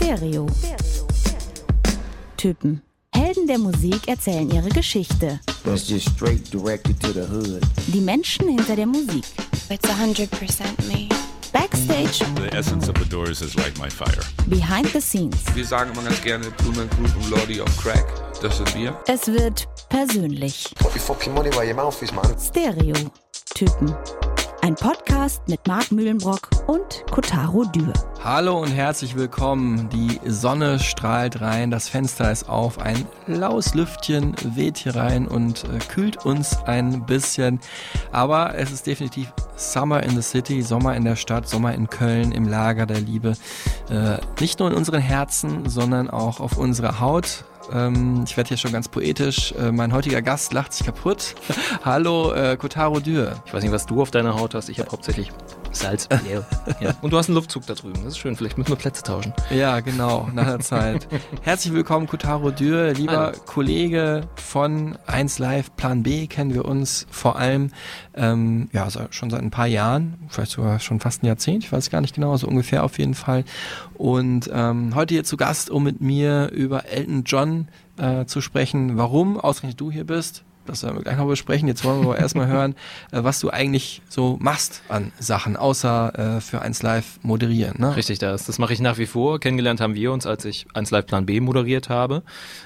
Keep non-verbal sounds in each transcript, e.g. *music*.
Stereo. Typen. Helden der Musik erzählen ihre Geschichte. That's just straight directed to the hood. Die Menschen hinter der Musik. It's 100% me. Backstage, The essence of the Doors is like my fire. behind the scenes. Wir sagen immer ganz gerne Blumen Group und Lordy of Crack. Das sind wir. Es wird persönlich. Put your fucking money where your mouth is, man. Stereo. Typen. Ein Podcast mit Marc Mühlenbrock und Kotaro Dürr. Hallo und herzlich willkommen. Die Sonne strahlt rein, das Fenster ist auf, ein laues Lüftchen weht hier rein und äh, kühlt uns ein bisschen. Aber es ist definitiv Summer in the City, Sommer in der Stadt, Sommer in Köln, im Lager der Liebe. Äh, nicht nur in unseren Herzen, sondern auch auf unserer Haut. Ähm, ich werde hier schon ganz poetisch. Äh, mein heutiger Gast lacht sich kaputt. *laughs* Hallo, äh, Kotaro Dürr. Ich weiß nicht, was du auf deiner Haut hast. Ich habe hauptsächlich Salz. ja. *laughs* ja. Und du hast einen Luftzug da drüben. Das ist schön. Vielleicht müssen wir Plätze tauschen. Ja, genau, nach der Zeit. Herzlich willkommen, Kotaro Dürr, lieber Hallo. Kollege von 1 Live Plan B, kennen wir uns vor allem ähm, ja, schon seit ein paar Jahren, vielleicht sogar schon fast ein Jahrzehnt, ich weiß gar nicht genau, so ungefähr auf jeden Fall. Und ähm, heute hier zu Gast, um mit mir über Elton John äh, zu sprechen. Warum ausgerechnet du hier bist, das werden wir gleich noch besprechen. Jetzt wollen wir aber erstmal hören, äh, was du eigentlich so machst an Sachen, außer äh, für 1 Live moderieren. Ne? Richtig, das, das mache ich nach wie vor. Kennengelernt haben wir uns, als ich 1 Live Plan B moderiert habe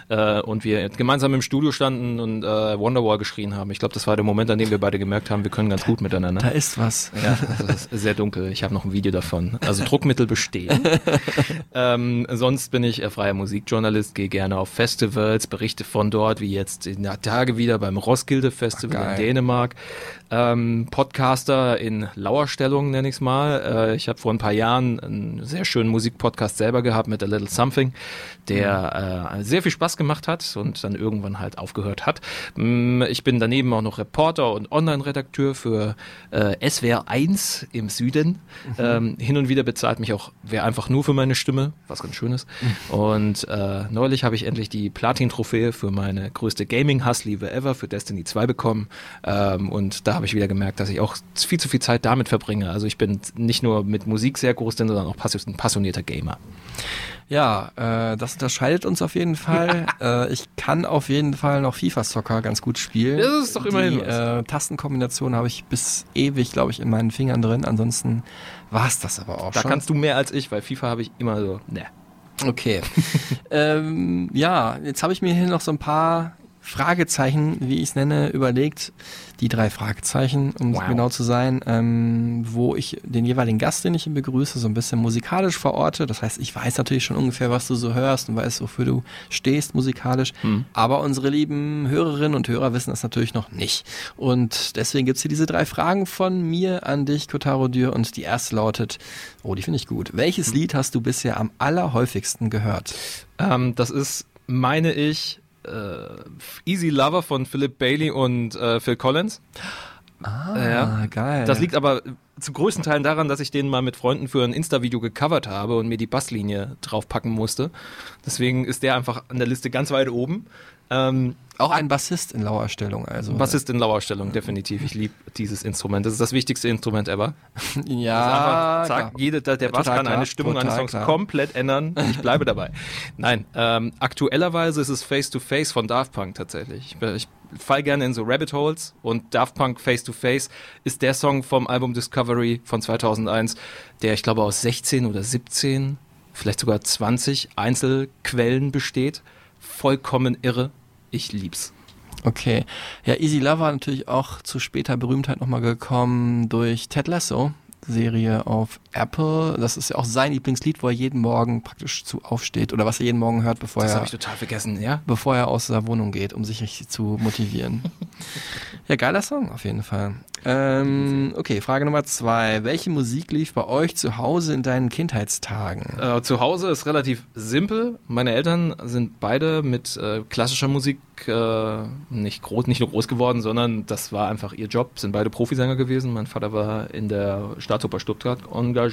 äh, und wir gemeinsam im Studio standen und äh, Wonderwall geschrien haben. Ich glaube, das war der Moment, an dem wir beide gemerkt haben, wir können ganz gut Da miteinander. ist was. Ja, also das ist sehr dunkel. Ich habe noch ein Video davon. Also Druckmittel bestehen. *laughs* ähm, sonst bin ich äh, freier Musikjournalist, gehe gerne auf Festivals, berichte von dort, wie jetzt in der Tage wieder beim Roskilde Festival Ach, in. Dänemark. Ähm, Podcaster in Lauerstellung nenne ich es mal. Äh, ich habe vor ein paar Jahren einen sehr schönen Musikpodcast selber gehabt mit A Little Something, der äh, sehr viel Spaß gemacht hat und dann irgendwann halt aufgehört hat. Mm, Ich bin daneben auch noch Reporter und Online-Redakteur für äh, SWR 1 im Süden. Ähm, hin und wieder bezahlt mich auch wer einfach nur für meine Stimme, was ganz schön ist. Und äh, neulich habe ich endlich die Platin-Trophäe für meine größte Gaming-Hassliebe ever für Destiny 2 bekommen. Ähm, und da habe ich wieder gemerkt, dass ich auch viel zu viel Zeit damit verbringe. Also ich bin nicht nur mit Musik sehr groß, drin, sondern auch ein passionierter Gamer. Ja, äh, das unterscheidet uns auf jeden Fall. äh, ich kann auf jeden Fall noch FIFA-Soccer ganz gut spielen. Das ist doch immerhin Die äh, Tastenkombination habe ich bis ewig, glaube ich, in meinen Fingern drin. Ansonsten war es das aber auch Da schon. kannst du mehr als ich, weil FIFA habe ich immer so, ne. Okay. *laughs* ähm, ja, jetzt habe ich mir hier noch so ein paar Fragezeichen, wie ich es nenne, überlegt. Die drei Fragezeichen, um Wow. genau zu sein, ähm, wo ich den jeweiligen Gast, den ich begrüße, so ein bisschen musikalisch verorte. Das heißt, ich weiß natürlich schon ungefähr, was du so hörst und weiß, wofür du stehst musikalisch. Aber unsere lieben Hörerinnen und Hörer wissen das natürlich noch nicht. Und deswegen gibt's hier diese drei Fragen von mir an dich, Kotaro Dürr. Und die erste lautet, oh, die finde ich gut. Welches Lied hast du bisher am allerhäufigsten gehört? Ähm, das ist, meine ich, Easy Lover von Philip Bailey und äh, Phil Collins. Ah, Ja. geil. Das liegt aber zu größten Teilen daran, dass ich den mal mit Freunden für ein Insta-Video gecovert habe und mir die Basslinie draufpacken musste. Deswegen ist der einfach an der Liste ganz weit oben. Ähm, auch ein Bassist in Lauerstellung, also. Bassist in Lauerstellung, definitiv. Ich liebe dieses Instrument. Das ist das wichtigste Instrument ever. Ja, Einfach, zack, jede, der, der Bass kann eine Stimmung eines Songs klar. komplett ändern. Ich bleibe dabei. Nein, ähm, aktuellerweise ist es Face to Face von Daft Punk tatsächlich. Ich, ich fall gerne in so Rabbit Holes und Daft Punk Face to Face ist der Song vom Album Discovery von 2001, der ich glaube aus 16 oder 17, vielleicht sogar 20 Einzelquellen besteht. Vollkommen irre. Ich lieb's. Okay. Ja, Easy Lover natürlich auch zu später Berühmtheit nochmal gekommen durch Ted Lasso. Serie auf Apple. Das ist ja auch sein Lieblingslied, wo er jeden Morgen praktisch zu aufsteht oder was er jeden Morgen hört, bevor Das er habe ich total vergessen, ja? bevor er aus der Wohnung geht, um sich richtig zu motivieren. *laughs* ja, geiler Song auf jeden Fall. Ähm, okay, Frage Nummer zwei. Welche Musik lief bei euch zu Hause in deinen Kindheitstagen? Äh, zu Hause ist relativ simpel. Meine Eltern sind beide mit äh, klassischer Musik äh, nicht groß, nicht nur groß geworden, sondern das war einfach ihr Job. Sind beide Profisänger gewesen. Mein Vater war in der Staatsoper Stuttgart engagiert.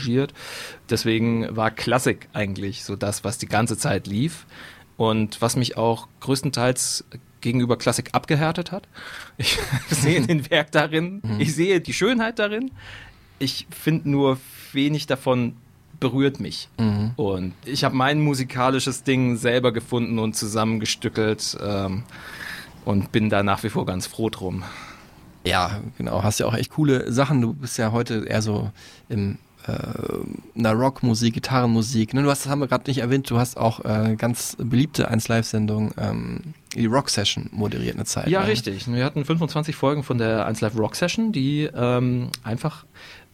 Deswegen war Klassik eigentlich so das, was die ganze Zeit lief. Und was mich auch größtenteils gegenüber Klassik abgehärtet hat. *laughs* Ich sehe den *laughs* Werk darin, ich sehe die Schönheit darin. Ich finde nur wenig davon berührt mich. Und ich habe mein musikalisches Ding selber gefunden und zusammengestückelt ähm, und bin da nach wie vor ganz froh drum. Ja, genau. Hast ja auch echt coole Sachen. Du bist ja heute eher so im äh, der Rockmusik, Gitarrenmusik. Ne? Du hast, das haben wir gerade nicht erwähnt, du hast auch äh, ganz beliebte 1 Live-Sendung, ähm, die Rock Session moderiert eine Zeit. Ja, lang. richtig. Wir hatten 25 Folgen von der 1 Live Rock Session, die ähm, einfach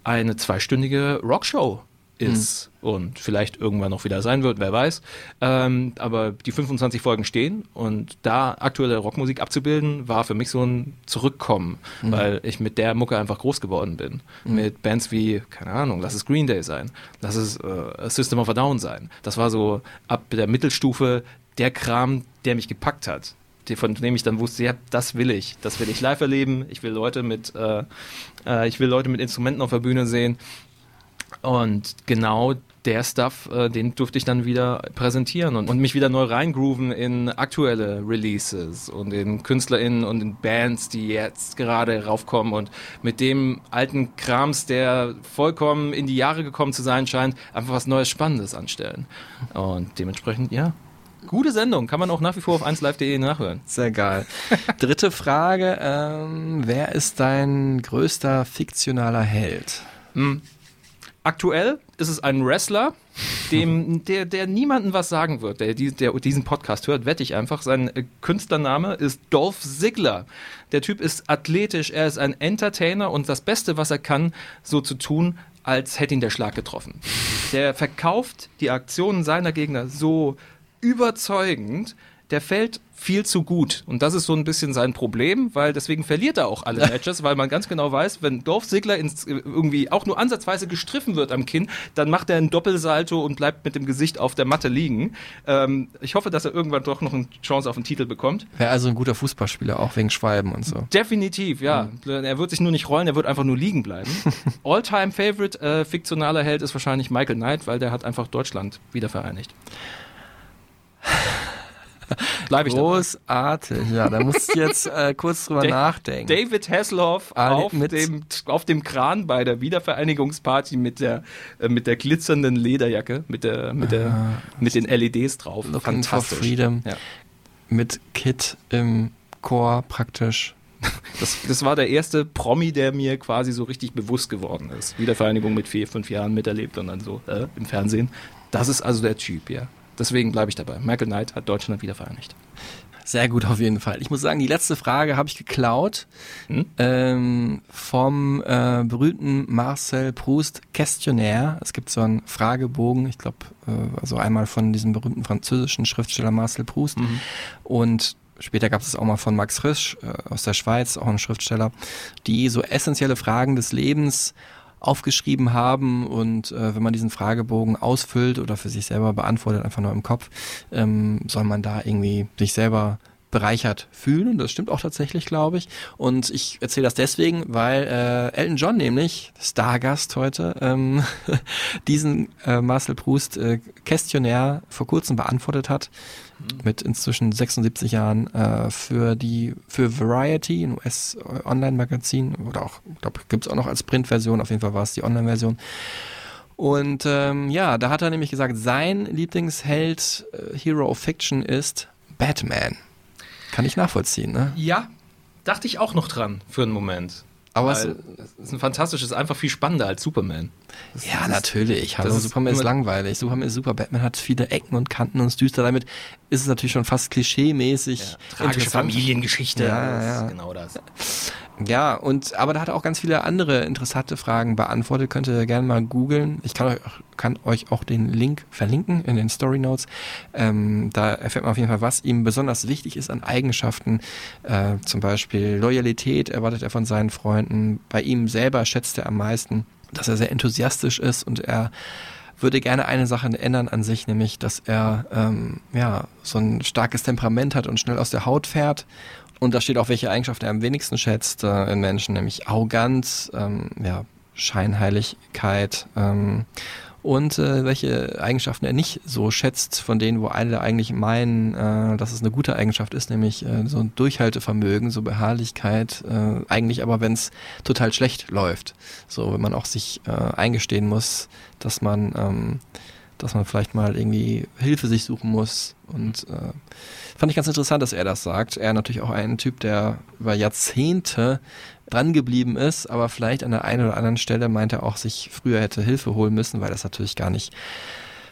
eine zweistündige Rockshow ist und vielleicht irgendwann noch wieder sein wird, wer weiß. Ähm, aber die 25 Folgen stehen und da aktuelle Rockmusik abzubilden, war für mich so ein Zurückkommen, weil ich mit der Mucke einfach groß geworden bin. Mit Bands wie, keine Ahnung, lass es Green Day sein, lass es äh, System of a Down sein. Das war so ab der Mittelstufe der Kram, der mich gepackt hat. Von dem ich dann wusste, ja, das will ich. Das will ich live erleben. Ich will Leute mit, äh, äh, ich will Leute mit Instrumenten auf der Bühne sehen. Und genau der Stuff, äh, den durfte ich dann wieder präsentieren und, und mich wieder neu reingrooven in aktuelle Releases und in KünstlerInnen und in Bands, die jetzt gerade raufkommen und mit dem alten Krams, der vollkommen in die Jahre gekommen zu sein scheint, einfach was Neues, Spannendes anstellen. Und dementsprechend, ja, gute Sendung, kann man auch nach wie vor auf 1live.de nachhören. Sehr geil. *laughs* Dritte Frage, ähm, wer ist dein größter fiktionaler Held? Aktuell ist es ein Wrestler, dem, der, der niemandem was sagen wird, der, der diesen Podcast hört, wette ich einfach. Sein äh, Künstlername ist Dolph Ziggler. Der Typ ist athletisch, er ist ein Entertainer und das Beste, was er kann, so zu tun, als hätte ihn der Schlag getroffen. Der verkauft die Aktionen seiner Gegner so überzeugend, der fällt viel zu gut. Und das ist so ein bisschen sein Problem, weil deswegen verliert er auch alle *laughs* Matches, weil man ganz genau weiß, wenn Dolph Ziggler ins, irgendwie auch nur ansatzweise gestriffen wird am Kinn, dann macht er einen Doppelsalto und bleibt mit dem Gesicht auf der Matte liegen. Ähm, ich hoffe, dass er irgendwann doch noch eine Chance auf den Titel bekommt. Wäre also ein guter Fußballspieler, auch wegen Schwalben und so. Definitiv, ja. Er wird sich nur nicht rollen, er wird einfach nur liegen bleiben. *laughs* All-time Favorite äh, fiktionaler Held ist wahrscheinlich Michael Knight, weil der hat einfach Deutschland wieder vereinigt. *sighs* *laughs* Bleibe ich dabei. Großartig, ja, da musst du jetzt äh, kurz drüber Da- nachdenken. David Hasselhoff Ah, auf dem, auf dem Kran bei der Wiedervereinigungsparty mit der, äh, mit der glitzernden Lederjacke, mit, der, mit, der, mit den LEDs drauf. Looking for Fantastisch. Freedom. Ja. Mit Kit im Chor praktisch. *laughs* Das, das war der erste Promi, der mir quasi so richtig bewusst geworden ist. Wiedervereinigung mit vier, fünf Jahren miterlebt und dann so äh, im Fernsehen. Das ist also der Typ, ja. Deswegen bleibe ich dabei. Michael Knight hat Deutschland wieder vereinigt. Sehr gut auf jeden Fall. Ich muss sagen, die letzte Frage habe ich geklaut Hm? ähm, vom äh, berühmten Marcel Proust Questionnaire. Es gibt so einen Fragebogen, ich glaube, äh, also einmal von diesem berühmten französischen Schriftsteller Marcel Proust und Später gab es auch mal von Max Frisch äh, aus der Schweiz, auch ein Schriftsteller, die so essentielle Fragen des Lebens aufgeschrieben haben und äh, wenn man diesen Fragebogen ausfüllt oder für sich selber beantwortet, einfach nur im Kopf, ähm, soll man da irgendwie sich selber bereichert fühlen und das stimmt auch tatsächlich, glaube ich. Und ich erzähle das deswegen, weil äh, Elton John nämlich, Stargast heute, ähm, *laughs* diesen äh, Marcel Proust äh, Questionnaire vor kurzem beantwortet hat mit inzwischen 76 Jahren äh, für die für Variety, ein US-Online-Magazin oder auch, ich glaube, gibt's auch noch als Printversion, auf jeden Fall war es die Online-Version. Und ähm, ja, da hat er nämlich gesagt, sein Lieblingsheld äh, Hero of Fiction ist Batman. Kann ich nachvollziehen, ne? Ja, dachte ich auch noch dran für einen Moment. Aber es ist ein fantastisches, einfach viel spannender als Superman. Das- Ja, das natürlich. Hallo, Superman ist langweilig. Superman ist super. Batman hat viele Ecken und Kanten und ist düster. Damit ist es natürlich schon fast klischee-mäßig. Ja, tragische. Familiengeschichte. Ja, ja. genau das. Ja, und aber da hat er auch ganz viele andere interessante Fragen beantwortet. Könnt ihr gerne mal googeln. Ich kann euch, kann euch auch den Link verlinken in den Story Notes. Ähm, da erfährt man auf jeden Fall, was ihm besonders wichtig ist an Eigenschaften. Äh, zum Beispiel Loyalität erwartet er von seinen Freunden. Bei ihm selber schätzt er am meisten, dass er sehr enthusiastisch ist und er würde gerne eine Sache ändern an sich, nämlich, dass er ähm, ja so ein starkes Temperament hat und schnell aus der Haut fährt. Und da steht auch, welche Eigenschaft er am wenigsten schätzt äh, in Menschen, nämlich Arroganz, ähm, ja, Scheinheiligkeit ähm, und äh, welche Eigenschaften er nicht so schätzt, von denen, wo alle eigentlich meinen, äh, dass es eine gute Eigenschaft ist, nämlich äh, so ein Durchhaltevermögen, so Beharrlichkeit, äh, eigentlich aber, wenn es total schlecht läuft. So, wenn man auch sich äh, eingestehen muss, dass man ähm, dass man vielleicht mal irgendwie Hilfe sich suchen muss. Und äh, fand ich ganz interessant, dass er das sagt. Er natürlich auch ein Typ, der über Jahrzehnte dran geblieben ist, aber vielleicht an der einen oder anderen Stelle meint er auch, sich früher hätte Hilfe holen müssen, weil das natürlich gar nicht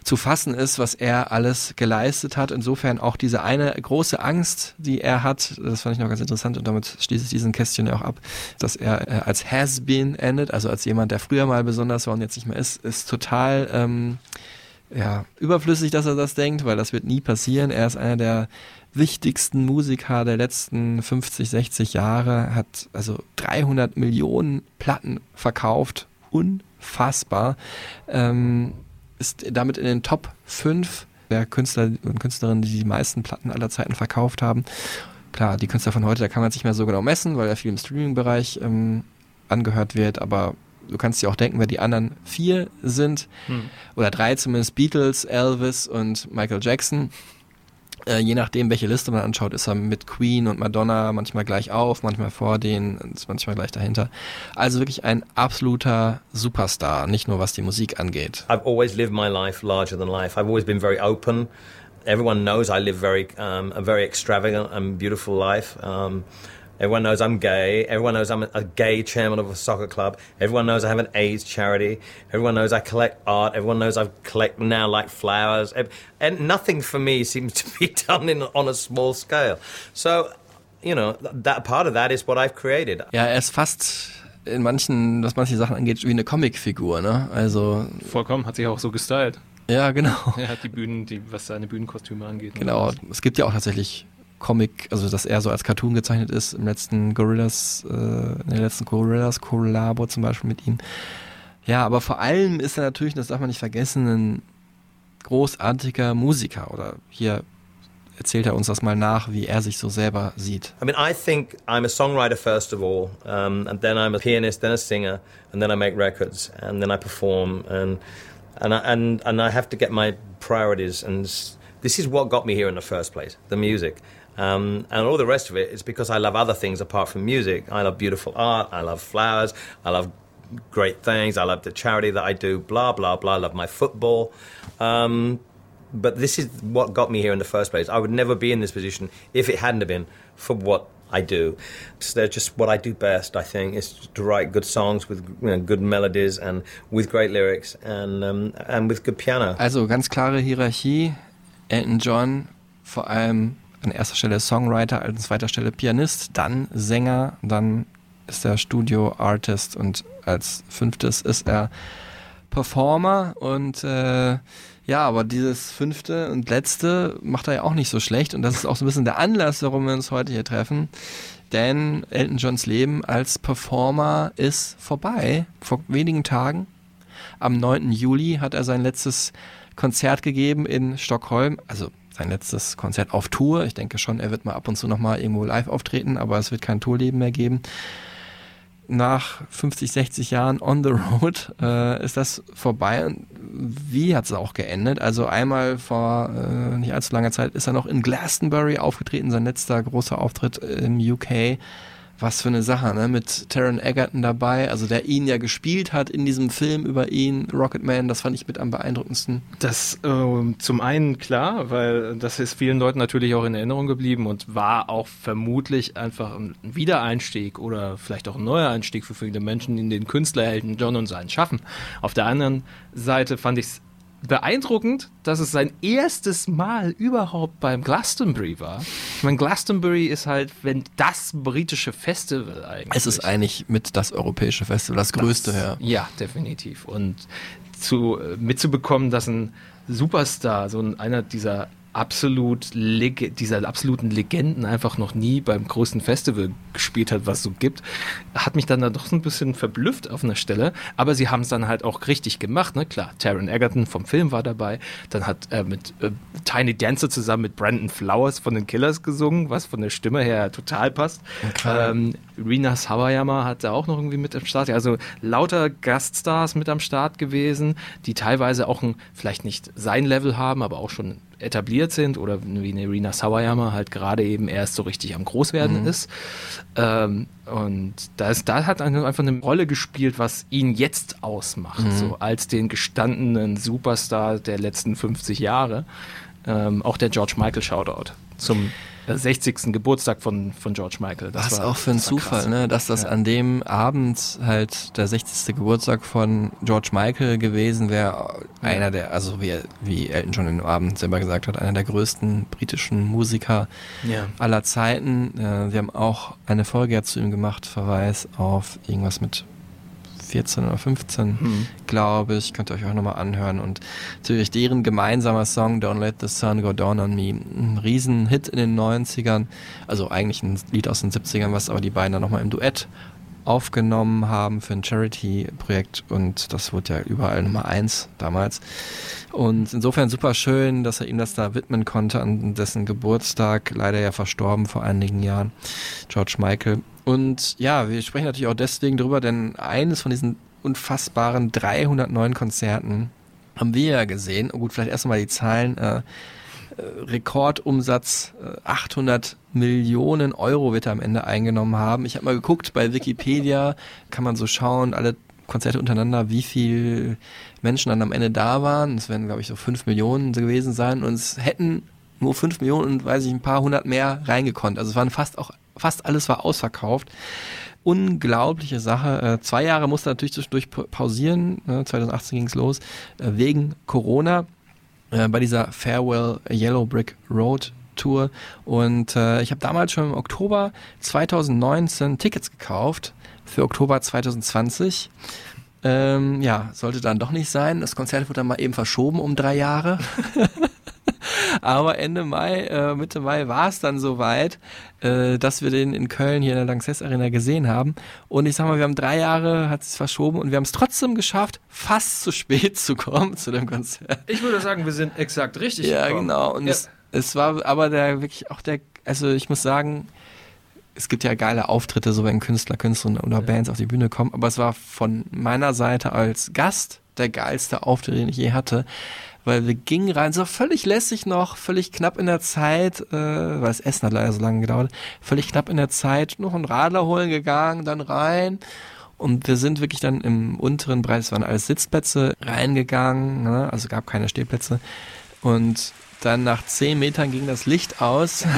zu fassen ist, was er alles geleistet hat. Insofern auch diese eine große Angst, die er hat, das fand ich noch ganz interessant und damit schließe ich diesen Kästchen ja auch ab, dass er äh, als Has-Been endet, also als jemand, der früher mal besonders war und jetzt nicht mehr ist, ist total ähm, ja, überflüssig, dass er das denkt, weil das wird nie passieren. Er ist einer der wichtigsten Musiker der letzten 50, 60 Jahre, hat also 300 Millionen Platten verkauft. Unfassbar. Ähm, ist damit in den Top 5 der Künstler und Künstlerinnen, die die meisten Platten aller Zeiten verkauft haben. Klar, die Künstler von heute, da kann man sich nicht mehr so genau messen, weil er viel im Streaming-Bereich ähm, angehört wird, aber du kannst dir auch denken, wer die anderen vier sind, hm. oder drei zumindest, Beatles, Elvis und Michael Jackson. Äh, je nachdem, welche Liste man anschaut, ist er mit Queen und Madonna manchmal gleich auf, manchmal vor denen, manchmal gleich dahinter. Also wirklich ein absoluter Superstar, nicht nur was die Musik angeht. I've always lived my life larger than life. I've always been very open. Everyone knows I live very um, a very extravagant and beautiful life. Um, Everyone knows I'm gay. Everyone knows I'm a gay chairman of a soccer club. Everyone knows I have an AIDS charity. Everyone knows I collect art. Everyone knows I collect now like flowers. And nothing for me seems to be *laughs* done in, on a small scale. So, you know, that part of that is what I've created. Ja, er ist fast in manchen, was manche Sachen angeht, wie eine Comicfigur, ne? Also. Vollkommen, hat sich auch so gestylt. Ja, genau. Er hat die Bühnen, die, was seine Bühnenkostüme angeht. Genau. Es gibt ja auch tatsächlich Comic, also dass er so als Cartoon gezeichnet ist, im letzten Gorillas, äh, in der letzten Gorillas Collabo zum Beispiel mit ihm. Ja, aber vor allem ist er natürlich, das darf man nicht vergessen, ein großartiger Musiker oder hier erzählt er uns das mal nach, wie er sich so selber sieht. I mean, I think I'm a songwriter first of all, um, and then I'm a pianist, then a singer, and then I make records, and then I perform, and and I, and and I have to get my priorities, and this is what got me here in the first place, the music. Um, and all the rest of it is because I love other things apart from music. I love beautiful art. I love flowers. I love great things. I love the charity that I do. Blah blah blah. I love my football. Um, but this is what got me here in the first place. I would never be in this position if it hadn't been for what I do. So they're just what I do best. I think is to write good songs with you know, good melodies and with great lyrics and um, and with good piano. Also ganz klare Hierarchie. Elton John vor allem an erster Stelle Songwriter, an zweiter Stelle Pianist, dann Sänger, dann ist er Studio-Artist und als fünftes ist er Performer und äh, ja, aber dieses fünfte und letzte macht er ja auch nicht so schlecht und das ist auch so ein bisschen der Anlass, warum wir uns heute hier treffen. Denn Elton Johns Leben als Performer ist vorbei. Vor wenigen Tagen, am 9. Juli, hat er sein letztes Konzert gegeben in Stockholm. Also sein letztes Konzert auf Tour. Ich denke schon, er wird mal ab und zu nochmal irgendwo live auftreten, aber es wird kein Tourleben mehr geben. Nach 50, 60 Jahren on the road äh, ist das vorbei. Und wie hat es auch geendet? Also einmal vor äh, nicht allzu langer Zeit ist er noch in Glastonbury aufgetreten, sein letzter großer Auftritt im UK was für eine Sache, ne? Mit Taron Egerton dabei, also der ihn ja gespielt hat in diesem Film über ihn, Rocketman, das fand ich mit am beeindruckendsten. Das äh, zum einen klar, weil das ist vielen Leuten natürlich auch in Erinnerung geblieben und war auch vermutlich einfach ein Wiedereinstieg oder vielleicht auch ein neuer Einstieg für viele Menschen in den Künstlerhelden John und sein Schaffen. Auf der anderen Seite fand ich es beeindruckend, dass es sein erstes Mal überhaupt beim Glastonbury war. Ich meine, Glastonbury ist halt, wenn das britische Festival eigentlich. Es ist eigentlich mit das europäische Festival, das größte, das, ja. Ja, definitiv. Und zu, mitzubekommen, dass ein Superstar, so ein, einer dieser absolut dieser absoluten Legenden einfach noch nie beim größten Festival gespielt hat, was es so gibt, hat mich dann da doch so ein bisschen verblüfft auf einer Stelle. Aber sie haben es dann halt auch richtig gemacht, ne? Klar, Taron Egerton vom Film war dabei. Dann hat er mit äh, Tiny Dancer zusammen mit Brandon Flowers von den Killers gesungen, was von der Stimme her total passt. Okay. Ähm, Rina Sawayama hat da auch noch irgendwie mit am Start. Also lauter Gaststars mit am Start gewesen, die teilweise auch ein, vielleicht nicht sein Level haben, aber auch schon etabliert sind oder wie eine Rina Sawayama halt gerade eben erst so richtig am Großwerden Mhm. ist. Ähm, und da, hat einfach eine Rolle gespielt, was ihn jetzt ausmacht, Mhm. so als den gestandenen Superstar der letzten 50 Jahre. Ähm, auch der George Michael Shoutout zum 60. Geburtstag von, von George Michael. Das Was war- auch für ein Zufall, krass. ne? dass das Ja. an dem Abend halt der 60. Geburtstag von George Michael gewesen wäre. Einer der, also wie, wie Elton John in dem Abend selber gesagt hat, einer der größten britischen Musiker Ja. aller Zeiten. Äh, wir haben auch eine Folge zu ihm gemacht, Verweis auf irgendwas mit 14 oder 15, Hm. glaube ich. Könnt ihr euch auch nochmal anhören. Und natürlich deren gemeinsamer Song Don't Let the Sun Go Down on Me. Ein Riesenhit in den 90ern. Also eigentlich ein Lied aus den 70ern, was aber die beiden dann nochmal im Duett aufgenommen haben für ein Charity-Projekt und das wurde ja überall Nummer eins damals. Und insofern super schön, dass er ihm das da widmen konnte an dessen Geburtstag, leider ja verstorben vor einigen Jahren, George Michael. Und ja, wir sprechen natürlich auch deswegen drüber, denn eines von diesen unfassbaren 309 Konzerten haben wir ja gesehen. Oh gut, vielleicht erst mal die Zahlen. Äh, Rekordumsatz äh, 800 Millionen Euro wird er am Ende eingenommen haben. Ich habe mal geguckt bei Wikipedia, kann man so schauen, alle Konzerte untereinander, wie viel Menschen dann am Ende da waren. Es werden, glaube ich, so 5 Millionen gewesen sein und es hätten nur 5 Millionen und weiß ich, ein paar hundert mehr reingekonnt. Also es waren fast auch, fast alles war ausverkauft. Unglaubliche Sache. Äh, zwei Jahre musste er natürlich zwischendurch pa- pausieren. Ne? 2018 ging es los, äh, wegen Corona äh, bei dieser Farewell Yellow Brick Road Tour. Und äh, ich habe damals schon im Oktober 2019 Tickets gekauft für Oktober 2020. Ähm, ja, sollte dann doch nicht sein. Das Konzert wurde dann mal eben verschoben um drei Jahre. *laughs* Aber Ende Mai, äh, Mitte Mai war es dann soweit, äh, dass wir den in Köln hier in der Lanxess Arena gesehen haben. Und ich sag mal, wir haben drei Jahre, hat es verschoben und wir haben es trotzdem geschafft, fast zu spät *laughs* zu kommen zu dem Konzert. Ich würde sagen, wir sind exakt richtig Ja, gekommen. genau. Und Ja. es, es war aber der wirklich auch der, also ich muss sagen, es gibt ja geile Auftritte, so wenn Künstler, Künstlerinnen oder Bands auf die Bühne kommen, aber es war von meiner Seite als Gast der geilste Auftritt, den ich je hatte, weil wir gingen rein, so völlig lässig noch, völlig knapp in der Zeit, äh, weil das Essen hat leider so lange gedauert, völlig knapp in der Zeit, noch einen Radler holen gegangen, dann rein und wir sind wirklich dann im unteren Bereich, es waren alles Sitzplätze, reingegangen, ne? also gab keine Stehplätze und dann nach zehn Metern ging das Licht aus. *laughs*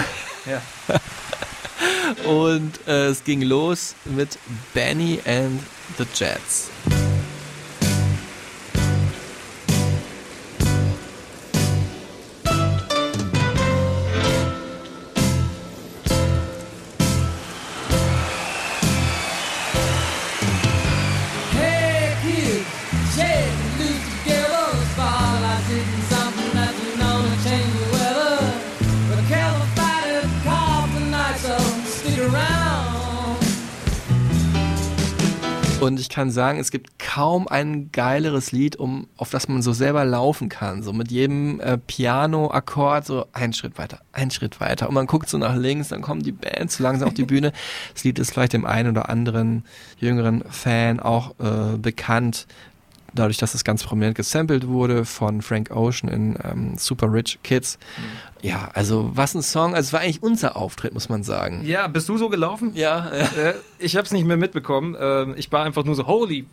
Ja. *laughs* Und äh, es ging los mit Benny and the Jets. Und ich kann sagen, es gibt kaum ein geileres Lied, um auf das man so selber laufen kann. So mit jedem äh, Piano-Akkord so ein Schritt weiter, ein Schritt weiter. Und man guckt so nach links, dann kommen die Bands so langsam auf die Bühne. Das Lied ist vielleicht dem einen oder anderen jüngeren Fan auch äh, bekannt. Dadurch, dass es ganz prominent gesampelt wurde von Frank Ocean in ähm, Super Rich Kids. Ja, also was ein Song. Also es war eigentlich unser Auftritt, muss man sagen. Ja, bist du so gelaufen? Ja, Äh, ich habe es nicht mehr mitbekommen. Ähm, ich war einfach nur so, holy,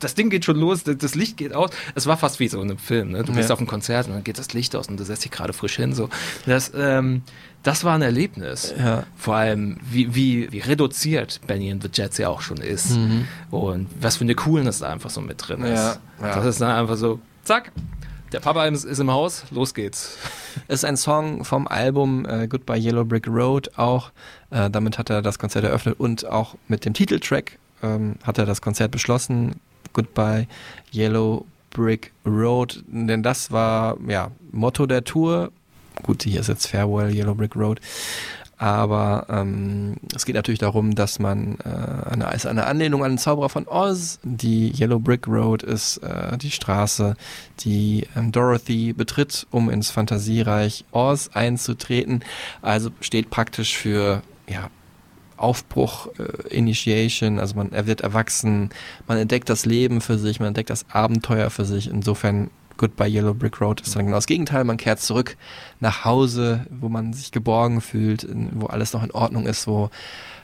das Ding geht schon los, das Licht geht aus. Es war fast wie so in einem Film. Ne? Du bist Ja. auf einem Konzert und dann geht das Licht aus und du setzt dich gerade frisch hin. So. Das, ähm, das war ein Erlebnis. Ja. Vor allem, wie, wie, wie reduziert Benny and the Jets ja auch schon ist. Und was für eine Coolness da einfach so mit drin ist. Mhm. Ja. Das ist dann einfach so, zack, der Papa ist, ist im Haus, los geht's. *laughs* ist ein Song vom Album äh, Goodbye Yellow Brick Road auch. Äh, damit hat er das Konzert eröffnet und auch mit dem Titeltrack ähm, hat er das Konzert beschlossen. Goodbye Yellow Brick Road. Denn das war ja Motto der Tour. gut, hier ist jetzt Farewell, Yellow Brick Road. Aber ähm, es geht natürlich darum, dass man äh, eine, ist eine Anlehnung an den Zauberer von Oz. Die Yellow Brick Road ist äh, die Straße, die ähm, Dorothy betritt, um ins Fantasiereich Oz einzutreten. Also steht praktisch für ja, Aufbruch, äh, Initiation, also man wird erwachsen, man entdeckt das Leben für sich, man entdeckt das Abenteuer für sich. Insofern Goodbye Yellow Brick Road ist dann genau das Gegenteil. Man kehrt zurück nach Hause, wo man sich geborgen fühlt, wo alles noch in Ordnung ist, wo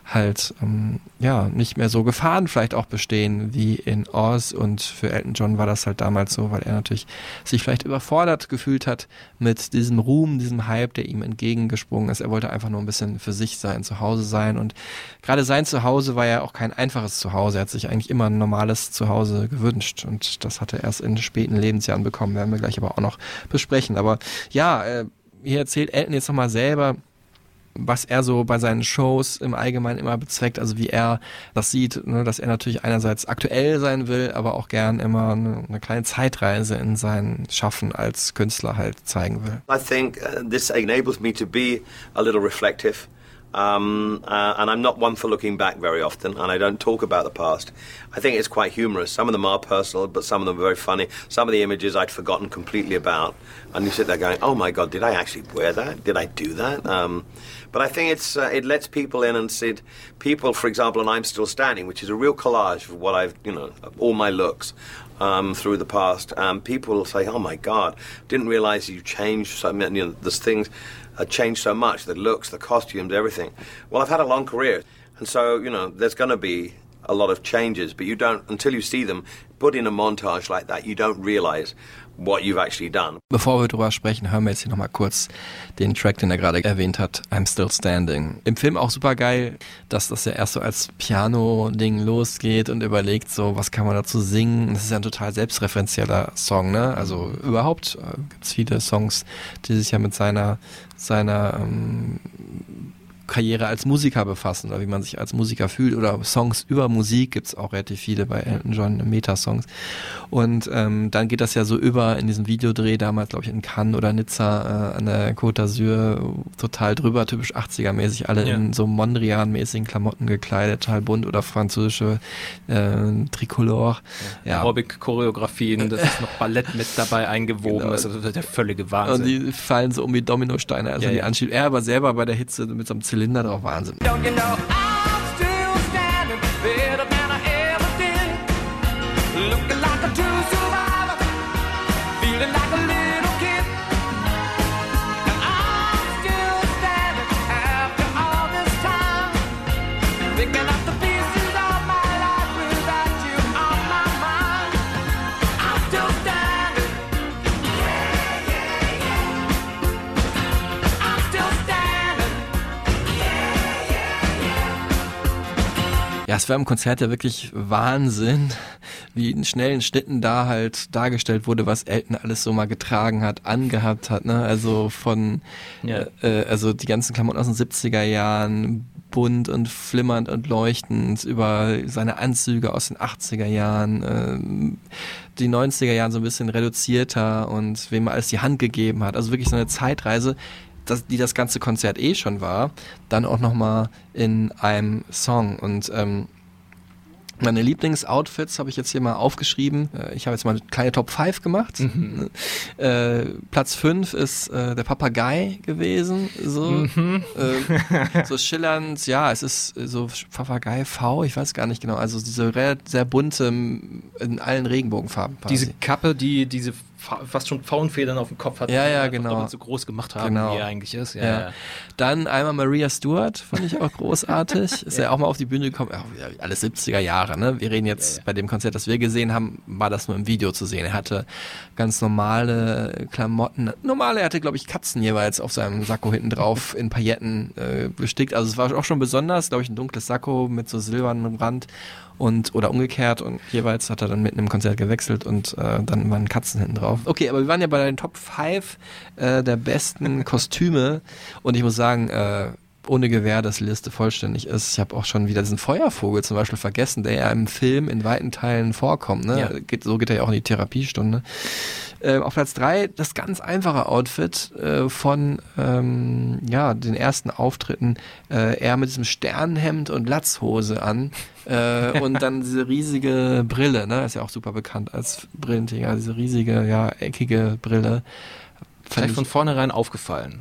halt ähm, ja nicht mehr so Gefahren vielleicht auch bestehen wie in Oz und für Elton John war das halt damals so, weil er natürlich sich vielleicht überfordert gefühlt hat mit diesem Ruhm, diesem Hype, der ihm entgegengesprungen ist. Er wollte einfach nur ein bisschen für sich sein, zu Hause sein und gerade sein Zuhause war ja auch kein einfaches Zuhause. Er hat sich eigentlich immer ein normales Zuhause gewünscht und das hat er erst in späten Lebensjahren bekommen, werden wir gleich aber auch noch besprechen. Aber ja, äh, hier erzählt Elton jetzt nochmal selber, was er so bei seinen Shows im Allgemeinen immer bezweckt, also wie er das sieht, ne, dass er natürlich einerseits aktuell sein will, aber auch gern immer eine, eine kleine Zeitreise in sein Schaffen als Künstler halt zeigen will. I think uh, this enables me to be a little reflective. Um, uh, and I'm not one for looking back very often, and I don't talk about the past. I think it's quite humorous. Some of them are personal, but some of them are very funny. Some of the images I'd forgotten completely about, and you sit there going, "Oh my God, did I actually wear that? Did I do that?" Um, but I think it's uh, it lets people in and said people, for example, and I'm still standing, which is a real collage of what I've you know all my looks. Um, through the past, um, people say, "Oh my God, didn't realize you changed so many. You know, there's things uh, changed so much: the looks, the costumes, everything." Well, I've had a long career, and so you know, there's going to be a lot of changes, but you don't until you see them put in a montage like that. You don't realize what you've actually done. Bevor wir drüber sprechen, hören wir jetzt hier nochmal kurz den Track, den er gerade erwähnt hat, I'm Still Standing. Im Film auch super geil, dass das ja erst so als Piano-Ding losgeht und überlegt so, was kann man dazu singen. Das ist ja ein total selbstreferenzieller Song, ne? Also überhaupt äh, gibt's viele Songs, die sich ja mit seiner, seiner ähm, Karriere als Musiker befassen oder wie man sich als Musiker fühlt oder Songs über Musik gibt's auch relativ viele bei Elton John, Meta-Songs. Und ähm, dann geht das ja so über in diesem Videodreh damals, glaube ich, in Cannes oder Nizza äh, an der Côte d'Azur total drüber, typisch 80er-mäßig, alle Ja. in so Mondrian-mäßigen Klamotten gekleidet, total bunt oder französische äh, Tricolore. Ja. Aerobic-Choreografien, das ist noch Ballett mit dabei eingewoben, Genau. das ist der völlige Und Wahnsinn. die fallen so um wie Dominosteine, also Ja, die ja. anschiebt. Er aber selber bei der Hitze mit so einem Zylinder drauf, Wahnsinn. Don't you know I'm Ja, es war im Konzert ja wirklich Wahnsinn, wie in schnellen Schnitten da halt dargestellt wurde, was Elton alles so mal getragen hat, angehabt hat, ne? Also von, Ja. äh, also die ganzen Klamotten aus den 70er Jahren, bunt und flimmernd und leuchtend, über seine Anzüge aus den 80er Jahren, ähm, die 90er Jahren so ein bisschen reduzierter und wem er alles die Hand gegeben hat. Also wirklich so eine Zeitreise, das, die das ganze Konzert eh schon war, dann auch nochmal in einem Song. Und ähm, meine Lieblingsoutfits habe ich jetzt hier mal aufgeschrieben. Äh, Ich habe jetzt mal eine kleine Top 5 gemacht. *laughs* Äh, Platz 5 ist äh, der Papagei gewesen. So, äh, so schillernd. Ja, es ist so Papagei V, ich weiß gar nicht genau. Also diese sehr bunte, in allen Regenbogenfarben. quasi. Diese Kappe, die diese fast schon Pfauenfedern auf dem Kopf hat, Ja, ja, genau. so groß gemacht haben, Genau. wie er eigentlich ist. Ja, Ja. ja. Dann einmal Maria Stewart, fand ich auch großartig. *laughs* Ist ja auch mal auf die Bühne gekommen. Ja, alles 70er Jahre, ne? Wir reden jetzt bei dem Konzert, das wir gesehen haben, war das nur im Video zu sehen. Er hatte ganz normale Klamotten. Normale, er hatte, glaube ich, Katzen jeweils auf seinem Sakko hinten drauf in Pailletten äh, bestickt. Also es war auch schon besonders, glaube ich, ein dunkles Sakko mit so silbernem Rand und oder umgekehrt und jeweils hat er dann mitten im Konzert gewechselt und äh, dann waren Katzen hinten drauf. Okay, aber wir waren ja bei den Top 5 äh, der besten Kostüme und ich muss sagen, äh, ohne Gewähr, dass die Liste vollständig ist. Ich habe auch schon wieder diesen Feuervogel zum Beispiel vergessen, der ja im Film in weiten Teilen vorkommt. Ne? Ja. Geht, so geht er ja auch in die Therapiestunde. Äh, auf Platz drei das ganz einfache Outfit äh, von ähm, ja den ersten Auftritten. Äh, er mit diesem Sternenhemd und Latzhose an äh, und dann diese riesige Brille. Ne, ist ja auch super bekannt als Brillenträger. Diese riesige ja eckige Brille. Vielleicht ich- von vornherein aufgefallen.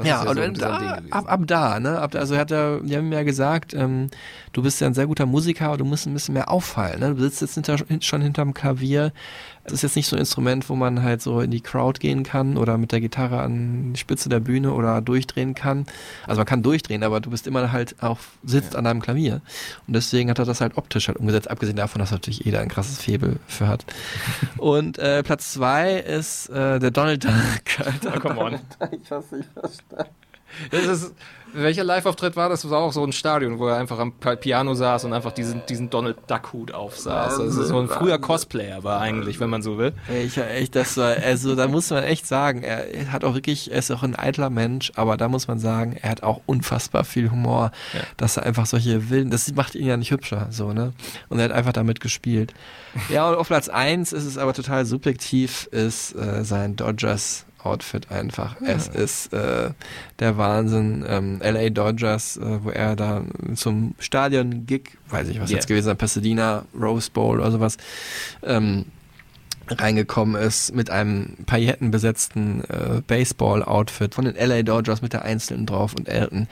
Das ja, ist und so da, ab, ab da, ne? Ab da, also hat er, die haben mir ja gesagt, ähm, du bist ja ein sehr guter Musiker, aber du musst ein bisschen mehr auffallen. Ne? Du sitzt jetzt hinter, hin- schon hinterm Klavier. Es ist jetzt nicht so ein Instrument, wo man halt so in die Crowd gehen kann oder mit der Gitarre an die Spitze der Bühne oder durchdrehen kann. Also man kann durchdrehen, aber du bist immer halt auch sitzt an deinem Klavier. Und deswegen hat er das halt optisch halt umgesetzt, abgesehen davon, dass natürlich jeder ein krasses Faible für hat. *laughs* Und äh, Platz zwei ist äh, der Donald Duck. Alter. *laughs* Oh, come on. *laughs* Ich hab's nicht verstanden. Das ist, welcher Live-Auftritt war das? Das war auch so ein Stadion, wo er einfach am Pi- Piano saß und einfach diesen, diesen Donald Duck-Hut aufsaß. Also so ein früher Cosplayer war eigentlich, wenn man so will. Ich, echt, das war, also da muss man echt sagen, er hat auch wirklich, er ist auch ein eitler Mensch, aber da muss man sagen, er hat auch unfassbar viel Humor, Ja. dass er einfach solche wilden, das macht ihn ja nicht hübscher, so, ne? Und er hat einfach damit gespielt. Ja, und auf Platz eins ist es aber total subjektiv, ist äh, sein Dodgers Outfit einfach. Es ist äh, der Wahnsinn. Ähm, LA Dodgers, äh, wo er da zum Stadion-Gig, weiß ich was Yeah. jetzt gewesen Pasadena, Rose Bowl oder sowas, ähm, reingekommen ist mit einem paillettenbesetzten äh, Baseball-Outfit von den LA Dodgers mit der Einzelnen drauf und Elton.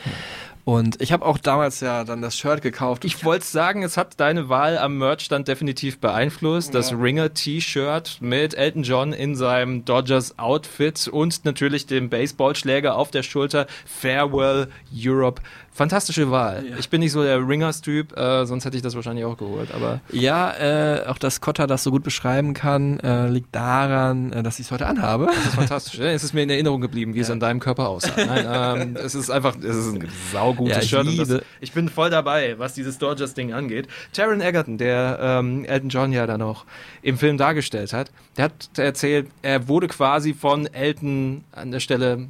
Und ich habe auch damals ja dann das Shirt gekauft. Ich wollte sagen, es hat deine Wahl am Merchstand definitiv beeinflusst. Das Ringer-T-Shirt mit Elton John in seinem Dodgers-Outfit und natürlich dem Baseballschläger auf der Schulter. Farewell Europe. Fantastische Wahl. Ich bin nicht so der Ringers-Typ, äh, sonst hätte ich das wahrscheinlich auch geholt. Aber Ja, äh, auch dass Cotta das so gut beschreiben kann, äh, liegt daran, äh, dass ich es heute anhabe. das ist fantastisch. Es ist mir in Erinnerung geblieben, wie es an deinem Körper aussah. Nein, ähm, es ist einfach, es ist ein saugutes Ja, ich Shirt. Das, ich bin voll dabei, was dieses Dodgers-Ding angeht. Taron Egerton, der ähm, Elton John ja dann auch im Film dargestellt hat, der hat erzählt, er wurde quasi von Elton an der Stelle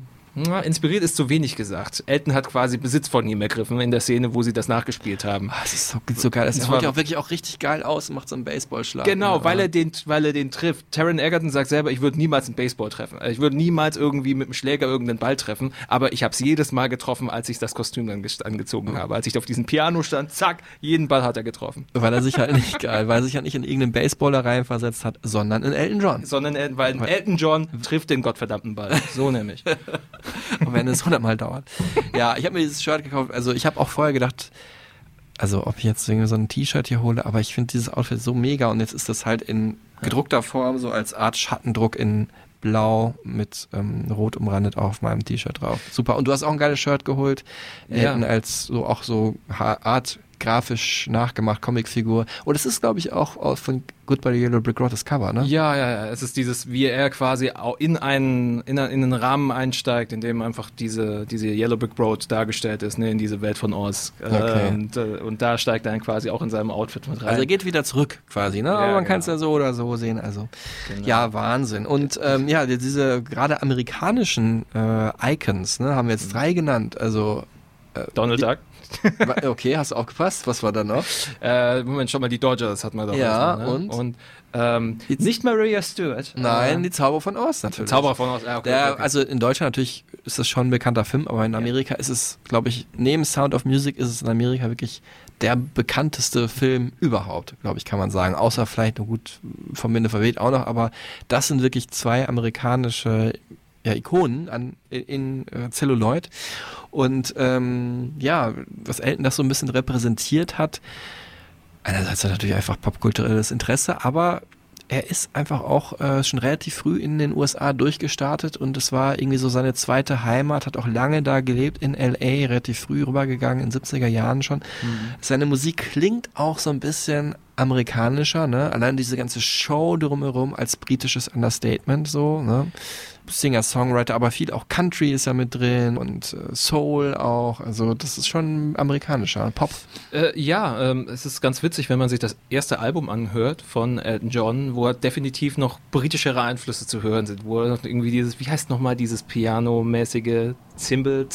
na, inspiriert ist zu wenig gesagt. Elton hat quasi Besitz von ihm ergriffen in der Szene, wo sie das nachgespielt haben. Ah, Das ist so, so geil. Das Das sieht ja auch wirklich auch richtig geil aus und macht so einen Baseballschlag. Genau, weil er den, weil er den trifft. Taron Egerton sagt selber, ich würde niemals einen Baseball treffen. Ich würde niemals irgendwie mit dem Schläger irgendeinen Ball treffen, aber ich habe es jedes Mal getroffen, als ich das Kostüm dann angezogen habe. Als ich auf diesem Piano stand, zack, jeden Ball hat er getroffen. Weil er sich halt nicht *laughs* geil, weil er sich halt nicht in irgendeinen Baseballer reinversetzt hat, sondern in Elton John. Sondern er, weil Elton John trifft den gottverdammten Ball. So nämlich. *laughs* *laughs* Und wenn es hundertmal dauert. Ja, ich habe mir dieses Shirt gekauft. Also ich habe auch vorher gedacht, also ob ich jetzt irgendwie so ein T-Shirt hier hole, aber ich finde dieses Outfit so mega und jetzt ist das halt in gedruckter Form, so als Art Schattendruck in blau mit ähm, rot umrandet auf meinem T-Shirt drauf. Super. Und du hast auch ein geiles Shirt geholt. Ja. Elton als so auch so Art grafisch nachgemacht, Comicfigur. Und es ist, glaube ich, auch von Goodbye Yellow Brick Road das Cover, ne? Ja, ja, ja. Es ist dieses, wie er quasi in einen, in, einen- in einen Rahmen einsteigt, in dem einfach diese, diese Yellow Brick Road dargestellt ist, ne, in diese Welt von Oz. Äh, Okay. Und, äh, und da steigt er dann quasi auch in seinem Outfit mit rein. Also er geht wieder zurück quasi, ne? Aber Ja, man kann es genau. ja so oder so sehen. Also ja, Wahnsinn. Und ähm, ja, die- diese gerade amerikanischen äh, Icons, ne, haben wir jetzt drei genannt. Also Donald Duck. Okay, hast du aufgepasst? Was war da noch? Äh, Moment, schon mal die Dodgers hat man da. Ja, ne? und? und ähm, nicht Maria Stewart. Nein, äh, die Zauber von Oz natürlich. Zauberer von Oz. Ja, okay, Der, okay. Also in Deutschland natürlich ist das schon ein bekannter Film, aber in Amerika ist es, glaube ich, neben Sound of Music ist es in Amerika wirklich der bekannteste Film überhaupt, glaube ich, kann man sagen. Außer vielleicht nur gut vom Winde verweht auch noch, aber das sind wirklich zwei amerikanische ja, Ikonen an, in, in äh, Celluloid. Und ähm, ja, was Elton das so ein bisschen repräsentiert hat, einerseits hat er natürlich einfach popkulturelles Interesse, aber er ist einfach auch äh, schon relativ früh in den USA durchgestartet und es war irgendwie so seine zweite Heimat, hat auch lange da gelebt in LA, relativ früh rübergegangen, in 70er Jahren schon. Seine Musik klingt auch so ein bisschen amerikanischer, ne? Allein diese ganze Show drumherum als britisches Understatement so, ne? Singer, Songwriter, aber viel auch Country ist ja mit drin und äh, Soul auch. Also das ist schon amerikanischer Pop. Äh, ja, ähm, es ist ganz witzig, wenn man sich das erste Album anhört von Elton John, wo er definitiv noch britischere Einflüsse zu hören sind, wo noch irgendwie dieses, wie heißt nochmal dieses Piano-mäßige Zimbel,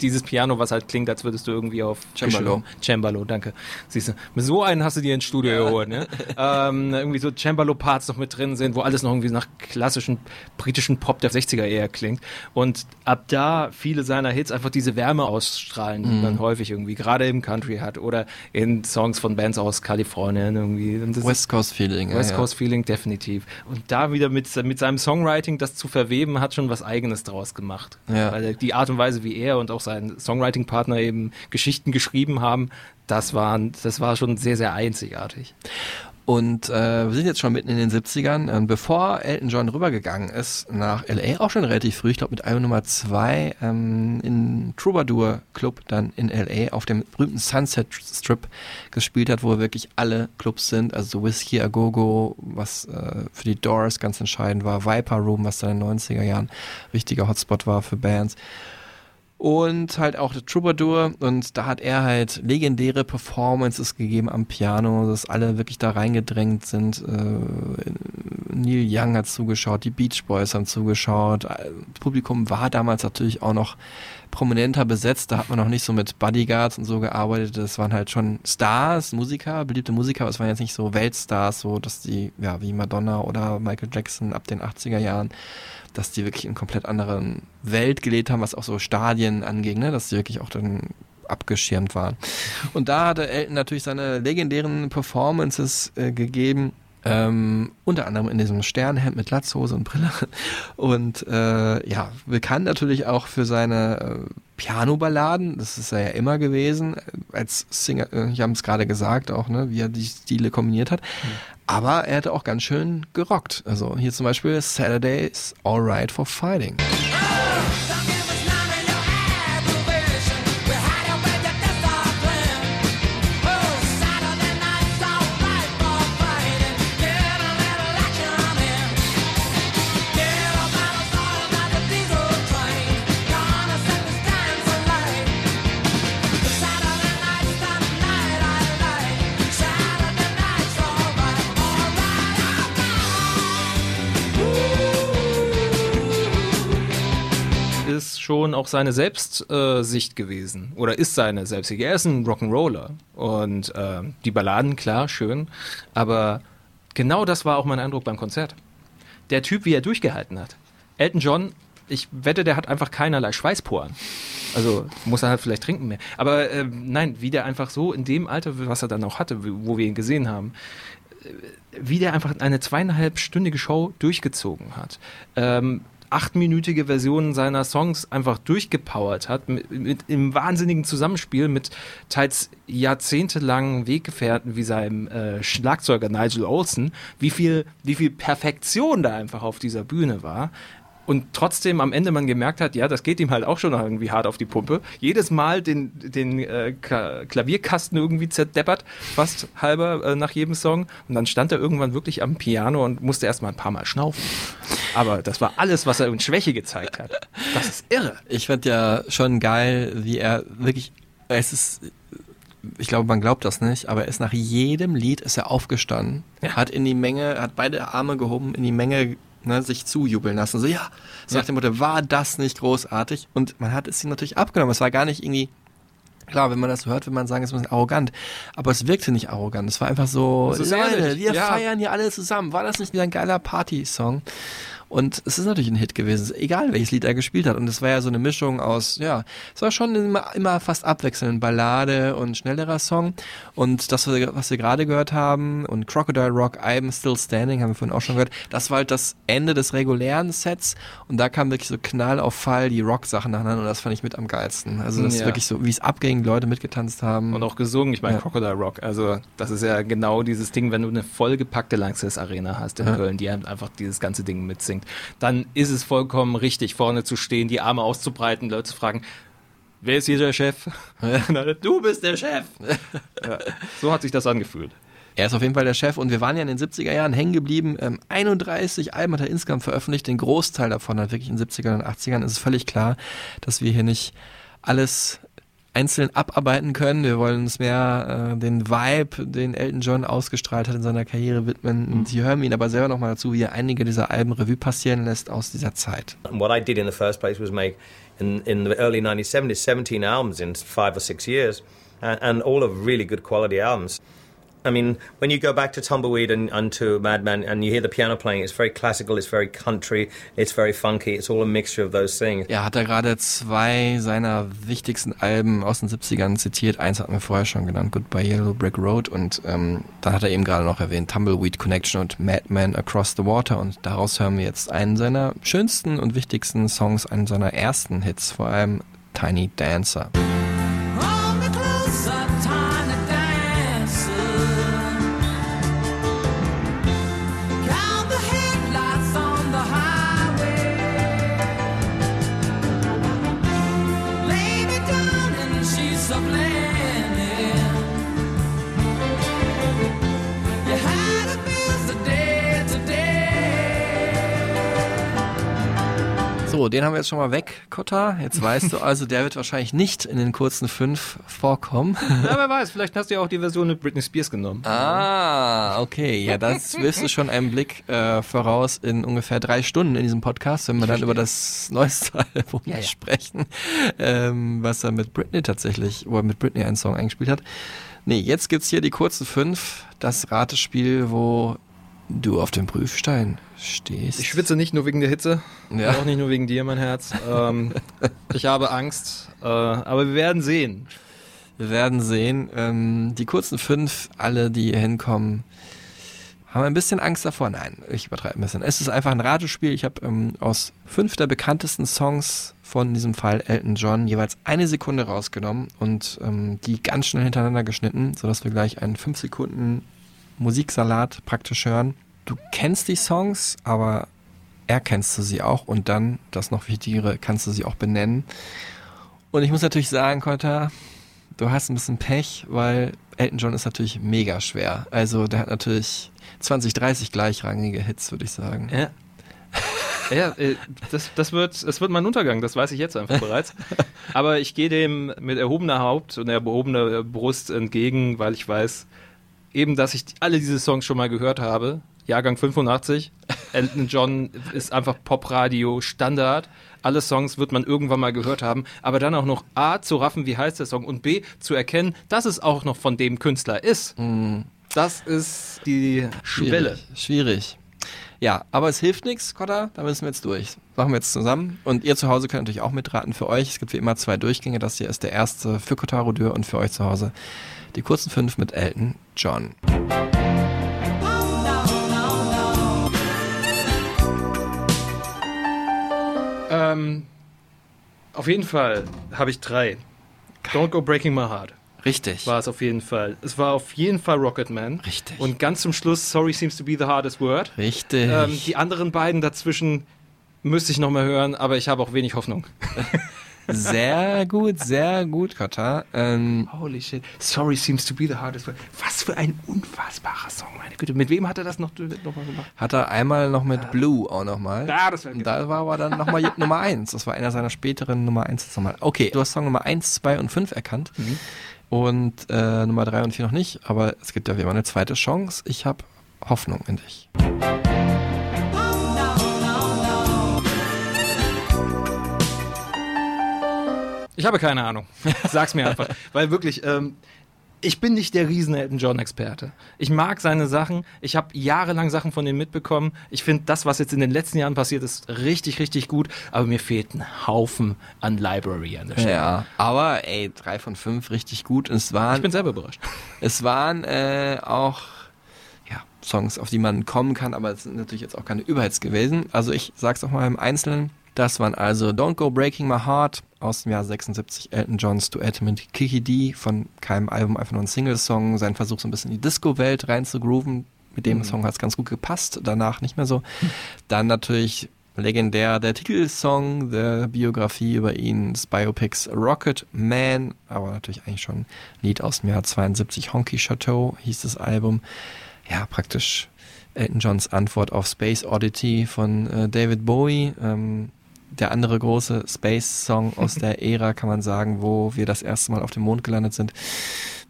dieses Piano, was halt klingt, als würdest du irgendwie auf Cembalo. Cembalo, danke. Siehst du, mit so einen hast du dir ins Studio geholt, ne? *laughs* ähm, irgendwie so Cembalo-Parts noch mit drin sind, wo alles noch irgendwie nach klassischen britischen Pop der 60er eher klingt. Und ab da viele seiner Hits einfach diese Wärme ausstrahlen, die Mhm. man häufig irgendwie gerade im Country hat oder in Songs von Bands aus Kalifornien irgendwie. West Coast Feeling. West ja. Coast Feeling, definitiv. Und da wieder mit, mit seinem Songwriting das zu verweben, hat schon was Eigenes draus gemacht. Ja. Weil die Art und Weise, wie er und auch sein Songwriting-Partner eben Geschichten geschrieben haben, das, waren, das war schon sehr, sehr einzigartig. Und äh, wir sind jetzt schon mitten in den 70ern. Und bevor Elton John rübergegangen ist nach LA, auch schon relativ früh, ich glaube mit Album Nummer 2, ähm, in Troubadour Club dann in LA auf dem berühmten Sunset Strip gespielt hat, wo wirklich alle Clubs sind. Also so Whiskey A Go Go, was äh, für die Doors ganz entscheidend war, Viper Room, was dann in den 90er Jahren wichtiger Hotspot war für Bands und halt auch der Troubadour und da hat er halt legendäre Performances gegeben am Piano, dass alle wirklich da reingedrängt sind. Äh, Neil Young hat zugeschaut, die Beach Boys haben zugeschaut. Das Publikum war damals natürlich auch noch prominenter besetzt, da hat man noch nicht so mit Bodyguards und so gearbeitet. Das waren halt schon Stars, Musiker, beliebte Musiker, aber es waren jetzt nicht so Weltstars, so dass die, ja, wie Madonna oder Michael Jackson ab den 80er Jahren dass die wirklich in komplett anderen Welt gelebt haben, was auch so Stadien anging, ne? dass die wirklich auch dann abgeschirmt waren. Und da hatte Elton natürlich seine legendären Performances äh, gegeben. Ähm, unter anderem in diesem Sternhemd mit Latzhose und Brille. *laughs* Und äh, ja, bekannt natürlich auch für seine äh, Piano-Balladen. Das ist er ja immer gewesen. Als Singer, äh, ich habe es gerade gesagt auch, ne, wie er die Stile kombiniert hat. Aber er hatte auch ganz schön gerockt. Also hier zum Beispiel Saturday's Alright for Fighting. Auch seine Selbstsicht äh, gewesen. Oder ist seine Selbstsicht. Er ist ein Rock'n'Roller. Und äh, die Balladen, klar, schön. Aber genau das war auch mein Eindruck beim Konzert. Der Typ, wie er durchgehalten hat. Elton John, ich wette, der hat einfach keinerlei Schweißporen. Also muss er halt vielleicht trinken mehr. Aber äh, nein, wie der einfach so in dem Alter, was er dann auch hatte, wo wir ihn gesehen haben, äh, wie der einfach eine zweieinhalbstündige Show durchgezogen hat. Ähm, achtminütige Versionen seiner Songs einfach durchgepowert hat, mit, im wahnsinnigen Zusammenspiel mit teils jahrzehntelangen Weggefährten wie seinem äh, Schlagzeuger Nigel Olsen, wie viel, wie viel Perfektion da einfach auf dieser Bühne war. Und trotzdem am Ende man gemerkt hat, ja, das geht ihm halt auch schon irgendwie hart auf die Pumpe. Jedes Mal den, den äh, Ka- Klavierkasten irgendwie zerdeppert, fast halber äh, nach jedem Song. Und dann stand er irgendwann wirklich am Piano und musste erstmal ein paar Mal schnaufen. Aber das war alles, was er in Schwäche gezeigt hat. Das ist irre. Ich fand ja schon geil, wie er wirklich, es ist, ich glaube, man glaubt das nicht, aber er ist nach jedem Lied ist er aufgestanden, hat in die Menge, hat beide Arme gehoben, in die Menge ne, sich zujubeln lassen. So, ja, so nach dem Motto, war das nicht großartig? Und man hat es ihm natürlich abgenommen. Es war gar nicht irgendwie, klar, wenn man das so hört, will man sagen, es ist ein bisschen arrogant. Aber es wirkte nicht arrogant. Es war einfach so, Leute, wir ja. feiern hier alle zusammen. War das nicht wieder ein geiler Party-Song? Und es ist natürlich ein Hit gewesen, egal welches Lied er gespielt hat. Und es war ja so eine Mischung aus, ja, es war schon immer, immer fast abwechselnd, Ballade und schnellerer Song. Und das, was wir, gerade gehört haben, und Crocodile Rock, I'm Still Standing, haben wir vorhin auch schon gehört, das war halt das Ende des regulären Sets. Und da kam wirklich so Knall auf Fall die Rock-Sachen nacheinander und das fand ich mit am geilsten. Also das ist Ja. wirklich so, wie es abging, Leute mitgetanzt haben. Und auch gesungen. Ich meine, Ja. Crocodile Rock. Also, das ist ja genau dieses Ding, wenn du eine vollgepackte Lanxess Arena hast in Ja. Köln, die einfach dieses ganze Ding mitsingt, dann ist es vollkommen richtig, vorne zu stehen, die Arme auszubreiten, Leute zu fragen, wer ist hier der Chef? *laughs* du bist der Chef. ja. So hat sich das angefühlt. Er ist auf jeden Fall der Chef und wir waren ja in den 70er Jahren hängen geblieben. Ähm, 31 Alben hat er insgesamt veröffentlicht, den Großteil davon hat wirklich in den 70ern und 80ern. Es ist völlig klar, dass wir hier nicht alles einzeln abarbeiten können. Wir wollen uns mehr äh, den Vibe, den Elton John ausgestrahlt hat in seiner Karriere widmen. Und Sie hören ihn aber selber nochmal dazu, wie er einige dieser Alben Revue passieren lässt aus dieser Zeit. What I did in the first place was make, in, in the early 1970s, 17 albums in five or six years, and, and all of really good quality albums. I mean, when you go back to Tumbleweed and, and to Madman and you hear the piano playing, it's very classical, it's very country, it's very funky, it's all a mixture of those things. Er hat da gerade zwei seiner wichtigsten Alben aus den 70ern zitiert. Eins hatten wir vorher schon genannt, Goodbye Yellow Brick Road. Und ähm, dann hat er eben gerade noch erwähnt, Tumbleweed Connection und Madman Across the Water. Und daraus hören wir jetzt einen seiner schönsten und wichtigsten Songs, einen seiner ersten Hits, vor allem Tiny Dancer. So, den haben wir jetzt schon mal weg, Kotta. Jetzt weißt du *laughs* also, der wird wahrscheinlich nicht in den kurzen fünf vorkommen. Ja, wer weiß, vielleicht hast du ja auch die Version mit Britney Spears genommen. Ah, okay. Ja, das *laughs* wirst du schon einen Blick äh, voraus in ungefähr drei Stunden in diesem Podcast, wenn wir dann über das neueste *laughs* Album Ja, ja. sprechen, ähm, was er mit Britney tatsächlich, wo er mit Britney einen Song eingespielt hat. Nee, jetzt gibt's hier die kurzen fünf, das Ratespiel, wo du auf dem Prüfstein stehst. Ich schwitze nicht nur wegen der Hitze, Ja. auch nicht nur wegen dir, mein Herz. Ähm, *laughs* ich habe Angst, äh, aber wir werden sehen. Wir werden sehen. Ähm, die kurzen fünf, alle, die hier hinkommen, haben ein bisschen Angst davor. Nein, ich übertreibe ein bisschen. Es ist einfach ein Ratespiel. Ich habe ähm, aus fünf der bekanntesten Songs von diesem Fall Elton John jeweils eine Sekunde rausgenommen und ähm, die ganz schnell hintereinander geschnitten, sodass wir gleich einen fünf Sekunden Musiksalat praktisch hören. Du kennst die Songs, aber erkennst du sie auch und dann, das noch Wichtigere, kannst du sie auch benennen. Und ich muss natürlich sagen, Kotta, du hast ein bisschen Pech, weil Elton John ist natürlich mega schwer. Also der hat natürlich 20, 30 gleichrangige Hits, würde ich sagen. Ja. Ja, äh, das, das, wird, das wird mein Untergang, das weiß ich jetzt einfach bereits. *laughs* Aber ich gehe dem mit erhobener Haupt und erhobener Brust entgegen, weil ich weiß, eben, dass ich alle diese Songs schon mal gehört habe. Jahrgang 85. Elton John ist einfach Popradio Standard. Alle Songs wird man irgendwann mal gehört haben, aber dann auch noch A zu raffen, wie heißt der Song und B zu erkennen, dass es auch noch von dem Künstler ist. Das ist die Schwelle. Schwierig. Schwierig. Ja, aber es hilft nichts, Kotta, da müssen wir jetzt durch. Machen wir jetzt zusammen. Und ihr zu Hause könnt natürlich auch mitraten für euch. Es gibt wie immer zwei Durchgänge. Das hier ist der erste für Kotaro Dürr und für euch zu Hause die kurzen fünf mit Elton John. Ähm, auf jeden Fall habe ich drei. Don't Go Breaking My Heart Richtig. war es auf jeden Fall. Es war auf jeden Fall Rocketman. Richtig. Und ganz zum Schluss, Sorry Seems to be the hardest word. Richtig. Ähm, die anderen beiden dazwischen müsste ich noch mal hören, aber ich habe auch wenig Hoffnung. *laughs* sehr gut, sehr gut, Kotta. Ähm, Holy shit. Sorry seems to be the hardest word. Was für ein unfassbarer Song, meine Güte. Mit wem hat er das noch, noch mal gemacht? hat er einmal noch mit Blue auch nochmal. Ja, das da war aber dann nochmal *laughs* Nummer eins. Das war einer seiner späteren Nummer eins jetzt nochmal. Okay, du hast Song Nummer eins, zwei und fünf erkannt. Und äh, Nummer drei und vier noch nicht. Aber es gibt ja wie immer eine zweite Chance. Ich habe Hoffnung in dich. Ich habe keine Ahnung. *laughs* Sag's mir einfach. Weil wirklich, ähm, ich bin nicht der riesen Elton John Experte. Ich mag seine Sachen. Ich habe jahrelang Sachen von ihm mitbekommen. Ich finde das, was jetzt in den letzten Jahren passiert ist, richtig, richtig gut. Aber mir fehlt ein Haufen an Library an der Stelle. Ja, aber ey, drei von fünf richtig gut. Es waren, Ich bin selber überrascht. es waren äh, auch ja, Songs, auf die man kommen kann, aber es sind natürlich jetzt auch keine Überhits gewesen. Also ich sag's auch mal im Einzelnen. Das waren also Don't Go Breaking My Heart aus dem Jahr 76, Elton Johns Duett mit Kiki D von keinem Album, einfach nur ein Single-Song, sein Versuch so ein bisschen in die Disco-Welt reinzugrooven. Mit dem Song hat's ganz gut gepasst, danach nicht mehr so. Dann natürlich legendär. Der Titelsong der Biografie über ihn des Biopics Rocket Man, aber natürlich eigentlich schon ein Lied aus dem Jahr 72. Honky Chateau hieß das Album. Ja, praktisch Elton Johns Antwort auf Space Oddity von äh, David Bowie. Ähm, der andere große Space-Song aus *laughs* der Ära, kann man sagen, wo wir das erste Mal auf dem Mond gelandet sind.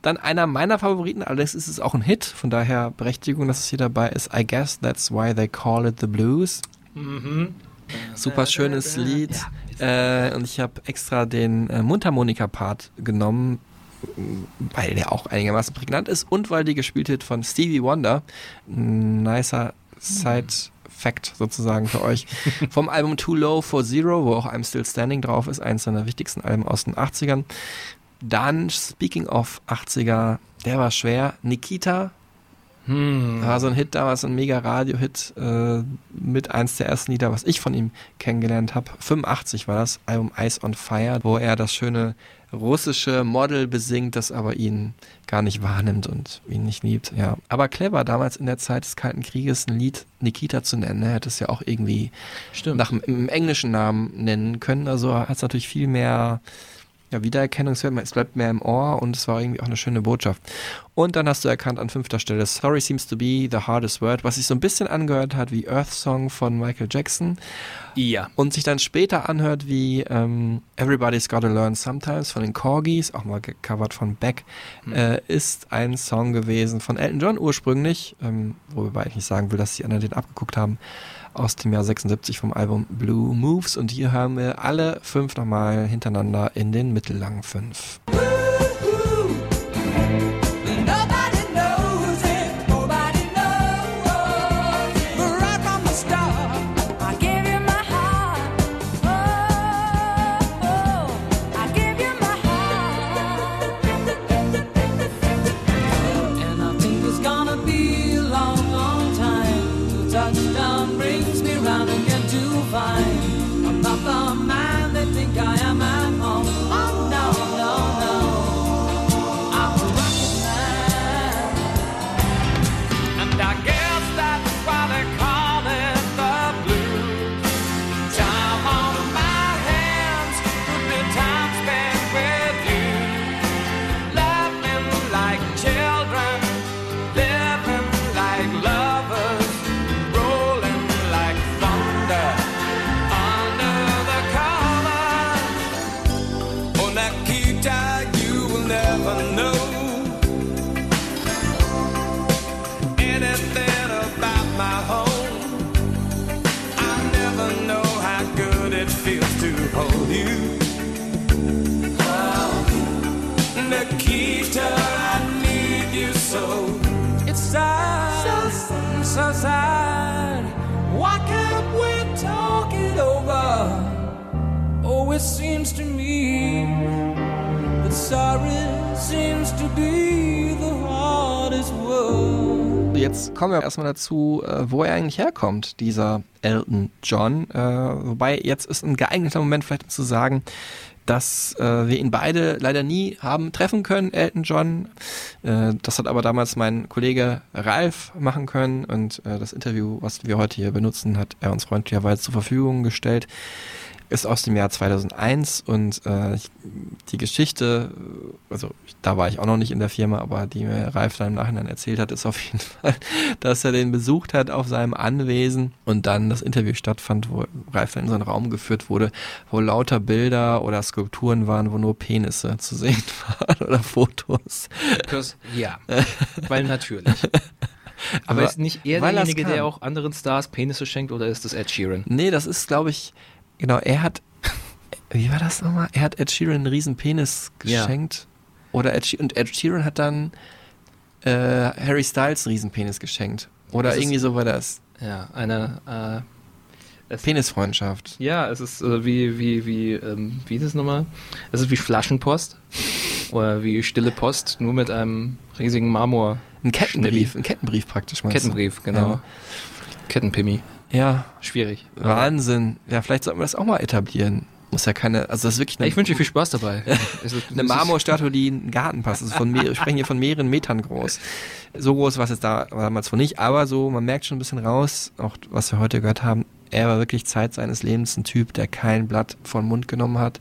Dann einer meiner Favoriten, allerdings ist es auch ein Hit, von daher Berechtigung, dass es hier dabei ist. I guess that's why they call it the blues. Mhm. Super schönes Lied. Äh, und ich habe extra den äh, Mundharmonika-Part genommen, weil der auch einigermaßen prägnant ist und weil die gespielt wird von Stevie Wonder. Nicer Side-Fact sozusagen für euch. *laughs* Vom Album Too Low for Zero, wo auch I'm Still Standing drauf ist, eines seiner wichtigsten Alben aus den 80ern. Dann, speaking of 80er, der war schwer. Nikita Hm. war so ein Hit damals, ein mega Radio-Hit äh, mit eins der ersten Lieder, was ich von ihm kennengelernt habe. 85 war das Album Ice on Fire, wo er das schöne russische Model besingt, das aber ihn gar nicht wahrnimmt und ihn nicht liebt. Ja, aber clever damals in der Zeit des Kalten Krieges ein Lied Nikita zu nennen. Er hätte es ja auch irgendwie Stimmt. nach einem englischen Namen nennen können. Also hat es natürlich viel mehr ja, Wiedererkennungswert, es bleibt mehr im Ohr und es war irgendwie auch eine schöne Botschaft. Und dann hast du erkannt an fünfter Stelle Sorry Seems to Be the Hardest Word, was sich so ein bisschen angehört hat wie Earth Song von Michael Jackson Ja. und sich dann später anhört wie ähm, Everybody's Gotta Learn Sometimes von den Corgis, auch mal gecovert von Beck, äh, ist ein Song gewesen von Elton John ursprünglich, ähm, wobei ich nicht sagen will, dass die anderen den abgeguckt haben, aus dem Jahr 76 vom Album Blue Moves und hier hören wir alle fünf nochmal hintereinander in den mittellangen fünf. Nobody it seems to me that sorry seems to be the hardest word. Jetzt kommen wir erstmal dazu, äh, wo er eigentlich herkommt, dieser Elton John. Äh, wobei jetzt ist ein geeigneter Moment vielleicht zu sagen, dass äh, wir ihn beide leider nie haben treffen können, Elton John. Äh, das hat aber damals mein Kollege Ralf machen können und äh, das Interview, was wir heute hier benutzen, hat er uns freundlicherweise zur Verfügung gestellt. Ist aus dem Jahr 2001 und äh, ich, die Geschichte, also ich, da war ich auch noch nicht in der Firma, aber die mir Ralf dann im Nachhinein erzählt hat, ist auf jeden *laughs* Fall, dass er den besucht hat auf seinem Anwesen und dann das Interview stattfand, wo Ralf dann in so einen Raum geführt wurde, wo lauter Bilder oder Skulpturen waren, wo nur Penisse zu sehen *laughs* waren oder Fotos. Because, ja, *laughs* weil natürlich. Aber, Aber ist nicht er derjenige, der auch anderen Stars Penisse schenkt oder ist das Ed Sheeran? Nee, das ist, glaube ich, genau, er hat, *laughs* wie war das nochmal? Er hat Ed Sheeran einen riesen Penis Ja. geschenkt. Oder Ed, She- und Ed Sheeran hat dann äh, Harry Styles einen riesen Penis geschenkt. Oder Das ist- irgendwie so war das. Ja, eine äh, Penisfreundschaft. Ja, es ist äh, wie, wie, wie, ähm, wie ist es nochmal? Es ist wie Flaschenpost oder wie stille Post, nur mit einem riesigen Marmor. Ein Kettenbrief, ein Kettenbrief praktisch. meinst du? Kettenbrief, genau. Ja. Kettenpimmi. Ja, Schwierig. Wahnsinn. Ja, vielleicht sollten wir das auch mal etablieren. Muss ja keine, also das ist wirklich eine, Ich wünsche dir viel Spaß dabei. *laughs* Eine Marmorstatue, die in den Garten passt. Also von mehr, *laughs* wir sprechen hier von mehreren Metern groß. So groß war es jetzt da, damals wohl nicht, aber so, man merkt schon ein bisschen raus, auch was wir heute gehört haben, er war wirklich Zeit seines Lebens ein Typ, der kein Blatt von Mund genommen hat.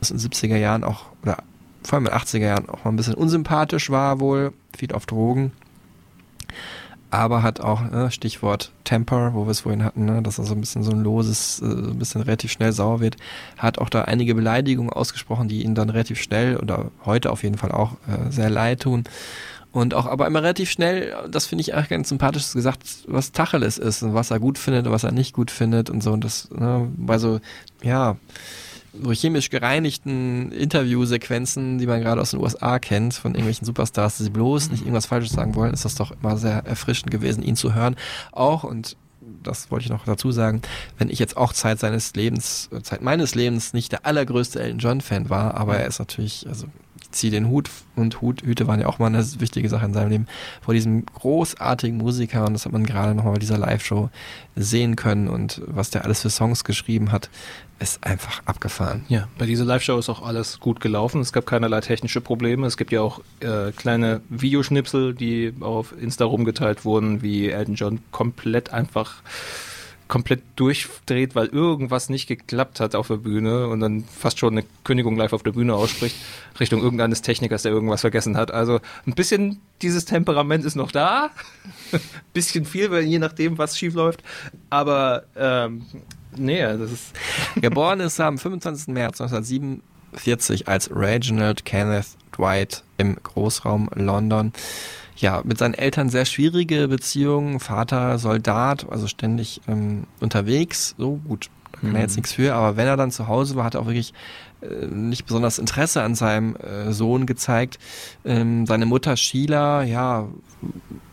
Was in den 70er Jahren auch, oder vor allem in den 80er Jahren auch mal ein bisschen unsympathisch war wohl, viel auf Drogen. Aber hat auch, ne, Stichwort Temper, wo wir es vorhin hatten, ne, dass er so ein bisschen so ein loses, äh, so ein bisschen relativ schnell sauer wird, hat auch da einige Beleidigungen ausgesprochen, die ihn dann relativ schnell oder heute auf jeden Fall auch äh, sehr leid tun. Und auch aber immer relativ schnell, das finde ich eigentlich ganz sympathisch gesagt, was Tacheles ist und was er gut findet und was er nicht gut findet und so. Und das, ne, bei so, ja, so chemisch gereinigten Interviewsequenzen, die man gerade aus den USA kennt, von irgendwelchen Superstars, die sie bloß nicht irgendwas Falsches sagen wollen, ist das doch immer sehr erfrischend gewesen, ihn zu hören. Auch, und das wollte ich noch dazu sagen, wenn ich jetzt auch Zeit seines Lebens, Zeit meines Lebens nicht der allergrößte Elton John Fan war, aber er ist natürlich, also ziehe den Hut und Hut, Hüte waren ja auch mal eine wichtige Sache in seinem Leben, vor diesem großartigen Musiker und das hat man gerade nochmal bei dieser Live-Show sehen können und was der alles für Songs geschrieben hat, ist einfach abgefahren. Ja, bei dieser Live-Show ist auch alles gut gelaufen. Es gab keinerlei technische Probleme. Es gibt ja auch äh, kleine Videoschnipsel, die auf Insta rumgeteilt wurden, wie Elton John komplett einfach komplett durchdreht, weil irgendwas nicht geklappt hat auf der Bühne und dann fast schon eine Kündigung live auf der Bühne ausspricht, Richtung irgendeines Technikers, der irgendwas vergessen hat. Also ein bisschen dieses Temperament ist noch da. *laughs* bisschen viel, je nachdem, was schief läuft. Aber ähm, nee, das ist. Geboren ist er am 25. März 1947 als Reginald Kenneth Dwight im Großraum London ja, mit seinen Eltern sehr schwierige Beziehungen. Vater Soldat, also ständig ähm, unterwegs. So gut, da kann er jetzt nichts für. Aber wenn er dann zu Hause war, hat er auch wirklich äh, nicht besonders Interesse an seinem äh, Sohn gezeigt. Ähm, seine Mutter Sheila, ja,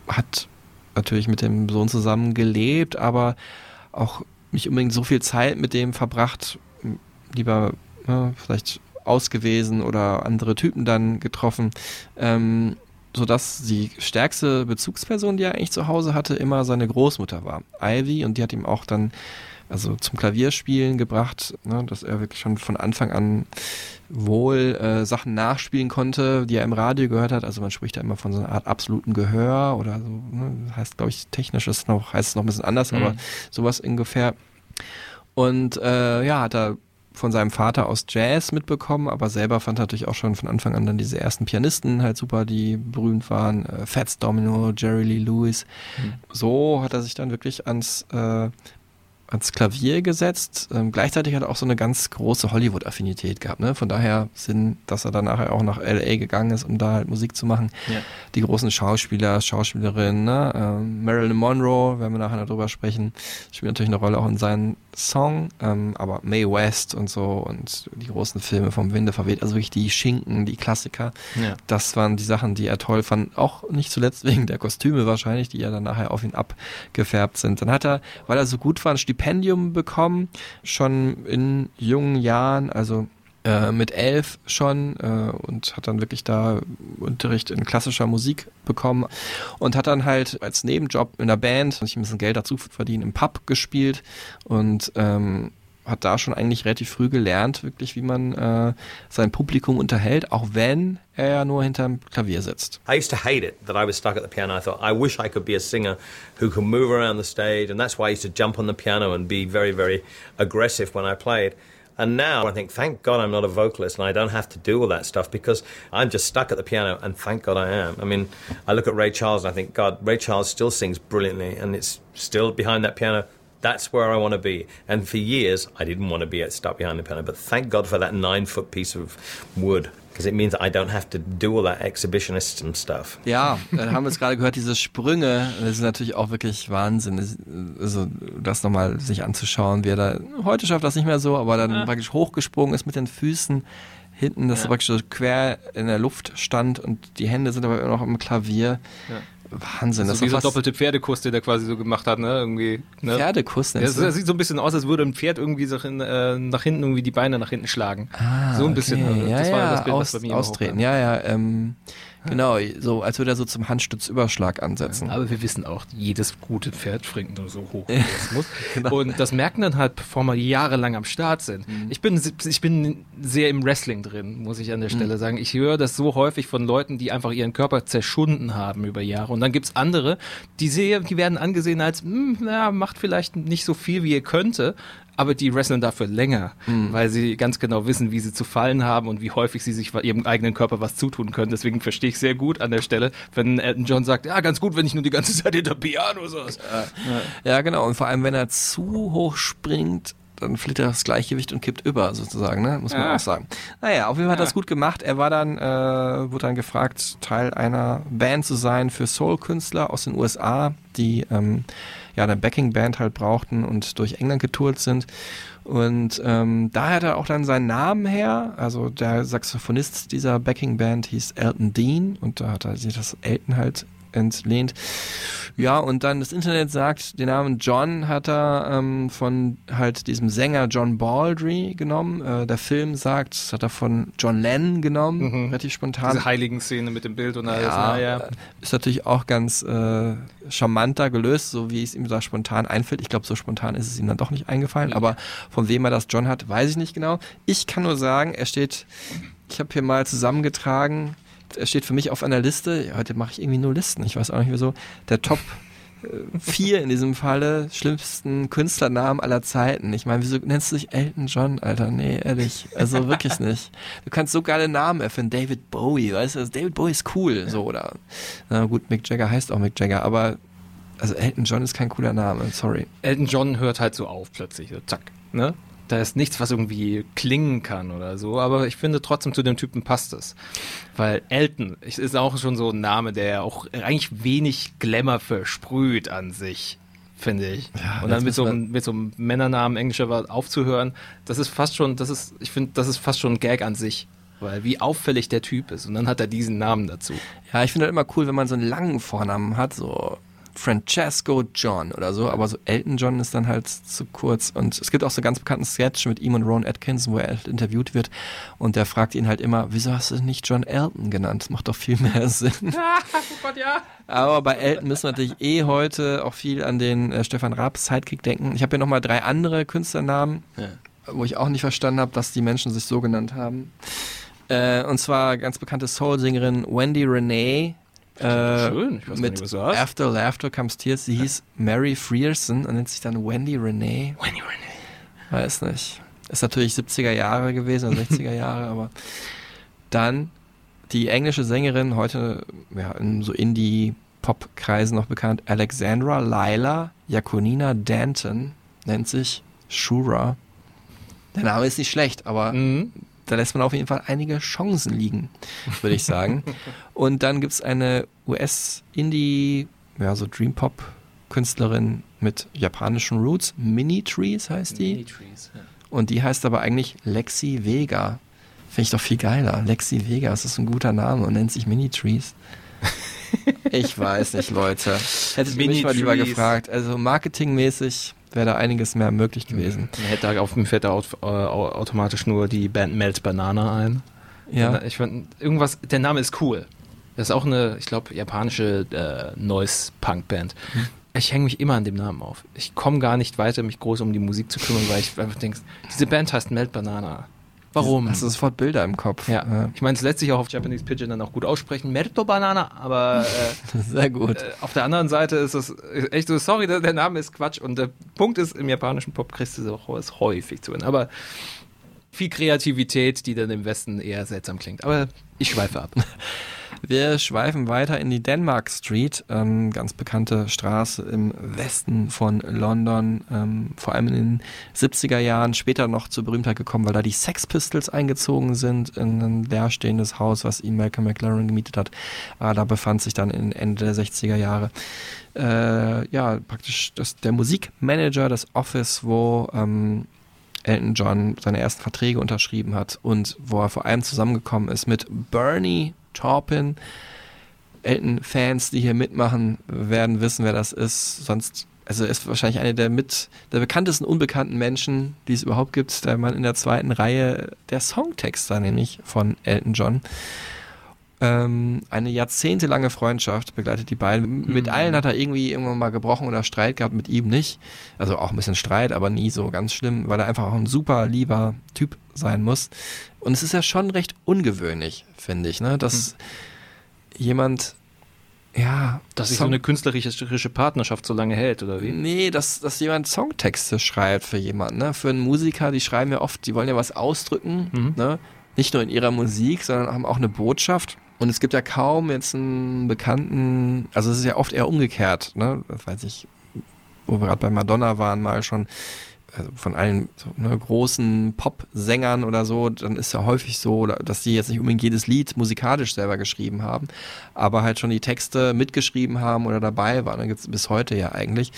hat natürlich mit dem Sohn zusammen gelebt, aber auch nicht unbedingt so viel Zeit mit dem verbracht. Lieber ja, vielleicht ausgewesen oder andere Typen dann getroffen. Ähm, sodass die stärkste Bezugsperson, die er eigentlich zu Hause hatte, immer seine Großmutter war, Ivy, und die hat ihm auch dann also zum Klavierspielen gebracht, ne, dass er wirklich schon von Anfang an wohl äh, Sachen nachspielen konnte, die er im Radio gehört hat. Also man spricht da immer von so einer Art absoluten Gehör oder so, ne, heißt glaube ich technisch ist noch heißt es noch ein bisschen anders, Mhm. aber sowas ungefähr. Und äh, ja, hat er von seinem Vater aus Jazz mitbekommen, aber selber fand er natürlich auch schon von Anfang an dann diese ersten Pianisten halt super, die berühmt waren. Äh, Fats Domino, Jerry Lee Lewis. So hat er sich dann wirklich ans, äh, ans Klavier gesetzt. Ähm, gleichzeitig hat er auch so eine ganz große Hollywood-Affinität gehabt. Ne? Von daher Sinn, dass er dann nachher auch nach L.A. gegangen ist, um da halt Musik zu machen. Ja. Die großen Schauspieler, Schauspielerinnen, ne? ähm, Marilyn Monroe, werden wir nachher noch drüber sprechen, spielt natürlich eine Rolle auch in seinen Song, ähm, aber Mae West und so und die großen Filme vom Winde verweht, also wirklich die Schinken, die Klassiker, Ja. das waren die Sachen, die er toll fand, auch nicht zuletzt wegen der Kostüme wahrscheinlich, die ja dann nachher auf ihn abgefärbt sind. Dann hat er, weil er so gut war, ein Stipendium bekommen, schon in jungen Jahren, also äh, mit elf schon äh, und hat dann wirklich da Unterricht in klassischer Musik bekommen und hat dann halt als Nebenjob in der Band sich ein bisschen Geld dazu verdienen im Pub gespielt und ähm, hat da schon eigentlich relativ früh gelernt, wirklich, wie man äh, sein Publikum unterhält, auch wenn er ja nur hinterm Klavier sitzt. I used to hate it that I was stuck at the piano. I thought, I wish I could be a singer who can move around the stage. And that's why I used to jump on the piano and be very, very aggressive when I played. And now I think, thank God I'm not a vocalist and I don't have to do all that stuff because I'm just stuck at the piano and thank God I am. I mean, I look at Ray Charles and I think, God, Ray Charles still sings brilliantly and it's still behind that piano. That's where I want to be. And for years, I didn't want to be stuck behind the piano. But thank God for that nine foot piece of wood because it means that I don't have to do all that exhibitionist and stuff. Ja, dann haben wir es gerade gehört, diese Sprünge, das ist natürlich auch wirklich Wahnsinn. Das- Also das nochmal sich anzuschauen, wie er da, heute schafft das nicht mehr so, aber dann praktisch hochgesprungen ist mit den Füßen hinten, dass er praktisch so quer in der Luft stand und die Hände sind aber immer noch am Klavier. Wahnsinn, das so wie ist fast doppelte Pferdekuss, den der quasi so gemacht hat, ne? Irgendwie. Ne? Pferdekuss. Ja, nennst das, das sieht so ein bisschen aus, als würde ein Pferd irgendwie so in, äh, nach hinten irgendwie die Beine nach hinten schlagen. Ah, so ein bisschen. okay. äh, Ja, das war ja, das Bild, aus, was bei mir austreten. Ja, ja, ähm, genau, so als würde er so zum Handstützüberschlag ansetzen. Aber wir wissen auch, jedes gute Pferd springt nur so hoch, wie es muss. *laughs* Genau. Und das merken dann halt Performer, die jahrelang am Start sind. Mhm. Ich, bin, ich bin sehr im Wrestling drin, muss ich an der Stelle Mhm. sagen. Ich höre das so häufig von Leuten, die einfach ihren Körper zerschunden haben über Jahre und dann gibt's andere, die, sehr, die werden angesehen als, hm, na, macht vielleicht nicht so viel, wie ihr könnte, aber die wresteln dafür länger, Mhm. weil sie ganz genau wissen, wie sie zu fallen haben und wie häufig sie sich ihrem eigenen Körper was zutun können. Deswegen verstehe ich sehr gut an der Stelle, wenn Elton John sagt, ja, ganz gut, wenn ich nur die ganze *laughs* Zeit hinter Piano saß. Ja, genau. Und vor allem, wenn er zu hoch springt, dann fliegt er das Gleichgewicht und kippt über, sozusagen, ne? Muss man Ah. auch sagen. Naja, auf jeden Fall hat er das gut gemacht. Er war dann, äh, wurde dann gefragt, Teil einer Band zu sein für Soul-Künstler aus den USA, die ähm, ja eine Backing-Band halt brauchten und durch England getourt sind. Und ähm, da hat er auch dann seinen Namen her. Also der Saxophonist dieser Backing-Band hieß Elton Dean und da hat er sich das Elton halt entlehnt. Ja, und dann das Internet sagt, den Namen John hat er ähm, von halt diesem Sänger John Baldry genommen. Äh, der Film sagt, das hat er von John Lennon genommen, relativ spontan. Diese heiligen Szene mit dem Bild und alles. Ja, naja. ist natürlich auch ganz äh, charmanter gelöst, so wie es ihm da spontan einfällt. Ich glaube, so spontan ist es ihm dann doch nicht eingefallen, aber von wem er das John hat, weiß ich nicht genau. Ich kann nur sagen, er steht, ich habe hier mal zusammengetragen, steht für mich auf einer Liste, heute mache ich irgendwie nur Listen, ich weiß auch nicht wieso, der Top äh, vier in diesem Falle schlimmsten Künstlernamen aller Zeiten. Ich meine, wieso nennst du dich Elton John, Alter? Nee, ehrlich. Also wirklich nicht. Du kannst so geile Namen erfinden. David Bowie, weißt du? Also David Bowie ist cool, so, oder? Na gut, Mick Jagger heißt auch Mick Jagger, aber also Elton John ist kein cooler Name, sorry. Elton John hört halt so auf plötzlich, so zack, ne? Da ist nichts, was irgendwie klingen kann oder so, aber ich finde trotzdem zu dem Typen passt es. Weil Elton ist auch schon so ein Name, der auch eigentlich wenig Glamour versprüht an sich, finde ich. Ja, Und dann mit so, einem, mit so einem Männernamen englischer Wort aufzuhören, das ist fast schon, das ist, ich finde, das ist fast schon ein Gag an sich. Weil wie auffällig der Typ ist. Und dann hat er diesen Namen dazu. Ja, ich finde halt immer cool, wenn man so einen langen Vornamen hat, so Francesco John oder so, aber so Elton John ist dann halt zu kurz. Und es gibt auch so einen ganz bekannten Sketch mit ihm und Ron Atkinson, wo er halt interviewt wird und der fragt ihn halt immer, wieso hast du nicht John Elton genannt? Das macht doch viel mehr *laughs* Sinn. *laughs* oh Gott, ja. Aber bei Elton müssen wir natürlich eh heute auch viel an den äh, Stefan Raab Sidekick denken. Ich habe hier nochmal drei andere Künstlernamen, wo ich auch nicht verstanden habe, dass die Menschen sich so genannt haben. Äh, und zwar ganz bekannte Soul-Sängerin Wendy Renee. Äh, Schön, ich weiß mit nicht, was du hast. After Laughter Comes Tears. Sie hieß Mary Frierson und nennt sich dann Wendy Renee. Wendy Renee. Weiß nicht. Ist natürlich 70er Jahre gewesen, oder *laughs* 60er Jahre, aber dann die englische Sängerin, heute ja, in so Indie-Pop-Kreisen noch bekannt, Alexandra Lila Jaconina Danton, nennt sich Shura. Der Name ist nicht schlecht, aber Mhm. Da lässt man auf jeden Fall einige Chancen liegen, würde ich sagen. *laughs* Und dann gibt's eine US-Indie, ja, so Dream-Pop-Künstlerin mit japanischen Roots. Mini Trees heißt die. Und die heißt aber eigentlich Lexi Vega. Finde ich doch viel geiler. Lexi Vega, das ist ein guter Name und nennt sich Mini Trees. *laughs* Ich weiß nicht, Leute. Hättet ihr mich mal lieber gefragt. Also marketingmäßig wäre da einiges mehr möglich gewesen. Mir hätte da auf mir fällt da äh, au- automatisch nur die Band Melt Banana ein. Ja. Ich fand irgendwas, der Name ist cool. Das ist auch eine, ich glaube, japanische äh, Noise-Punk-Band. Hm. Ich hänge mich immer an dem Namen auf. Ich komme gar nicht weiter, mich groß um die Musik zu kümmern, weil ich einfach denke, diese Band heißt Melt Banana. Warum? Hast du sofort Bilder im Kopf? ja. Ich meine, es lässt sich auch auf Japanese Pigeon dann auch gut aussprechen. Melto Banana, aber äh, *laughs* Sehr gut. äh, auf der anderen Seite ist es echt so, sorry, der, der Name ist Quatsch und der Punkt ist, im japanischen Pop kriegst du es auch ist häufig zu hören. Aber viel Kreativität, die dann im Westen eher seltsam klingt. Aber ich schweife ab. *laughs* Wir schweifen weiter in die Denmark Street, ähm, ganz bekannte Straße im Westen von London, ähm, vor allem in den 70er Jahren, später noch zur Berühmtheit gekommen, weil da die Sex Pistols eingezogen sind in ein leerstehendes Haus, was ihm Malcolm McLaren gemietet hat. Ah, da befand sich dann Ende der 60er Jahre äh, ja praktisch das, der Musikmanager des Office, wo ähm, Elton John seine ersten Verträge unterschrieben hat und wo er vor allem zusammengekommen ist mit Bernie Taupin. Elton-Fans, die hier mitmachen, werden wissen, wer das ist. Sonst, also er ist wahrscheinlich einer der mit der bekanntesten unbekannten Menschen, die es überhaupt gibt. Der Mann in der zweiten Reihe, der Songtexter nämlich von Elton John. Ähm, eine jahrzehntelange Freundschaft begleitet die beiden. Mit allen hat er irgendwie irgendwann mal gebrochen oder Streit gehabt, mit ihm nicht. Also auch ein bisschen Streit, aber nie so ganz schlimm, weil er einfach auch ein super lieber Typ sein muss. Und es ist ja schon recht ungewöhnlich, finde ich, ne, dass jemand ja, Dass sich so eine künstlerische Partnerschaft so lange hält, oder wie? Nee, dass, dass jemand Songtexte schreibt für jemanden, ne? Für einen Musiker, die schreiben ja oft, die wollen ja was ausdrücken, Mhm. ne? Nicht nur in ihrer Musik, sondern haben auch eine Botschaft. Und es gibt ja kaum jetzt einen bekannten, also es ist ja oft eher umgekehrt, ne? Das weiß ich, wo wir gerade bei Madonna waren, mal schon, also von allen so, ne, großen Pop-Sängern oder so, dann ist ja häufig so, dass die jetzt nicht unbedingt jedes Lied musikalisch selber geschrieben haben, aber halt schon die Texte mitgeschrieben haben oder dabei waren. Da gibt's bis heute ja eigentlich.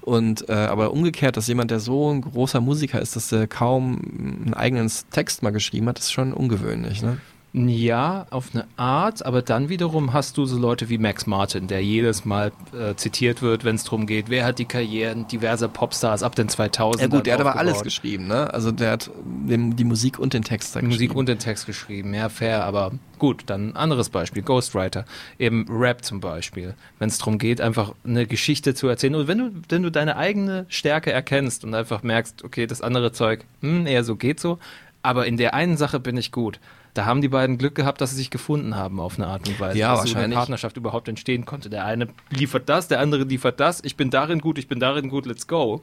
Und äh, aber umgekehrt, dass jemand, der so ein großer Musiker ist, dass der kaum einen eigenen Text mal geschrieben hat, ist schon ungewöhnlich. Ne? Ja, auf eine Art, aber dann wiederum hast du so Leute wie Max Martin, der jedes Mal äh, zitiert wird, wenn es darum geht, wer hat die Karrieren diverser Popstars ab den 2000 Ja gut, der hat aber alles geschrieben, ne? Also der hat die Musik und den Text Die Musik geschrieben. und den Text geschrieben, ja, fair, aber gut, dann ein anderes Beispiel, Ghostwriter, eben Rap zum Beispiel, wenn es darum geht, einfach eine Geschichte zu erzählen und wenn du, wenn du deine eigene Stärke erkennst und einfach merkst, okay, das andere Zeug, hm, eher so geht so, aber in der einen Sache bin ich gut. Da haben die beiden Glück gehabt, dass sie sich gefunden haben auf eine Art und Weise. Ja, dass so eine. Partnerschaft überhaupt entstehen konnte. Der eine liefert das, der andere liefert das. Ich bin darin gut, ich bin darin gut, let's go.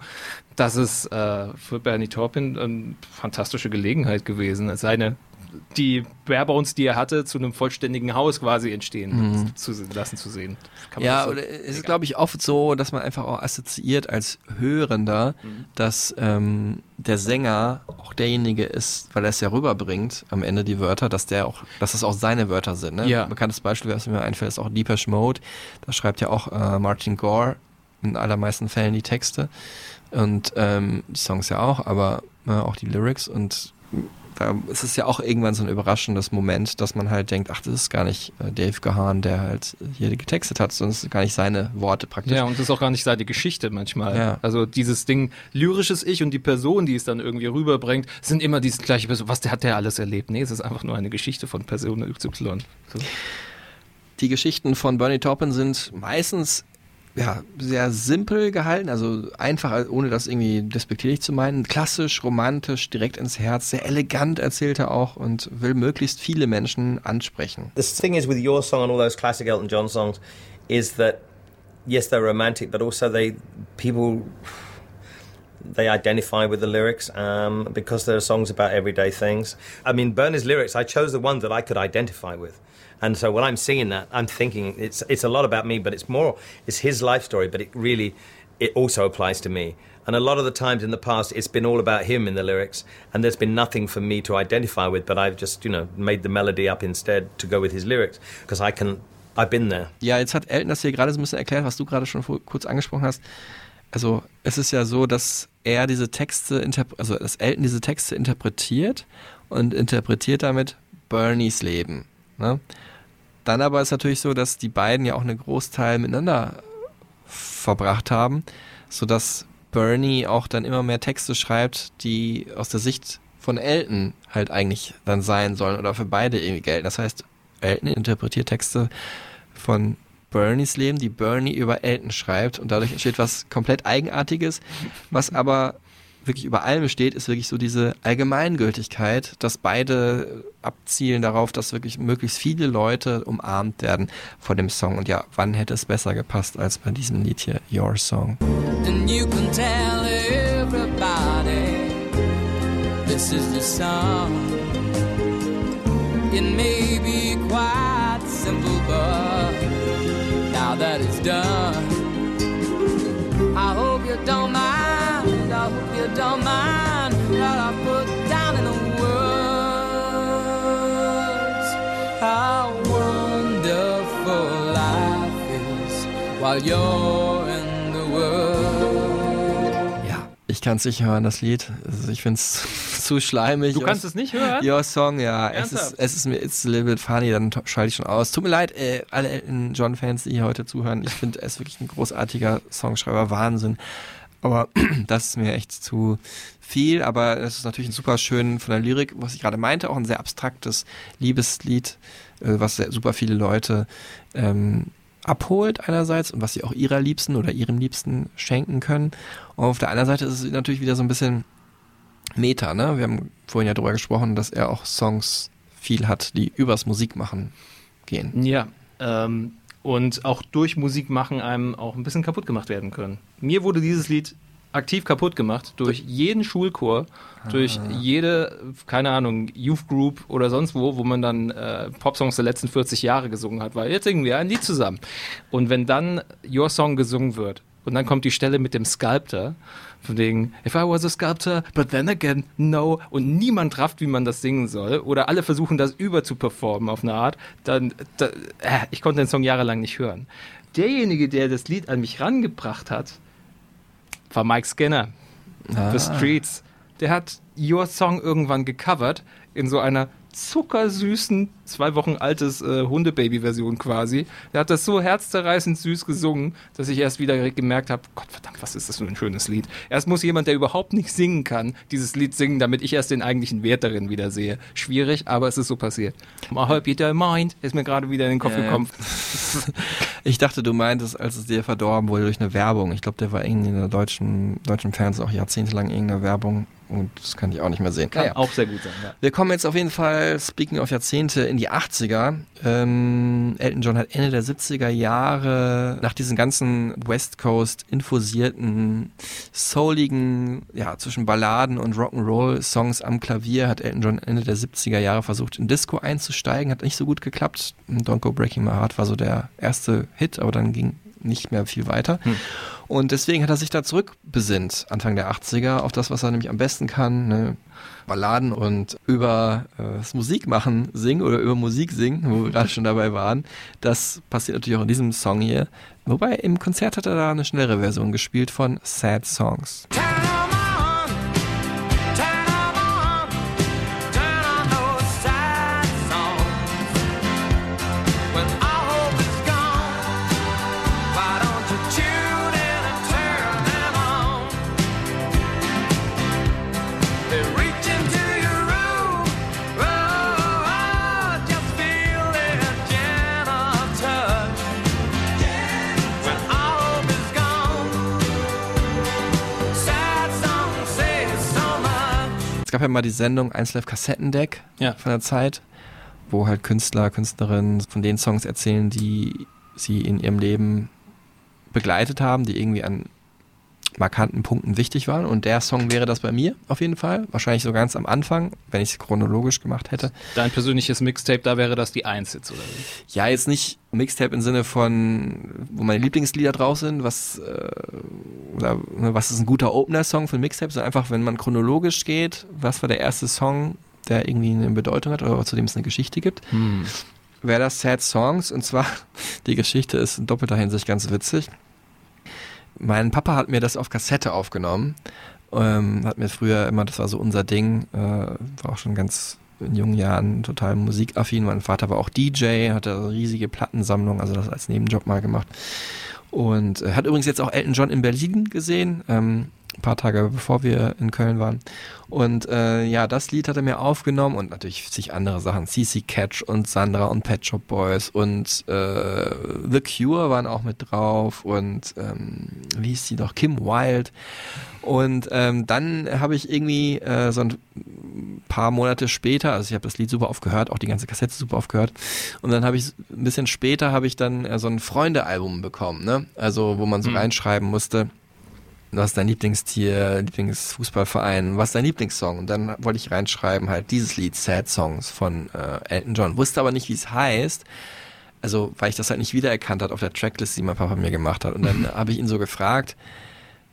Das ist äh, für Bernie Taupin eine fantastische Gelegenheit gewesen, seine die Barebones, die er hatte, zu einem vollständigen Haus quasi entstehen zu lassen zu sehen. Ja, so- oder es ist, glaube ich, oft so, dass man einfach auch assoziiert als Hörender, dass ähm, der Sänger auch derjenige ist, weil er es ja rüberbringt am Ende die Wörter, dass der auch, dass das auch seine Wörter sind. Ne? Ja. Ein bekanntes Beispiel, was mir einfällt, ist auch Deepesh Mode. Da schreibt ja auch äh, Martin Gore in allermeisten Fällen die Texte und ähm, die Songs ja auch, aber äh, auch die Lyrics und da ist es ja auch irgendwann so ein überraschendes Moment, dass man halt denkt, ach, das ist gar nicht äh, Dave Gahan, der halt hier getextet hat, sondern es sind gar nicht seine Worte praktisch. Ja, und das ist auch gar nicht seine Geschichte manchmal. Ja. Also dieses Ding, lyrisches Ich und die Person, die es dann irgendwie rüberbringt, sind immer diese gleiche Person. Was der hat der alles erlebt? Nee, es ist einfach nur eine Geschichte von Person XY. So. Die Geschichten von Bernie Taupin sind meistens ja, sehr simpel gehalten, also einfach, ohne das irgendwie despektierlich zu meinen. Klassisch, romantisch, direkt ins Herz, sehr elegant erzählt er auch und will möglichst viele Menschen ansprechen. The thing is with your song and all those classic Elton John songs is that yes, they're romantic, but also they people they identify with the lyrics um, because they're songs about everyday things. I mean, Bernie's lyrics, I chose the ones that I could identify with. And so when I'm singing that, I'm thinking it's it's a lot about me, but it's more it's his life story, but it really it also applies to me. And a lot of the times in the past, it's been all about him in the lyrics, and there's been nothing for me to identify with. But I've just, you know, made the melody up instead to go with his lyrics because I can. I've been there. Ja, jetzt hat Elton das hier gerade so ein bisschen erklärt, was du gerade schon kurz angesprochen hast. Also es ist ja so, dass er diese Texte, also dass Elton diese Texte interpretiert und interpretiert damit Bernies Leben. Ne? Dann aber ist natürlich so, dass die beiden ja auch einen Großteil miteinander verbracht haben, sodass Bernie auch dann immer mehr Texte schreibt, die aus der Sicht von Elton halt eigentlich dann sein sollen oder für beide irgendwie gelten. Das heißt, Elton interpretiert Texte von Bernies Leben, die Bernie über Elton schreibt und dadurch entsteht was komplett Eigenartiges, was aber wirklich über allem steht, ist wirklich so diese Allgemeingültigkeit, dass beide abzielen darauf, dass wirklich möglichst viele Leute umarmt werden vor dem Song. Und ja, wann hätte es besser gepasst als bei diesem Lied hier, Your Song? And you can tell everybody this is the song. It may be quite simple, but now that it's done, I hope you don't mind. You don't mind what I put down in the words. How wonderful life is while you're in the world. Ja, ich kann es nicht hören, das Lied. Also ich finde es *laughs* zu schleimig. Du kannst es nicht hören? Your Song, ja. Es ist, es ist mir it's a little bit funny, dann schalte ich schon aus. Tut mir leid, äh, alle Elton John-Fans, die hier heute zuhören. Ich finde, er ist wirklich ein großartiger Songschreiber, Wahnsinn. Aber *clears throat* das ist mir echt zu viel. Aber es ist natürlich super schön von der Lyrik, was ich gerade meinte, auch ein sehr abstraktes Liebeslied, äh, was sehr, super viele Leute ähm, abholt einerseits und was sie auch ihrer Liebsten oder ihrem Liebsten schenken können. Und auf der anderen Seite ist es natürlich wieder so ein bisschen Meta, ne? Wir haben vorhin ja darüber gesprochen, dass er auch Songs viel hat, die übers Musikmachen gehen. Ja, ähm, und auch durch Musik machen einem auch ein bisschen kaputt gemacht werden können. Mir wurde dieses Lied aktiv kaputt gemacht durch jeden Schulchor, durch jede, keine Ahnung, Youth Group oder sonst wo, wo man dann äh, Popsongs der letzten 40 Jahre gesungen hat, weil jetzt singen wir ein Lied zusammen. Und wenn dann Your Song gesungen wird und dann kommt die Stelle mit dem Sculptor, von wegen, if I was a sculptor, but then again, no, und niemand rafft, wie man das singen soll, oder alle versuchen das überzuperformen auf eine Art, dann, da, äh, ich konnte den Song jahrelang nicht hören. Derjenige, der das Lied an mich rangebracht hat, war Mike Skinner, The Streets. Der hat Your Song irgendwann gecovert in so einer zuckersüßen, zwei Wochen altes äh, Hundebaby-Version quasi. Der hat das so herzzerreißend süß gesungen, dass ich erst wieder gemerkt habe, Gott verdammt, was ist das für ein schönes Lied. Erst muss jemand, der überhaupt nicht singen kann, dieses Lied singen, damit ich erst den eigentlichen Wert darin wieder sehe. Schwierig, aber es ist so passiert. I hope you don't mind, ist mir gerade wieder in den Kopf Ja, ja. gekommen. *laughs* Ich dachte, du meintest, als es dir verdorben wurde durch eine Werbung. Ich glaube, der war irgendwie in der deutschen, deutschen Fernsehen auch jahrzehntelang irgendeine Werbung und das kann ich auch nicht mehr sehen. Kann Naja. auch sehr gut sein, ja. Wir kommen jetzt auf jeden Fall, speaking of Jahrzehnte, in die 80er. Ähm, Elton John hat Ende der 70er Jahre nach diesen ganzen West Coast infusierten, souligen, ja, zwischen Balladen und Rock'n'Roll-Songs am Klavier, hat Elton John Ende der 70er Jahre versucht, in Disco einzusteigen, hat nicht so gut geklappt. Don't Go Breaking My Heart war so der erste Hit, aber dann ging nicht mehr viel weiter. Und deswegen hat er sich da zurückbesinnt, Anfang der 80er, auf das, was er nämlich am besten kann. Ne? Balladen und über äh, das Musikmachen singen oder über Musik singen, wo wir gerade schon dabei waren. Das passiert natürlich auch in diesem Song hier. Wobei im Konzert hat er da eine schnellere Version gespielt von Sad Songs. Es gab ja mal die Sendung 1 Live Kassettendeck Ja. von der Zeit, wo halt Künstler, Künstlerinnen von den Songs erzählen, die sie in ihrem Leben begleitet haben, die irgendwie an markanten Punkten wichtig waren. Und der Song wäre das bei mir auf jeden Fall. Wahrscheinlich so ganz am Anfang, wenn ich es chronologisch gemacht hätte. Dein persönliches Mixtape, da wäre das die Eins jetzt, oder wie? Ja, jetzt nicht Mixtape im Sinne von, wo meine Lieblingslieder drauf sind, was, äh, oder ne, was ist ein guter Opener-Song für ein Mixtape, sondern einfach, wenn man chronologisch geht, was war der erste Song, der irgendwie eine Bedeutung hat oder zu dem es eine Geschichte gibt, wäre das Sad Songs. Und zwar, *laughs* die Geschichte ist in doppelter Hinsicht ganz witzig. Mein Papa hat mir das auf Kassette aufgenommen. Ähm, hat mir früher immer, das war so unser Ding, äh, war auch schon ganz in jungen Jahren total musikaffin. Mein Vater war auch DJ, hatte eine riesige Plattensammlung, also das als Nebenjob mal gemacht. Und äh, hat übrigens jetzt auch Elton John in Berlin gesehen, ähm, ein paar Tage bevor wir in Köln waren. Und äh, ja, das Lied hat er mir aufgenommen und natürlich sich andere Sachen. CC Catch und Sandra und Pet Shop Boys und äh, The Cure waren auch mit drauf und ähm, wie hieß die noch? Kim Wilde. Und ähm, dann habe ich irgendwie äh, so ein paar Monate später, also ich habe das Lied super oft gehört, auch die ganze Kassette super oft gehört. Und dann habe ich ein bisschen später habe ich dann äh, so ein Freunde-Album bekommen, ne? Also wo man so reinschreiben musste, was ist dein Lieblingstier, Lieblingsfußballverein, was ist dein Lieblingssong? Und dann wollte ich reinschreiben halt dieses Lied, Sad Songs von äh, Elton John. Wusste aber nicht, wie es heißt. Also, weil ich das halt nicht wiedererkannt hat auf der Tracklist, die mein Papa mir gemacht hat. Und dann *laughs* habe ich ihn so gefragt,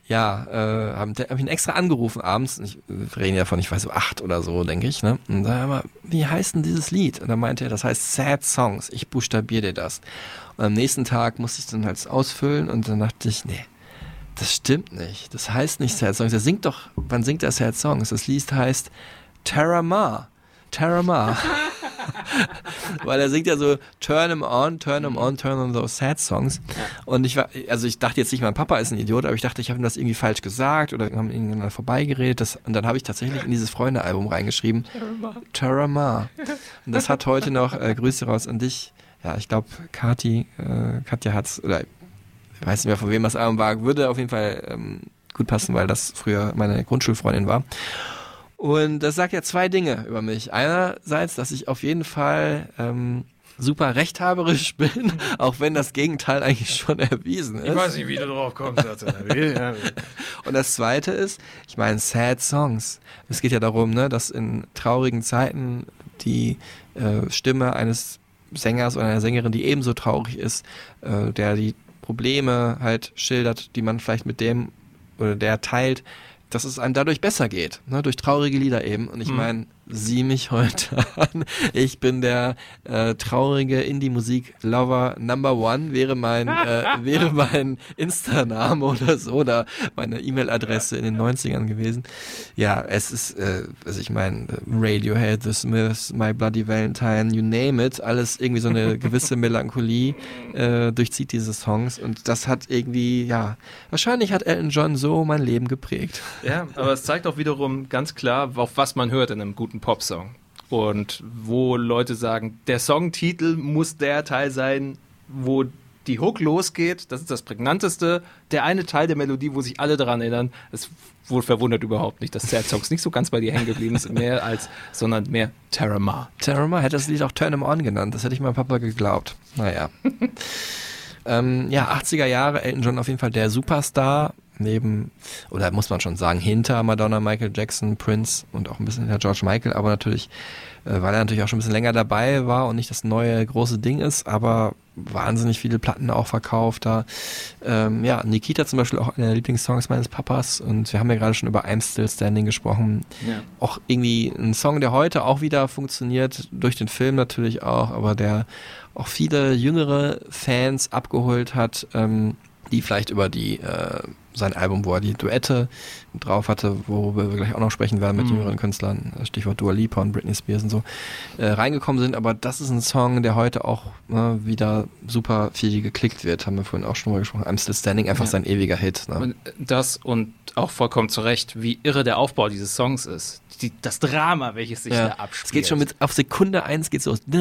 ja, äh, habe hab ich ihn extra angerufen abends. Ich wir reden ja von, ich weiß so acht oder so, denke ich, ne? Und dann aber, wie heißt denn dieses Lied? Und dann meinte er, das heißt Sad Songs. Ich buchstabiere dir das. Und am nächsten Tag musste ich dann halt ausfüllen und dann dachte ich, nee, das stimmt nicht. Das heißt nicht Sad Songs. Er singt doch, wann singt er Sad Songs? Das Lied heißt Terra Ma. Terra Ma. *laughs* Weil er singt ja so Turn him on, turn him on, turn on those sad songs. Und ich war, also ich dachte jetzt nicht, mein Papa ist ein Idiot, aber ich dachte, ich habe ihm das irgendwie falsch gesagt oder haben irgendeiner vorbeigeredet. Das, und dann habe ich tatsächlich in dieses Freunde-Album reingeschrieben. Terra Ma. Und das hat heute noch, äh, Grüße raus an dich. Ja, ich glaube, Kati, äh, Katja hat's, oder ich weiß nicht mehr, von wem das Album war, würde auf jeden Fall ähm, gut passen, weil das früher meine Grundschulfreundin war. Und das sagt ja zwei Dinge über mich. Einerseits, dass ich auf jeden Fall ähm, super rechthaberisch *laughs* bin, auch wenn das Gegenteil eigentlich schon erwiesen ist. Ich weiß nicht, wie du drauf kommst. *laughs* Und das zweite ist, ich meine, Sad Songs. Es geht ja darum, ne, dass in traurigen Zeiten die äh, Stimme eines Sängers oder einer Sängerin, die ebenso traurig ist, äh, der die Probleme halt schildert, die man vielleicht mit dem oder der teilt, dass es einem dadurch besser geht, ne, durch traurige Lieder eben. Und ich Mhm. meine, sieh mich heute *laughs* an. Ich bin der äh, traurige Indie-Musik-Lover Number One, wäre mein, äh, *laughs* wäre mein Insta-Name oder so, oder meine E-Mail-Adresse in den 90ern gewesen. Ja, es ist, äh, also ich meine, Radiohead, The Smiths, My Bloody Valentine, you name it, alles irgendwie so eine *laughs* gewisse Melancholie äh, durchzieht diese Songs und das hat irgendwie, ja, wahrscheinlich hat Elton John so mein Leben geprägt. Ja, aber es zeigt auch wiederum ganz klar, auf was man hört in einem guten Popsong. Und wo Leute sagen, der Songtitel muss der Teil sein, wo die Hook losgeht, das ist das prägnanteste. Der eine Teil der Melodie, wo sich alle daran erinnern, es wohl verwundert überhaupt nicht, dass Sad Songs nicht so ganz bei dir hängen geblieben ist, mehr als, sondern mehr Terramar. Terramar hätte das Lied auch Turn 'em On genannt, das hätte ich meinem Papa geglaubt. Naja. *laughs* ähm, ja, 80er Jahre, Elton John auf jeden Fall der Superstar, neben, oder muss man schon sagen, hinter Madonna, Michael Jackson, Prince und auch ein bisschen hinter George Michael, aber natürlich, äh, weil er natürlich auch schon ein bisschen länger dabei war und nicht das neue große Ding ist, aber wahnsinnig viele Platten auch verkauft da. Ähm, ja, Nikita zum Beispiel auch einer der Lieblingssongs meines Papas und wir haben ja gerade schon über I'm Still Standing gesprochen. Ja. Auch irgendwie ein Song, der heute auch wieder funktioniert, durch den Film natürlich auch, aber der auch viele jüngere Fans abgeholt hat, ähm, die vielleicht über die äh, sein Album, wo er die Duette drauf hatte, worüber wir gleich auch noch sprechen werden mit Mhm. jüngeren Künstlern, äh, Stichwort Dua Lipa und Britney Spears und so, äh, reingekommen sind. Aber das ist ein Song, der heute auch ne, wieder super viel geklickt wird. Haben wir vorhin auch schon mal gesprochen. I'm Still Standing, einfach Ja. sein ewiger Hit. Ne? Und das und auch vollkommen zu Recht, wie irre der Aufbau dieses Songs ist. Die, das Drama, welches sich da ja. abspielt. Es geht schon mit, auf Sekunde eins geht's los. Da,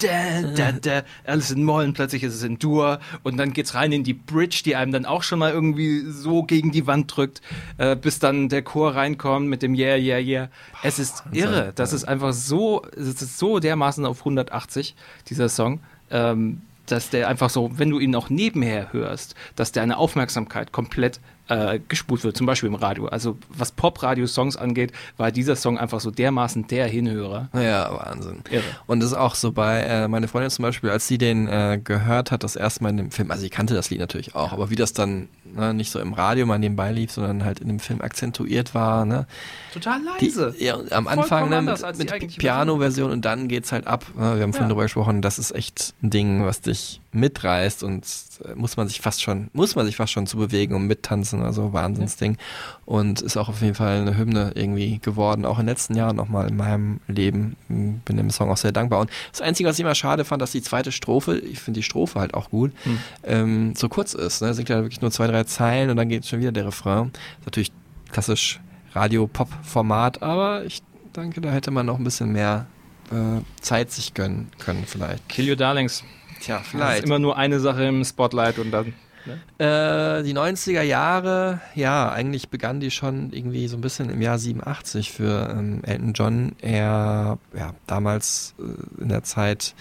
da, da, da, alles in Moll und plötzlich ist es in Dur und dann geht's rein in die Bridge, die einem dann auch schon mal irgendwie so gegen die Wand drückt, äh, bis dann der Chor reinkommt mit dem Yeah, Yeah, Yeah. Es ist irre. Das ist einfach so, es ist so dermaßen auf 180, dieser Song. Ähm, dass der einfach so, wenn du ihn auch nebenher hörst, dass deine Aufmerksamkeit komplett äh, gespult wird, zum Beispiel im Radio. Also was Pop-Radio-Songs angeht, war dieser Song einfach so dermaßen der Hinhörer. Ja, Wahnsinn. Irre. Und das ist auch so bei äh, meine Freundin zum Beispiel, als sie den äh, gehört hat, das erste Mal in dem Film, also sie kannte das Lied natürlich auch, aber wie das dann ne, nicht so im Radio mal nebenbei lief, sondern halt in dem Film akzentuiert war, ne? Total Die, leise. ja, am Vollkommen Anfang ne, mit, die mit Piano-Version und dann geht's halt ab. Ne? Wir haben vorhin Ja. darüber gesprochen, das ist echt ein Ding, was dich mitreißt und äh, muss man sich fast schon, muss man sich fast schon zu bewegen und mittanzen, also Wahnsinnsding. Und ist auch auf jeden Fall eine Hymne irgendwie geworden, auch in den letzten Jahren nochmal in meinem Leben. Bin dem Song auch sehr dankbar. Und das Einzige, was ich immer schade fand, dass die zweite Strophe, ich finde die Strophe halt auch gut, Hm. ähm, so kurz ist. Ne? Singt ja wirklich nur zwei, drei Zeilen und dann geht schon wieder der Refrain. Ist natürlich klassisch Radio-Pop-Format, aber ich denke, da hätte man noch ein bisschen mehr äh, Zeit sich gönnen können, vielleicht. Kill Your Darlings. Tja, Das ist immer nur eine Sache im Spotlight und dann. Ne? Äh, die 90er Jahre, ja, eigentlich begann die schon irgendwie so ein bisschen im Jahr 87 für ähm, Elton John. Er, ja, damals äh, in der Zeit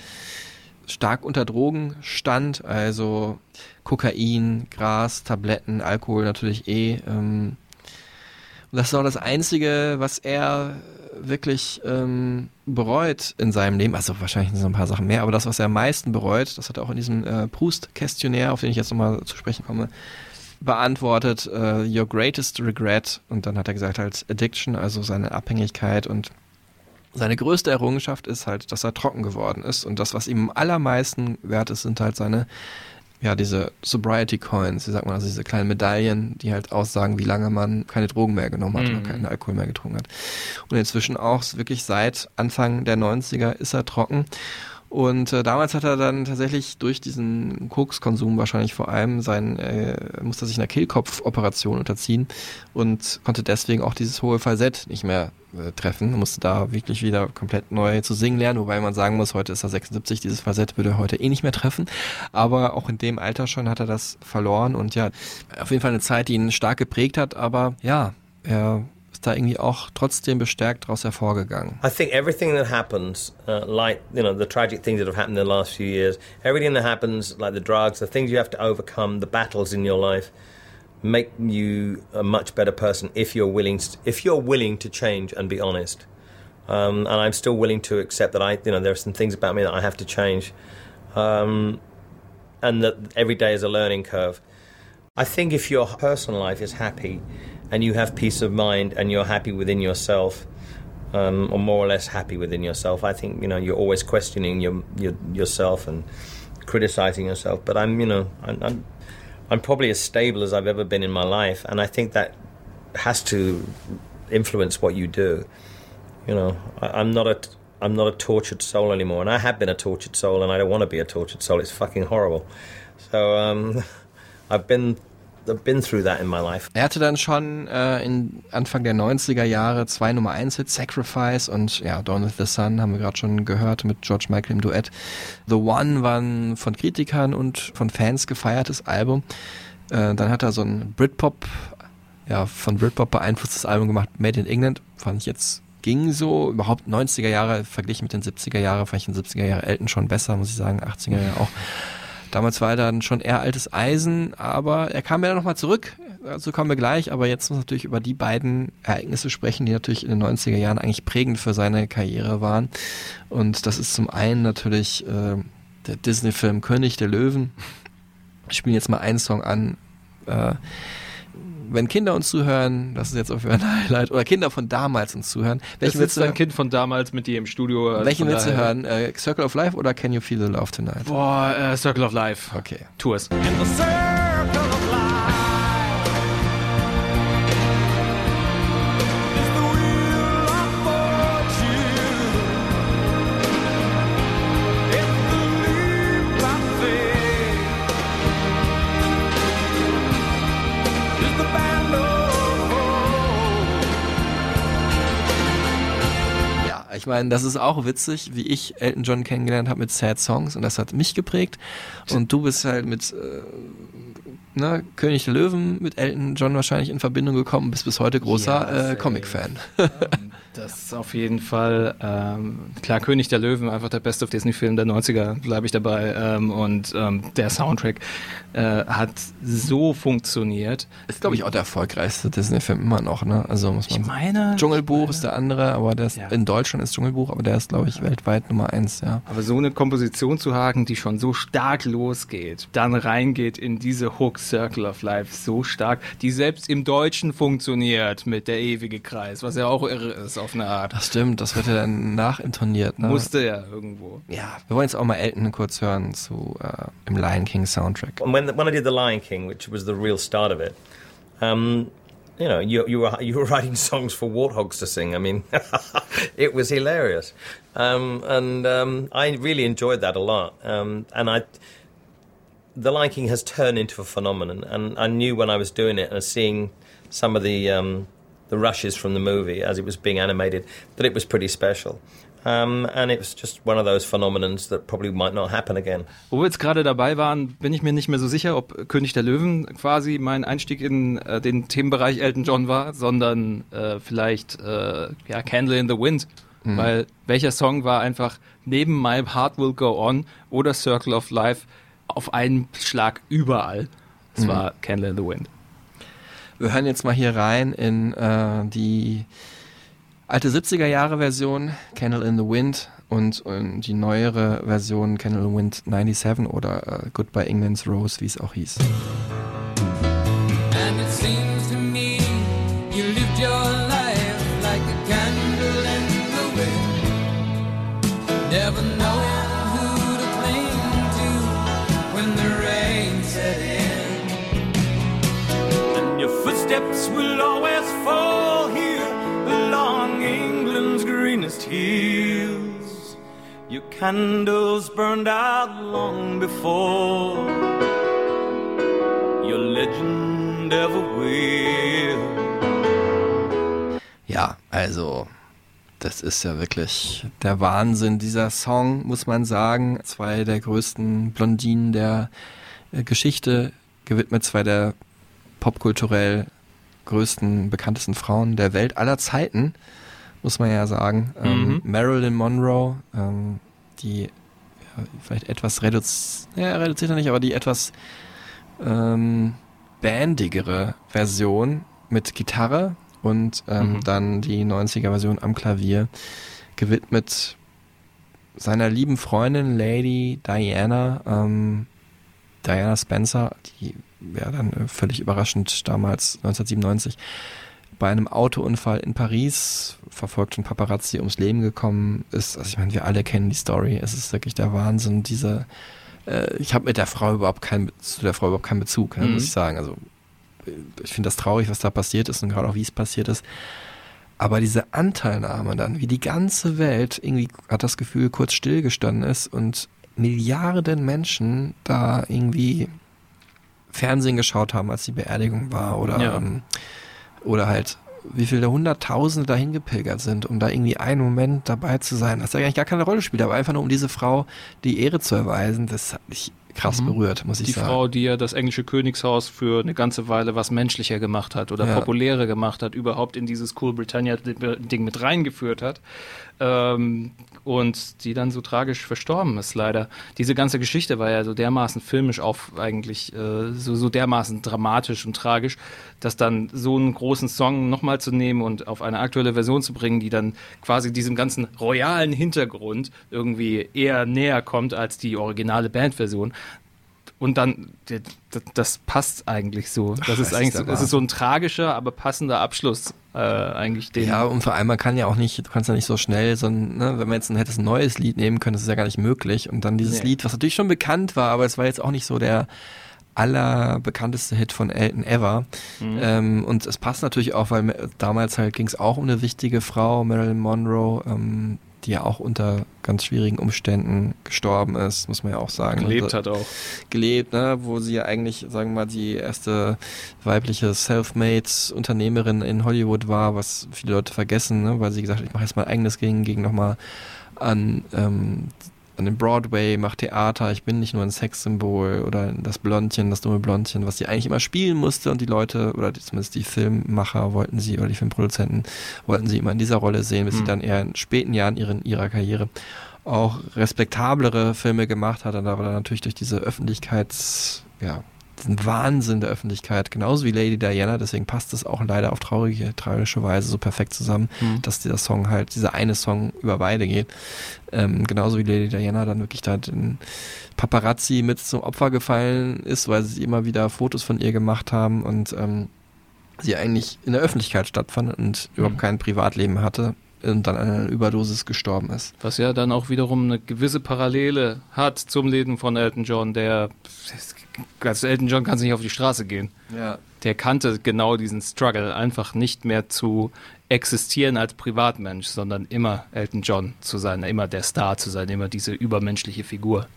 stark unter Drogen stand, also Kokain, Gras, Tabletten, Alkohol natürlich eh. Ähm, und das ist auch das Einzige, was er wirklich ähm, bereut in seinem Leben. Also wahrscheinlich sind so ein paar Sachen mehr, aber das, was er am meisten bereut, das hat er auch in diesem äh, Proust-Questionnaire, auf den ich jetzt nochmal zu sprechen komme, beantwortet. Äh, Your greatest regret. Und dann hat er gesagt halt Addiction, also seine Abhängigkeit und seine größte Errungenschaft ist halt, dass er trocken geworden ist. Und das, was ihm am allermeisten wert ist, sind halt seine, ja, diese Sobriety Coins, wie sagt man, also diese kleinen Medaillen, die halt aussagen, wie lange man keine Drogen mehr genommen hat Mhm. oder keinen Alkohol mehr getrunken hat. Und inzwischen auch wirklich seit Anfang der 90er ist er trocken. Und äh, damals hat er dann tatsächlich durch diesen Kokskonsum wahrscheinlich vor allem sein, äh, musste sich einer Kehlkopfoperation unterziehen und konnte deswegen auch dieses hohe Falsett nicht mehr äh, treffen. Musste da wirklich wieder komplett neu zu singen lernen, wobei man sagen muss, heute ist er 76, dieses Falsett würde er heute eh nicht mehr treffen. Aber auch in dem Alter schon hat er das verloren und ja, auf jeden Fall eine Zeit, die ihn stark geprägt hat, aber ja, er da irgendwie auch trotzdem bestärkt daraus hervorgegangen? I think everything that happens, uh, like you know the tragic things that have happened in the last few years, everything that happens, like the drugs, the things you have to overcome, the battles in your life, make you a much better person if you're willing. To, if you're willing to change and be honest. Um, and I'm still willing to accept that I, you know, there are some things about me that I have to change, um, and that every day is a learning curve. I think if your personal life is happy, and you have peace of mind, and you're happy within yourself, um, or more or less happy within yourself, I think you know you're always questioning your, your yourself and criticizing yourself. But I'm, you know, I'm, I'm I'm probably as stable as I've ever been in my life, and I think that has to influence what you do. You know, I, I'm not a I'm not a tortured soul anymore, and I have been a tortured soul, and I don't want to be a tortured soul. It's fucking horrible. So um, *laughs* I've been I've been through that in my life. Er hatte dann schon äh, in Anfang der 90er Jahre zwei Nummer 1 Hits, Sacrifice und ja, Dawn of the Sun haben wir gerade schon gehört mit George Michael im Duett. The One war ein von Kritikern und von Fans gefeiertes Album. Äh, dann hat er so ein Britpop, ja, von Britpop beeinflusstes Album gemacht, Made in England. Fand ich jetzt ging so. Überhaupt 90er Jahre verglichen mit den 70er Jahren fand ich den 70er Jahre Elton schon besser, muss ich sagen, 80er Jahre auch. Damals war er dann schon eher altes Eisen, aber er kam ja nochmal zurück. Dazu kommen wir gleich, aber jetzt muss man natürlich über die beiden Ereignisse sprechen, die natürlich in den 90er Jahren eigentlich prägend für seine Karriere waren. Und das ist zum einen natürlich äh, der Disney-Film König der Löwen. Ich spiele jetzt mal einen Song an. Äh, wenn Kinder uns zuhören, das ist jetzt auch für ein Highlight, oder Kinder von damals uns zuhören, welchen willst ist du ein Kind von damals mit dir im Studio. also welchen willst du hören? Äh, Circle of Life oder Can You Feel the Love Tonight? Boah, äh, Circle of Life. Okay. Tours. Ja, meine, das ist auch witzig, wie ich Elton John kennengelernt habe mit Sad Songs und das hat mich geprägt. Und du bist halt mit äh, ne, König der Löwen mit Elton John wahrscheinlich in Verbindung gekommen, bist bis heute großer safe. äh, Comic-Fan. Das ist auf jeden Fall, ähm, klar, König der Löwen, einfach der beste Disney-Film der 90er, bleibe ich dabei. Ähm, und ähm, der Soundtrack äh, hat so funktioniert. Ist, glaube ich, auch der erfolgreichste Disney-Film immer noch, ne? Also muss man Ich meine, Dschungelbuch ist der andere, aber der ist Ja. in Deutschland ist Dschungelbuch, aber der ist, glaube ich, weltweit Nummer eins, ja. Aber so eine Komposition zu haben, die schon so stark losgeht, dann reingeht in diese Hook Circle of Life so stark, die selbst im Deutschen funktioniert mit der ewige Kreis, was ja auch irre ist auf eine Art. Das stimmt, das wird ja dann nachintoniert, ne? Musste ja irgendwo. Ja, wir wollen jetzt auch mal Elton kurz hören zu äh, im Lion King Soundtrack. And when when I did the Lion King, which was the real start of it, um, you know, you you were *laughs* you were writing songs for warthogs to sing. I mean, *laughs* it was hilarious, um, and um, I really enjoyed that a lot. Um, and I, the Lion King has turned into a phenomenon, and I knew when I was doing it and seeing some of the um, the rushes from the movie as it was being animated that it was pretty special. Um, and it was just one of those phenomenons that probably might not happen again. Wo wir jetzt gerade dabei waren, bin ich mir nicht mehr so sicher, ob König der Löwen quasi mein Einstieg in äh, den Themenbereich Elton John war, sondern äh, vielleicht äh, ja, Candle in the Wind. Weil welcher Song war einfach neben My Heart Will Go On oder Circle of Life auf einen Schlag überall? Es war Candle in the Wind. Wir hören jetzt mal hier rein in äh, die alte 70er Jahre Version Candle in the Wind und, und die neuere Version Candle in the Wind 97 oder äh, Goodbye England's Rose, wie es auch hieß. And it seems to me you lived your life like a candle in the wind. Never Footsteps will always fall here along England's greenest hills. Your candles burned out long before your legend ever will. Ja, also das ist ja wirklich der Wahnsinn. Dieser Song, muss man sagen, zwei der größten Blondinen der äh, Geschichte gewidmet, zwei der popkulturell größten, bekanntesten Frauen der Welt aller Zeiten, muss man ja sagen. Ähm, Mhm. Marilyn Monroe, ähm, die ja, vielleicht etwas reduziert, ja, reduziert nicht, aber die etwas ähm, bandigere Version mit Gitarre und ähm, Mhm. dann die 90er Version am Klavier gewidmet seiner lieben Freundin Lady Diana, ähm, Diana Spencer, die ja dann äh, völlig überraschend damals 1997 bei einem Autounfall in Paris verfolgt von Paparazzi ums Leben gekommen ist. Also ich meine, wir alle kennen die Story. Es ist wirklich der Wahnsinn. Diese, äh, ich habe mit der Frau überhaupt keinen, zu der Frau überhaupt keinen Bezug, ne, Mhm. muss ich sagen. Also äh, ich finde das traurig, was da passiert ist und gerade auch wie es passiert ist. Aber diese Anteilnahme dann, wie die ganze Welt irgendwie hat das Gefühl kurz stillgestanden ist und Milliarden Menschen da irgendwie Fernsehen geschaut haben, als die Beerdigung war oder Ja. ähm, oder halt wie viele Hunderttausende dahin gepilgert sind, um da irgendwie einen Moment dabei zu sein, was ja eigentlich gar keine Rolle spielt, aber einfach nur um diese Frau die Ehre zu erweisen, das hat mich krass Mhm. berührt, muss ich die sagen. Frau, die ja das englische Königshaus für eine ganze Weile was menschlicher gemacht hat oder Ja. populärer gemacht hat, überhaupt in dieses Cool Britannia-Ding mit reingeführt hat. Ähm, und die dann so tragisch verstorben ist, leider. Diese ganze Geschichte war ja so dermaßen filmisch auf eigentlich äh, so, so dermaßen dramatisch und tragisch, dass dann so einen großen Song nochmal zu nehmen und auf eine aktuelle Version zu bringen, die dann quasi diesem ganzen royalen Hintergrund irgendwie eher näher kommt als die originale Bandversion. Und dann, das passt eigentlich so. Das Ach, ist ist eigentlich, der so, es ist so ein tragischer, aber passender Abschluss äh, eigentlich. Den, Ja, und vor allem, man kann ja auch nicht, du kannst ja nicht so schnell so ein, ne, wenn man jetzt ein, hättest ein neues Lied nehmen können, das ist ja gar nicht möglich. Und dann dieses Nee. Lied, was natürlich schon bekannt war, aber es war jetzt auch nicht so der allerbekannteste Hit von Elton ever. Mhm. Ähm, und es passt natürlich auch, weil damals halt ging es auch um eine wichtige Frau, Marilyn Monroe, ähm, die ja auch unter ganz schwierigen Umständen gestorben ist, muss man ja auch sagen. gelebt Und, hat auch. gelebt, ne, wo sie ja eigentlich, sagen wir mal, die erste weibliche Selfmade-Unternehmerin in Hollywood war, was viele Leute vergessen, ne, weil sie gesagt hat, ich mache jetzt mein eigenes Ding, ging nochmal an, ähm, an den Broadway, mach Theater, ich bin nicht nur ein Sexsymbol oder das Blondchen, das dumme Blondchen, was sie eigentlich immer spielen musste. Und die Leute, oder die, zumindest die Filmmacher wollten sie, oder die Filmproduzenten, wollten sie immer in dieser Rolle sehen, bis sie Hm. dann eher in späten Jahren ihren, ihrer Karriere auch respektablere Filme gemacht hat, aber dann natürlich durch diese Öffentlichkeits, ja, diesen Wahnsinn der Öffentlichkeit, genauso wie Lady Diana, deswegen passt es auch leider auf traurige, tragische Weise so perfekt zusammen, Mhm. dass dieser Song halt, dieser eine Song über beide geht. Ähm, genauso wie Lady Diana dann wirklich da den Paparazzi mit zum Opfer gefallen ist, weil sie immer wieder Fotos von ihr gemacht haben und ähm, sie eigentlich in der Öffentlichkeit stattfand und überhaupt Mhm. kein Privatleben hatte und dann an einer Überdosis gestorben ist. Was ja dann auch wiederum eine gewisse Parallele hat zum Leben von Elton John, der also Elton John kann sich nicht auf die Straße gehen. Ja. Der kannte genau diesen Struggle, einfach nicht mehr zu existieren als Privatmensch, sondern immer Elton John zu sein, immer der Star zu sein, immer diese übermenschliche Figur.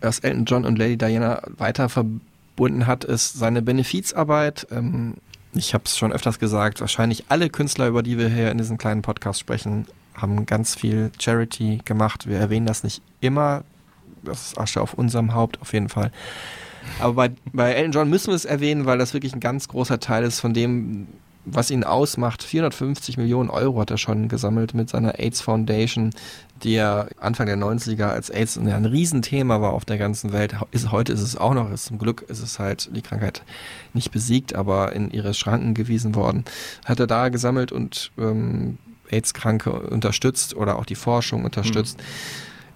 was Elton John und Lady Diana weiter verbunden hat, ist seine Benefizarbeit. Ähm, ich habe es schon öfters gesagt, wahrscheinlich alle Künstler, über die wir hier in diesem kleinen Podcast sprechen, haben ganz viel Charity gemacht. Wir erwähnen das nicht immer. Das ist Asche auf unserem Haupt auf jeden Fall. Aber bei, bei Elton John müssen wir es erwähnen, weil das wirklich ein ganz großer Teil ist von dem, was ihn ausmacht. 450 Millionen Euro hat er schon gesammelt mit seiner AIDS Foundation, die ja Anfang der 90er als AIDS ein Riesenthema war auf der ganzen Welt. Heute ist es auch noch, ist, zum Glück ist es halt die Krankheit nicht besiegt, aber in ihre Schranken gewiesen worden. Hat er da gesammelt und ähm, AIDS-Kranke unterstützt oder auch die Forschung unterstützt.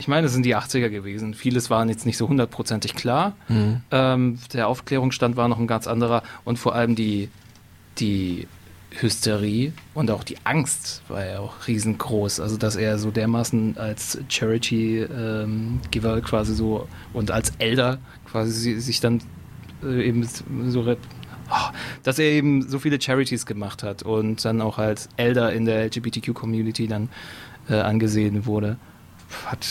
Ich meine, es sind die 80er gewesen. Vieles war jetzt nicht so hundertprozentig klar. Mhm. Ähm, der Aufklärungsstand war noch ein ganz anderer und vor allem die, die Hysterie und auch die Angst war ja auch riesengroß. Also, dass er so dermaßen als Charity-Giver quasi so und als Elder quasi si- sich dann äh, eben so oh, dass er eben so viele Charities gemacht hat und dann auch als Elder in der LGBTQ-Community dann äh, angesehen wurde. Hat,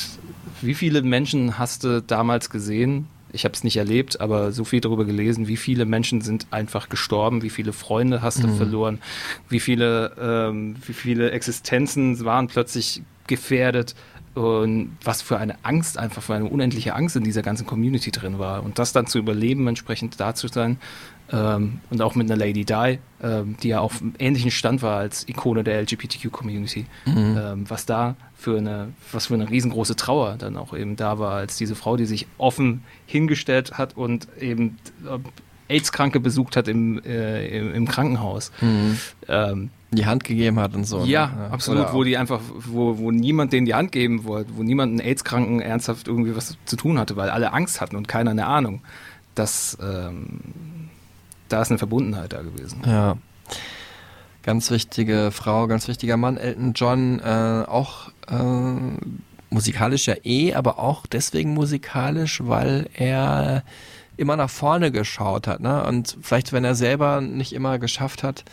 wie viele Menschen hast du damals gesehen? Ich habe es nicht erlebt, aber so viel darüber gelesen, wie viele Menschen sind einfach gestorben, wie viele Freunde hast du Mhm. verloren, wie viele, ähm, wie viele Existenzen waren plötzlich gefährdet, und was für eine Angst, einfach für eine unendliche Angst in dieser ganzen Community drin war. Und das dann zu überleben, entsprechend da zu sein. Ähm, und auch mit einer Lady Di, ähm, die ja auf einem ähnlichen Stand war als Ikone der LGBTQ-Community. Mhm. Ähm, was da für eine, was für eine riesengroße Trauer dann auch eben da war, als diese Frau, die sich offen hingestellt hat und eben AIDS-Kranke besucht hat im, äh, im, im Krankenhaus. Mhm. Ähm, Die Hand gegeben hat und so. ja, ne? absolut, Oder wo die einfach, wo, wo niemand denen die Hand geben wollte, wo niemand einen AIDS-Kranken ernsthaft irgendwie was zu tun hatte, weil alle Angst hatten und keiner eine Ahnung. Das, ähm, da ist eine Verbundenheit da gewesen. Ja. Ganz wichtige Frau, ganz wichtiger Mann, Elton John, äh, auch äh, musikalisch ja eh, aber auch deswegen musikalisch, weil er immer nach vorne geschaut hat, ne? Und vielleicht, wenn er selber nicht immer geschafft hat,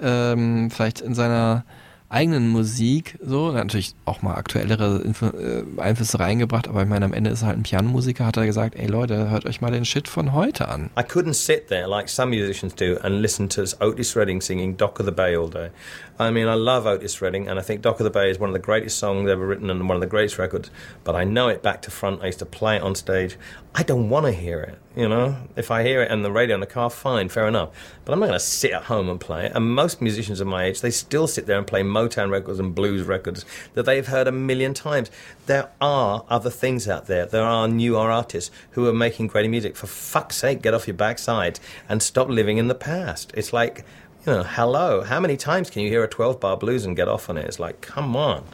ähm, vielleicht in seiner eigenen Musik so, natürlich auch mal aktuellere Influ äh, Einflüsse reingebracht, aber ich meine, am Ende ist er halt ein Pianomusiker, hat er gesagt, ey Leute, hört euch mal den Shit von heute an. I couldn't sit there like some musicians do and listen to Otis Redding singing Dock of the Bay all day. I mean, I love Otis Redding, and I think Dock of the Bay is one of the greatest songs ever written and one of the greatest records. But I know it back to front. I used to play it on stage. I don't want to hear it, you know. If I hear it on the radio in the car, fine, fair enough. But I'm not going to sit at home and play it. And most musicians of my age, they still sit there and play Motown records and blues records that they've heard a million times. There are other things out there. There are newer artists who are making great music. For fuck's sake, get off your backside and stop living in the past. It's like you know, hello. How many times can you hear a 12 bar blues and get off on it? It's like, come on.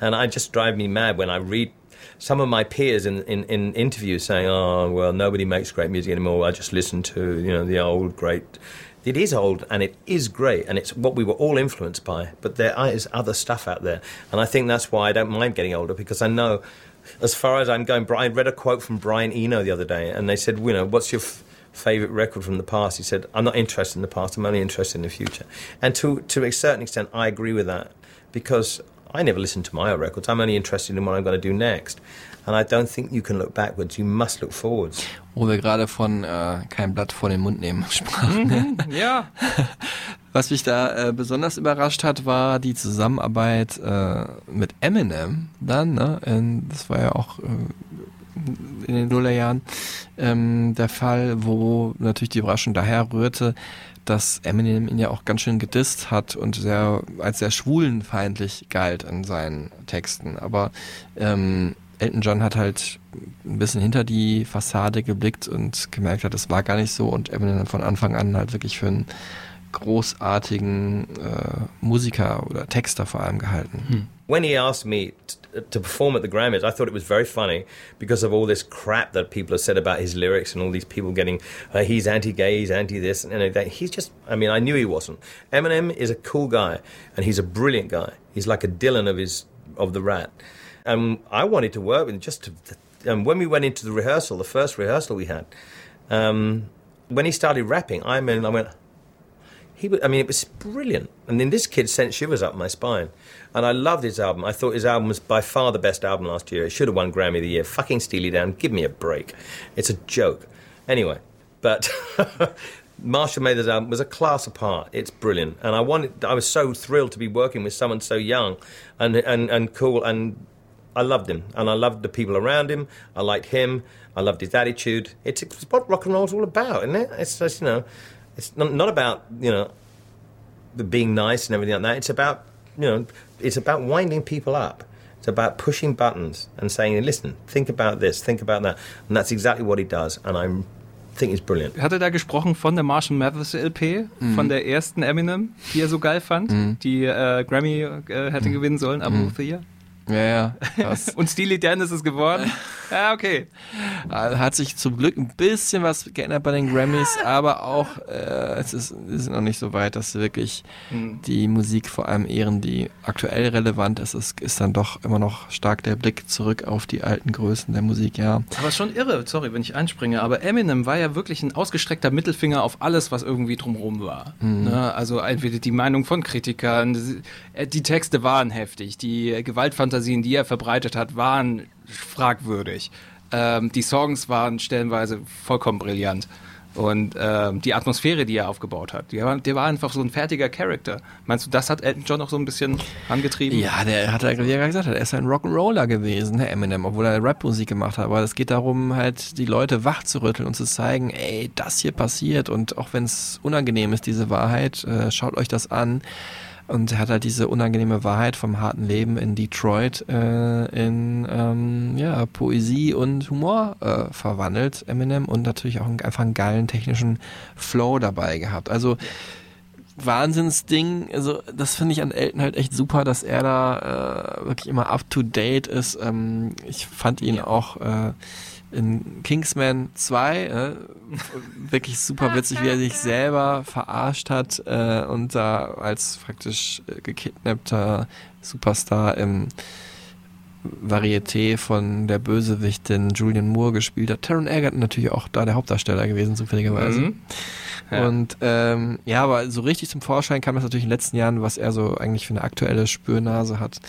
And I just drive me mad when I read some of my peers in, in, in interviews saying, oh, well, nobody makes great music anymore. I just listen to, you know, the old great. It is old and it is great and it's what we were all influenced by. But there is other stuff out there. And I think that's why I don't mind getting older because I know as far as I'm going, I read a quote from Brian Eno the other day and they said, you know, what's your. F- favorite record from the past. He said, "I'm not interested in the past. I'm only interested in the future." And to to a certain extent, I agree with that because I never listen to my own records. I'm only interested in what I'm going to do next. And I don't think you can look backwards. You must look forwards. Wo wir gerade von äh, kein Blatt vor den Mund nehmen *laughs* sprachen. Ja. *laughs* Was mich da äh, besonders überrascht hat, war die Zusammenarbeit äh, mit Eminem dann. Ne? Das war ja auch äh, in den Nullerjahren ähm, der Fall, wo natürlich die Überraschung daher rührte, dass Eminem ihn ja auch ganz schön gedisst hat und sehr als sehr schwulenfeindlich galt in seinen Texten. Aber ähm, Elton John hat halt ein bisschen hinter die Fassade geblickt und gemerkt hat, es war gar nicht so und Eminem hat von Anfang an halt wirklich für einen großartigen äh, Musiker oder Texter vor allem gehalten. Hm. When he asked me t- to perform at the Grammys, I thought it was very funny because of all this crap that people have said about his lyrics and all these people getting, uh, he's anti-gay, he's anti-this and that. He's just, I mean, I knew he wasn't. Eminem is a cool guy and he's a brilliant guy. He's like a Dylan of his of the Rat. And I wanted to work with him just to. And when we went into the rehearsal, the first rehearsal we had, um, when he started rapping, I mean, I went. He, was, I mean, it was brilliant. And then this kid sent shivers up my spine. And I loved his album. I thought his album was by far the best album last year. It should have won Grammy of the Year. Fucking Steely Dan, give me a break. It's a joke. Anyway, but *laughs* Marshall Mathers album was a class apart. It's brilliant, and I wanted. I was so thrilled to be working with someone so young, and and and cool, and I loved him, and I loved the people around him. I liked him. I loved his attitude. It's, it's what rock and roll's all about, isn't it? It's just you know, it's not, not about you know, the being nice and everything like that. It's about you know, it's about winding people up. It's about pushing buttons and saying, "Listen, think about this, think about that," and that's exactly what he does. And I'm think he's brilliant. Hat er da gesprochen von der Marshall Mathers LP, Mhm. von der ersten Eminem, die er so geil fand, Mhm. die äh, Grammy äh, hätte gewinnen sollen, Album Mhm. of the Year? Ja, ja. Krass. *laughs* Und Steely Dan ist es geworden? *laughs* ja, okay. Hat sich zum Glück ein bisschen was geändert bei den Grammys, *laughs* aber auch äh, es, ist, ist noch nicht so weit, dass wirklich Mhm. die Musik vor allem ehren, die aktuell relevant ist. Es ist dann doch immer noch stark der Blick zurück auf die alten Größen der Musik, ja. Aber schon irre, sorry, wenn ich einspringe, aber Eminem war ja wirklich ein ausgestreckter Mittelfinger auf alles, was irgendwie drumherum war. Mhm. Ne? Also entweder die Meinung von Kritikern, äh, die Texte waren heftig, die Gewaltfantasien, die er verbreitet hat, waren fragwürdig. Ähm, die Songs waren stellenweise vollkommen brillant. Und ähm, die Atmosphäre, die er aufgebaut hat, der war, der war einfach so ein fertiger Charakter. Meinst du, das hat Elton John auch so ein bisschen angetrieben? Ja, der hat ja, er gerade gesagt er ist ein Rock'n'Roller gewesen, der Eminem, obwohl er Rapmusik gemacht hat. Aber es geht darum, halt die Leute wach zu rütteln und zu zeigen, ey, das hier passiert. Und auch wenn es unangenehm ist, diese Wahrheit, äh, schaut euch das an. Und er hat halt diese unangenehme Wahrheit vom harten Leben in Detroit äh, in ähm, ja, Poesie und Humor äh, verwandelt, Eminem, und natürlich auch einen, einfach einen geilen technischen Flow dabei gehabt. Also Wahnsinnsding, also das finde ich an Elton halt echt super, dass er da äh, wirklich immer up to date ist. Ähm, ich fand ihn auch äh, in Kingsman 2 äh, wirklich super witzig, wie er sich selber verarscht hat äh, und da als praktisch äh, gekidnappter Superstar im Varieté von der Bösewichtin Julian Moore gespielt hat. Taron Egerton natürlich auch da der Hauptdarsteller gewesen, zufälligerweise. Mhm. Ja. Und ähm, ja, aber so richtig zum Vorschein kam das natürlich in den letzten Jahren, was er so eigentlich für eine aktuelle Spürnase hat.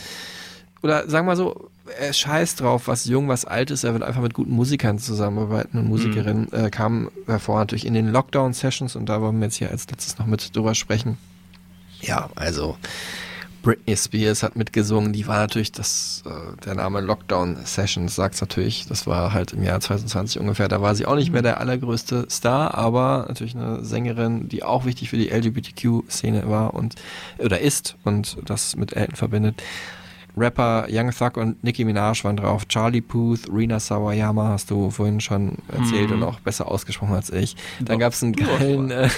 Oder sagen wir mal so, er scheißt drauf, was jung, was alt ist, er will einfach mit guten Musikern zusammenarbeiten. Und Musikerinnen, Mhm. äh, kam hervor natürlich in den Lockdown-Sessions. Und da wollen wir jetzt hier als letztes noch mit drüber sprechen. Ja, also Britney Spears hat mitgesungen, die war natürlich das, äh, der Name Lockdown Sessions sagt's natürlich, das war halt im Jahr 2020 ungefähr, da war sie auch nicht mehr der allergrößte Star, aber natürlich eine Sängerin, die auch wichtig für die LGBTQ-Szene war und, oder ist und das mit Elton verbindet. Rapper Young Thug und Nicki Minaj waren drauf, Charlie Puth, Rina Sawayama hast du vorhin schon erzählt Mhm. und auch besser ausgesprochen als ich. Dann einen du hast geilen, äh,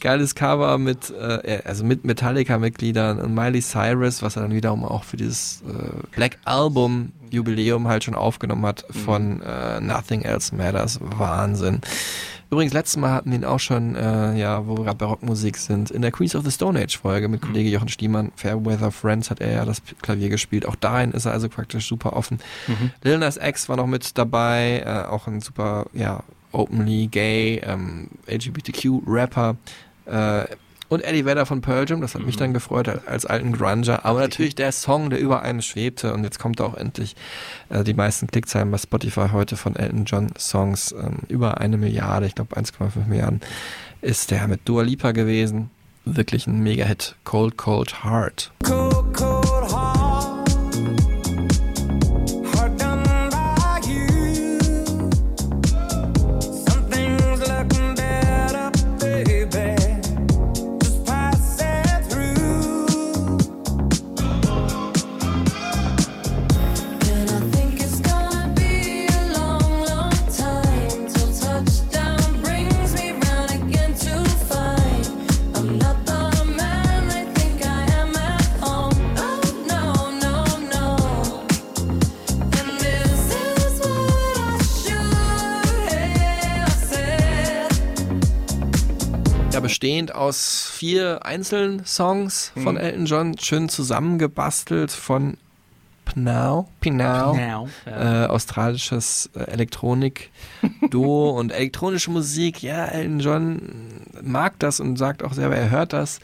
geiles Cover mit, äh, also mit Metallica-Mitgliedern und Miley Cyrus, was er dann wiederum auch für dieses äh, Black Album Jubiläum halt schon aufgenommen hat von äh, Nothing Else Matters. Wahnsinn. Übrigens, letztes Mal hatten wir ihn auch schon, äh, ja, wo wir gerade bei Rockmusik sind, in der Queens of the Stone Age Folge mit Kollege Jochen Stiemann, Fairweather Friends hat er ja das Klavier gespielt. Auch dahin ist er also praktisch super offen. Mhm. Lil Nas X war noch mit dabei, äh, auch ein super, ja, openly gay, ähm, LGBTQ-Rapper. Äh, und Eddie Vedder von Pearl Jam, das hat mich dann gefreut als, als alten Grunger. Aber natürlich der Song, der über einem schwebte und jetzt kommt auch endlich äh, die meisten Klickzahlen bei Spotify heute von Elton John Songs. Ähm, über eine Milliarde, ich glaube 1,5 Milliarden, ist der mit Dua Lipa gewesen. Wirklich ein Mega-Hit. Cold, Cold Heart. Cold, cold bestehend aus vier einzelnen Songs von Mhm. Elton John, schön zusammengebastelt von Pnau, Pinau, Pnau, ja. äh, australisches äh, Elektronik-Duo *laughs* und elektronische Musik. Ja, Elton John mag das und sagt auch selber, er hört das,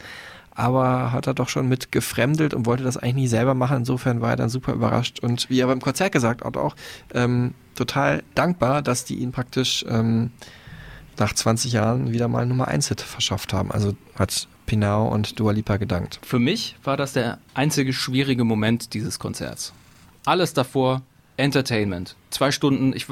aber hat er doch schon mit gefremdelt und wollte das eigentlich nie selber machen. Insofern war er dann super überrascht und wie er beim Konzert gesagt hat, auch ähm, total dankbar, dass die ihn praktisch ähm, nach 20 Jahren wieder mal Nummer 1 Hit verschafft haben. Also hat Pinau und Dua Lipa gedankt. Für mich war das der einzige schwierige Moment dieses Konzerts. Alles davor Entertainment. Zwei Stunden. Ich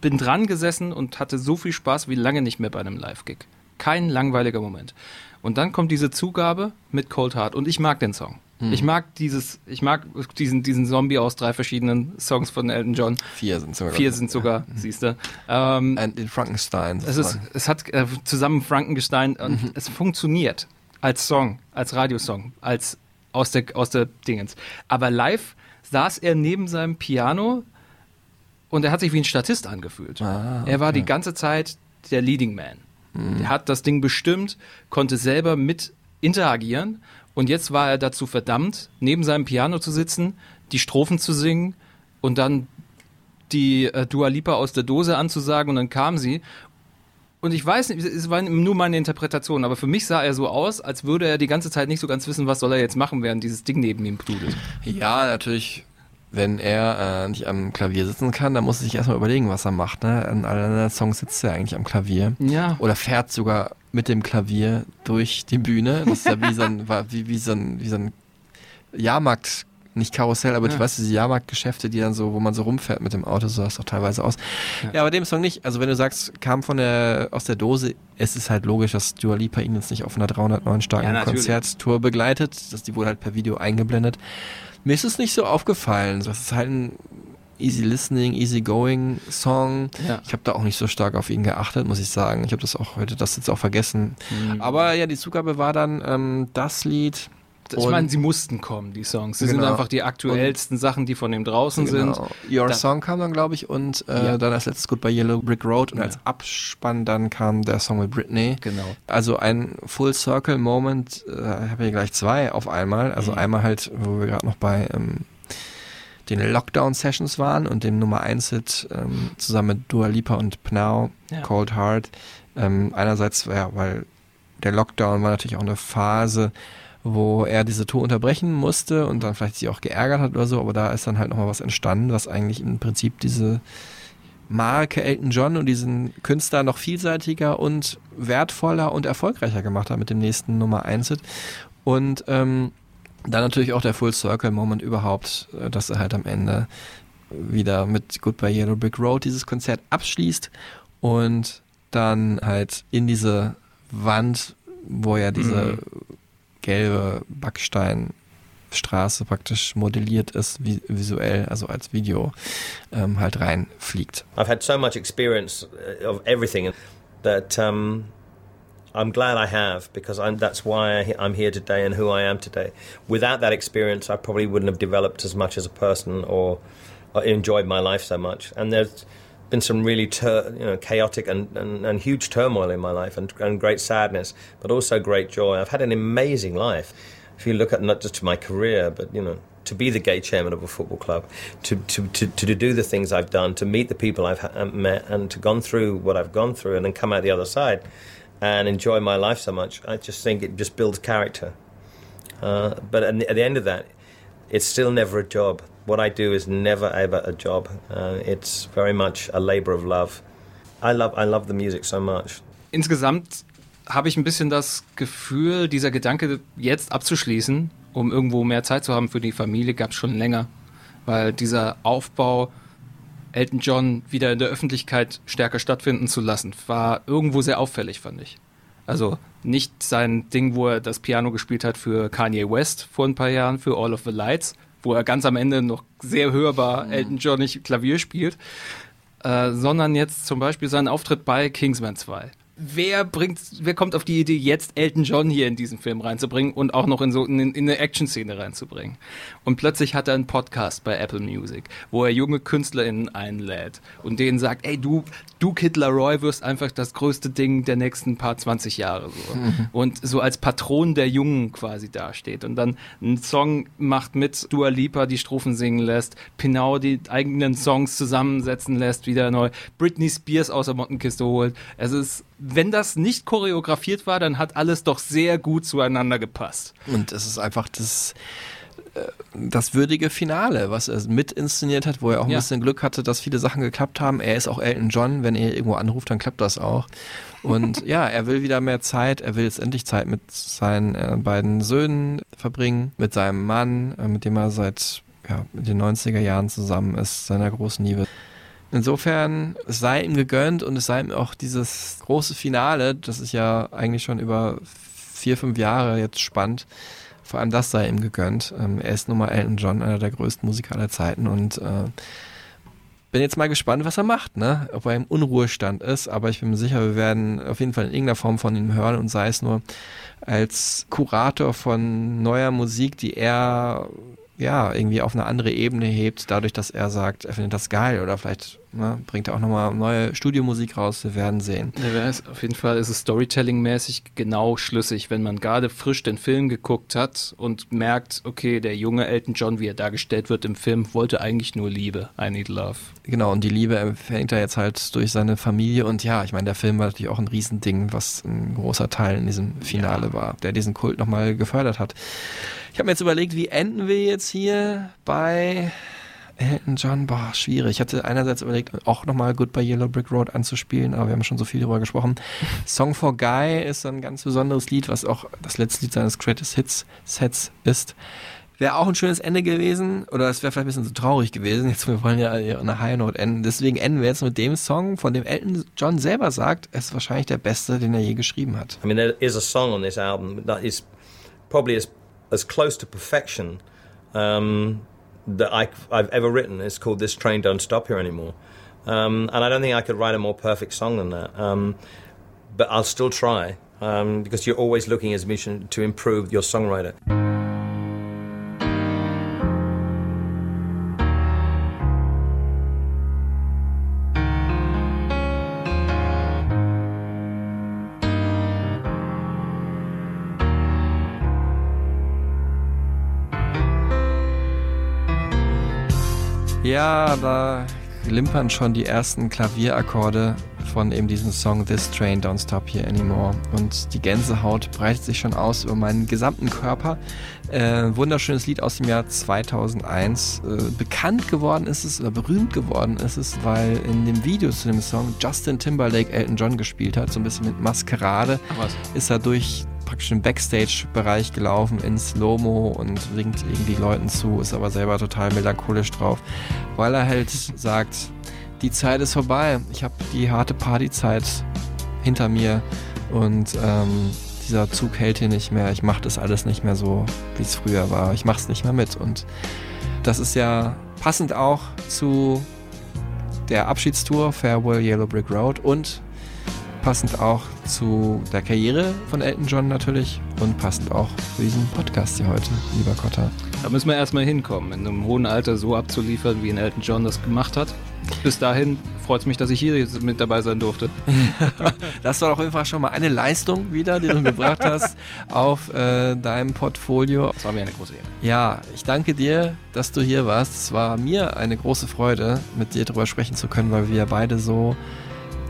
bin dran gesessen und hatte so viel Spaß wie lange nicht mehr bei einem Live-Gig. Kein langweiliger Moment. Und dann kommt diese Zugabe mit Cold Heart und ich mag den Song. Hm. Ich mag dieses, ich mag diesen, diesen Zombie aus drei verschiedenen Songs von Elton John. Vier sind sogar. Vier sind sogar, siehst du. Ähm, Und den Frankenstein. es, ist, es hat äh, zusammen Frankenstein und Mhm. es funktioniert als Song, als Radiosong, als aus der, aus der Dingens. Aber live saß er neben seinem Piano und er hat sich wie ein Statist angefühlt. Ah, Er war okay. die ganze Zeit der Leading Man. Mhm. Er hat das Ding bestimmt, konnte selber mit interagieren und jetzt war er dazu verdammt, neben seinem Piano zu sitzen, die Strophen zu singen und dann die äh, Dua Lipa aus der Dose anzusagen und dann kam sie. Und ich weiß nicht, es war nur meine Interpretation, aber für mich sah er so aus, als würde er die ganze Zeit nicht so ganz wissen, was soll er jetzt machen, während dieses Ding neben ihm dudelt. Ja, natürlich wenn er äh, nicht am Klavier sitzen kann, dann muss er sich erstmal überlegen, was er macht. Ne? In allen anderen Songs sitzt er eigentlich am Klavier. Ja. Oder fährt sogar mit dem Klavier durch die Bühne. Das ist ja wie so ein, *laughs* wie, wie so ein, wie so ein Jahrmarkt, nicht Karussell, aber Ja. du weißt, diese Jahrmarktgeschäfte, die dann so, wo man so rumfährt mit dem Auto, so sah es doch teilweise aus. Ja. aber dem Song nicht. Also wenn du sagst, kam von der, aus der Dose, es ist halt logisch, dass Dua Lipa ihn jetzt nicht auf einer 309 starken Ja. Konzerttour begleitet. dass die wurde halt per Video eingeblendet. Mir ist es nicht so aufgefallen. Das ist halt ein easy listening, easy going Song. Ja. Ich habe da auch nicht so stark auf ihn geachtet, muss ich sagen. Ich habe das auch heute das jetzt auch vergessen. Aber ja, die Zugabe war dann ähm, das Lied. Ich meine, sie mussten kommen, die Songs. Sie sind Genau. einfach die aktuellsten Sachen, die von ihm draußen sind. Genau. Your Da- Song kam dann, glaube ich, und äh, Ja. dann als letztes Good bei Yellow Brick Road und als Abspann dann kam der Song mit Britney. Genau. Also ein Full Circle Moment, äh, ich habe hier gleich zwei auf einmal. Also Mhm. einmal halt, wo wir gerade noch bei ähm, den Lockdown Sessions waren und dem Nummer 1 Hit ähm, zusammen mit Dua Lipa und Pnau, Ja. Cold Heart. Ähm, einerseits, ja, weil der Lockdown war natürlich auch eine Phase, wo er diese Tour unterbrechen musste und dann vielleicht sich auch geärgert hat oder so, aber da ist dann halt nochmal was entstanden, was eigentlich im Prinzip diese Marke Elton John und diesen Künstler noch vielseitiger und wertvoller und erfolgreicher gemacht hat mit dem nächsten Nummer 1 Hit. Und ähm, dann natürlich auch der Full Circle Moment überhaupt, äh, dass er halt am Ende wieder mit Goodbye Yellow Brick Road dieses Konzert abschließt und dann halt in diese Wand, wo ja diese Mhm. gelbe Backsteinstraße praktisch modelliert ist, vi visuell, also als Video, ähm, halt reinfliegt. I've had so much experience uh, of everything that um, I'm glad I have because I'm, that's why I'm here today and who I am today. Without that experience, I probably wouldn't have developed as much as a person or, or enjoyed my life so much. And there's been some really you know, chaotic and, and, and huge turmoil in my life and, and great sadness, but also great joy. I've had an amazing life. If you look at not just my career, but you know, to be the gay chairman of a football club, to, to, to, to do the things I've done, to meet the people I've ha- met, and to gone through what I've gone through, and then come out the other side and enjoy my life so much, I just think it just builds character. Uh, but at the, end of that, it's still never a job. What I do is never ever a job. Uh, it's very much a labor of love. I love I love the music so much. Insgesamt habe ich ein bisschen das Gefühl, dieser Gedanke jetzt abzuschließen, um irgendwo mehr Zeit zu haben für die Familie, gab es schon länger. Weil dieser Aufbau, Elton John wieder in der Öffentlichkeit stärker stattfinden zu lassen, war irgendwo sehr auffällig, fand ich. Also nicht sein Ding, wo er das Piano gespielt hat für Kanye West vor ein paar Jahren, für All of the Lights, wo er ganz am Ende noch sehr hörbar Elton John nicht Klavier spielt, äh, sondern jetzt zum Beispiel seinen Auftritt bei Kingsman 2. Wer bringt, wer kommt auf die Idee, jetzt Elton John hier in diesen Film reinzubringen und auch noch in so in, in eine Action-Szene reinzubringen? Und plötzlich hat er einen Podcast bei Apple Music, wo er junge KünstlerInnen einlädt und denen sagt, ey, du, du Kid Laroi wirst einfach das größte Ding der nächsten paar 20 Jahre so. Mhm. Und so als Patron der Jungen quasi dasteht und dann einen Song macht mit Dua Lipa, die Strophen singen lässt, Pinau die eigenen Songs zusammensetzen lässt, wieder neu, Britney Spears aus der Mottenkiste holt. Es ist, wenn das nicht choreografiert war, dann hat alles doch sehr gut zueinander gepasst. Und es ist einfach das, äh, das würdige Finale, was er mit inszeniert hat, wo er auch ein Ja. bisschen Glück hatte, dass viele Sachen geklappt haben. Er ist auch Elton John, wenn er irgendwo anruft, dann klappt das auch. Und *laughs* ja, er will wieder mehr Zeit, er will jetzt endlich Zeit mit seinen äh, beiden Söhnen verbringen, mit seinem Mann, äh, mit dem er seit ja, den 90er Jahren zusammen ist, seiner großen Liebe. Insofern, es sei ihm gegönnt und es sei ihm auch dieses große Finale, das ist ja eigentlich schon über vier, fünf Jahre jetzt spannend. Vor allem das sei ihm gegönnt. Ähm, er ist nun mal Elton John, einer der größten Musiker aller Zeiten und äh, bin jetzt mal gespannt, was er macht, ne? Ob er im Unruhestand ist, aber ich bin mir sicher, wir werden auf jeden Fall in irgendeiner Form von ihm hören und sei es nur als Kurator von neuer Musik, die er ja irgendwie auf eine andere Ebene hebt, dadurch, dass er sagt, er findet das geil oder vielleicht ne, bringt er auch nochmal neue Studiomusik raus, wir werden sehen. Ja, auf jeden Fall ist es Storytelling-mäßig genau schlüssig, wenn man gerade frisch den Film geguckt hat und merkt, okay, der junge Elton John, wie er dargestellt wird im Film, wollte eigentlich nur Liebe. I need love. Genau, und die Liebe empfängt er jetzt halt durch seine Familie und ja, ich meine, der Film war natürlich auch ein Riesending, was ein großer Teil in diesem Finale war, der diesen Kult nochmal gefördert hat. Ich habe mir jetzt überlegt, wie enden wir jetzt hier bei Elton John, boah, schwierig. Ich hatte einerseits überlegt, auch nochmal Goodbye Yellow Brick Road anzuspielen, aber wir haben schon so viel darüber gesprochen. *laughs* Song for Guy ist ein ganz besonderes Lied, was auch das letzte Lied seines Greatest Hits Sets ist. Wäre auch ein schönes Ende gewesen, oder es wäre vielleicht ein bisschen so traurig gewesen. Jetzt, wir wollen ja hier eine High Note enden. Deswegen enden wir jetzt mit dem Song, von dem Elton John selber sagt, es ist wahrscheinlich der beste, den er je geschrieben hat. I mean, there is a song on this album that is probably as as close to perfection um, that I, have ever written. It's called "This Train Don't Stop Here Anymore," um, and I don't think I could write a more perfect song than that. Um, but I'll still try um, because you're always looking as a musician to improve your songwriter. Ja, da glimpern schon die ersten Klavierakkorde von eben diesem Song This Train Don't Stop Here Anymore. Und die Gänsehaut breitet sich schon aus über meinen gesamten Körper. Äh, wunderschönes Lied aus dem Jahr 2001. Äh, bekannt geworden ist es, oder berühmt geworden ist es, weil in dem Video zu dem Song Justin Timberlake Elton John gespielt hat, so ein bisschen mit Maskerade. was? Ist er durch praktisch den Backstage-Bereich gelaufen in Slow-Mo und winkt irgendwie Leuten zu, ist aber selber total melancholisch drauf, weil er halt sagt, die Zeit ist vorbei, ich habe die harte Partyzeit hinter mir und ähm, dieser Zug hält hier nicht mehr, ich mache das alles nicht mehr so, wie es früher war, ich mache es nicht mehr mit. Und das ist ja passend auch zu der Abschiedstour Farewell Yellow Brick Road und passend auch zu der Karriere von Elton John natürlich und passend auch für diesen Podcast hier heute, lieber Kotter. Da müssen wir erstmal hinkommen, in einem hohen Alter so abzuliefern, wie ein Elton John das gemacht hat. Bis dahin freut es mich, dass ich hier jetzt mit dabei sein durfte. *laughs* Das war auf jeden Fall schon mal eine Leistung wieder, die du gebracht hast auf äh, deinem Portfolio. Das war mir eine große Ehre. Ja, ich danke dir, dass du hier warst. Es war mir eine große Freude, mit dir darüber sprechen zu können, weil wir beide so,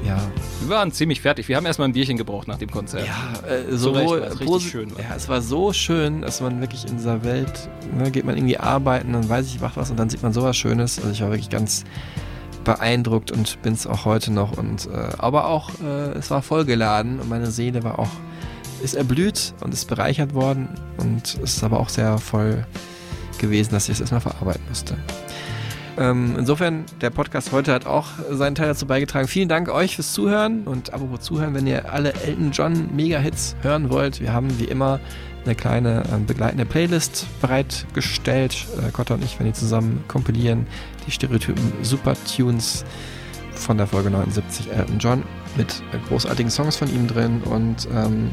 ja, Wir waren ziemlich fertig. Wir haben erstmal ein Bierchen gebraucht nach dem Konzert. Ja, äh, so richtig schön war. Ja, es war so schön, dass man wirklich in dieser Welt, ne, geht man irgendwie arbeiten und weiß ich, macht was und dann sieht man sowas Schönes. Also ich war wirklich ganz beeindruckt und bin es auch heute noch. Und äh, aber auch, äh, es war vollgeladen und meine Seele war auch, ist erblüht und ist bereichert worden und es ist aber auch sehr voll gewesen, dass ich es erstmal verarbeiten musste. Ähm, insofern, der Podcast heute hat auch seinen Teil dazu beigetragen. Vielen Dank euch fürs Zuhören und apropos Zuhören, wenn ihr alle Elton John Mega-Hits hören wollt, wir haben wie immer eine kleine ähm, begleitende Playlist bereitgestellt. Äh, Kotta und ich, wenn die zusammen kompilieren, die Stereotypen Super Tunes von der Folge 79 Elton John mit äh, großartigen Songs von ihm drin und ähm,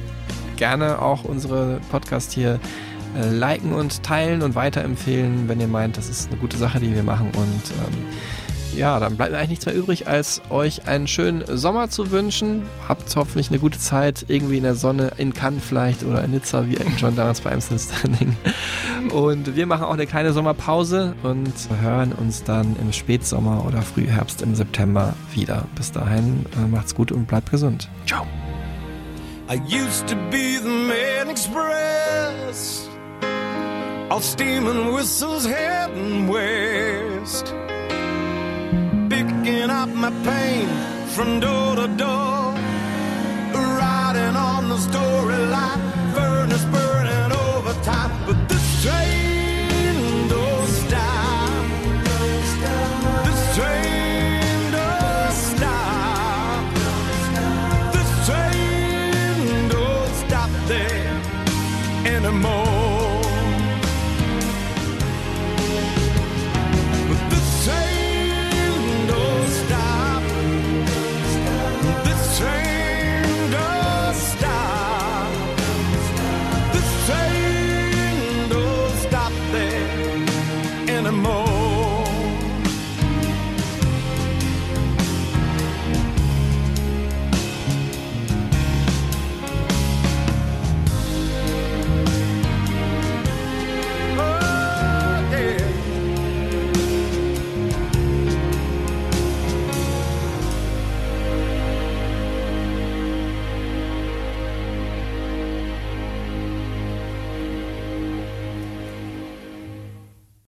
gerne auch unsere Podcast hier äh, liken und teilen und weiterempfehlen, wenn ihr meint, das ist eine gute Sache, die wir machen. Und ähm, ja, dann bleibt mir eigentlich nichts mehr übrig, als euch einen schönen Sommer zu wünschen. Habt hoffentlich eine gute Zeit, irgendwie in der Sonne, in Cannes vielleicht oder in Nizza, wie John damals bei Amstel Standing. Und wir machen auch eine kleine Sommerpause und hören uns dann im Spätsommer oder Frühherbst im September wieder. Bis dahin, äh, macht's gut und bleibt gesund. Ciao. I used to be the man express. All steam and whistles heading west. Picking up my pain from door to door. Riding on the storyline, furnace burning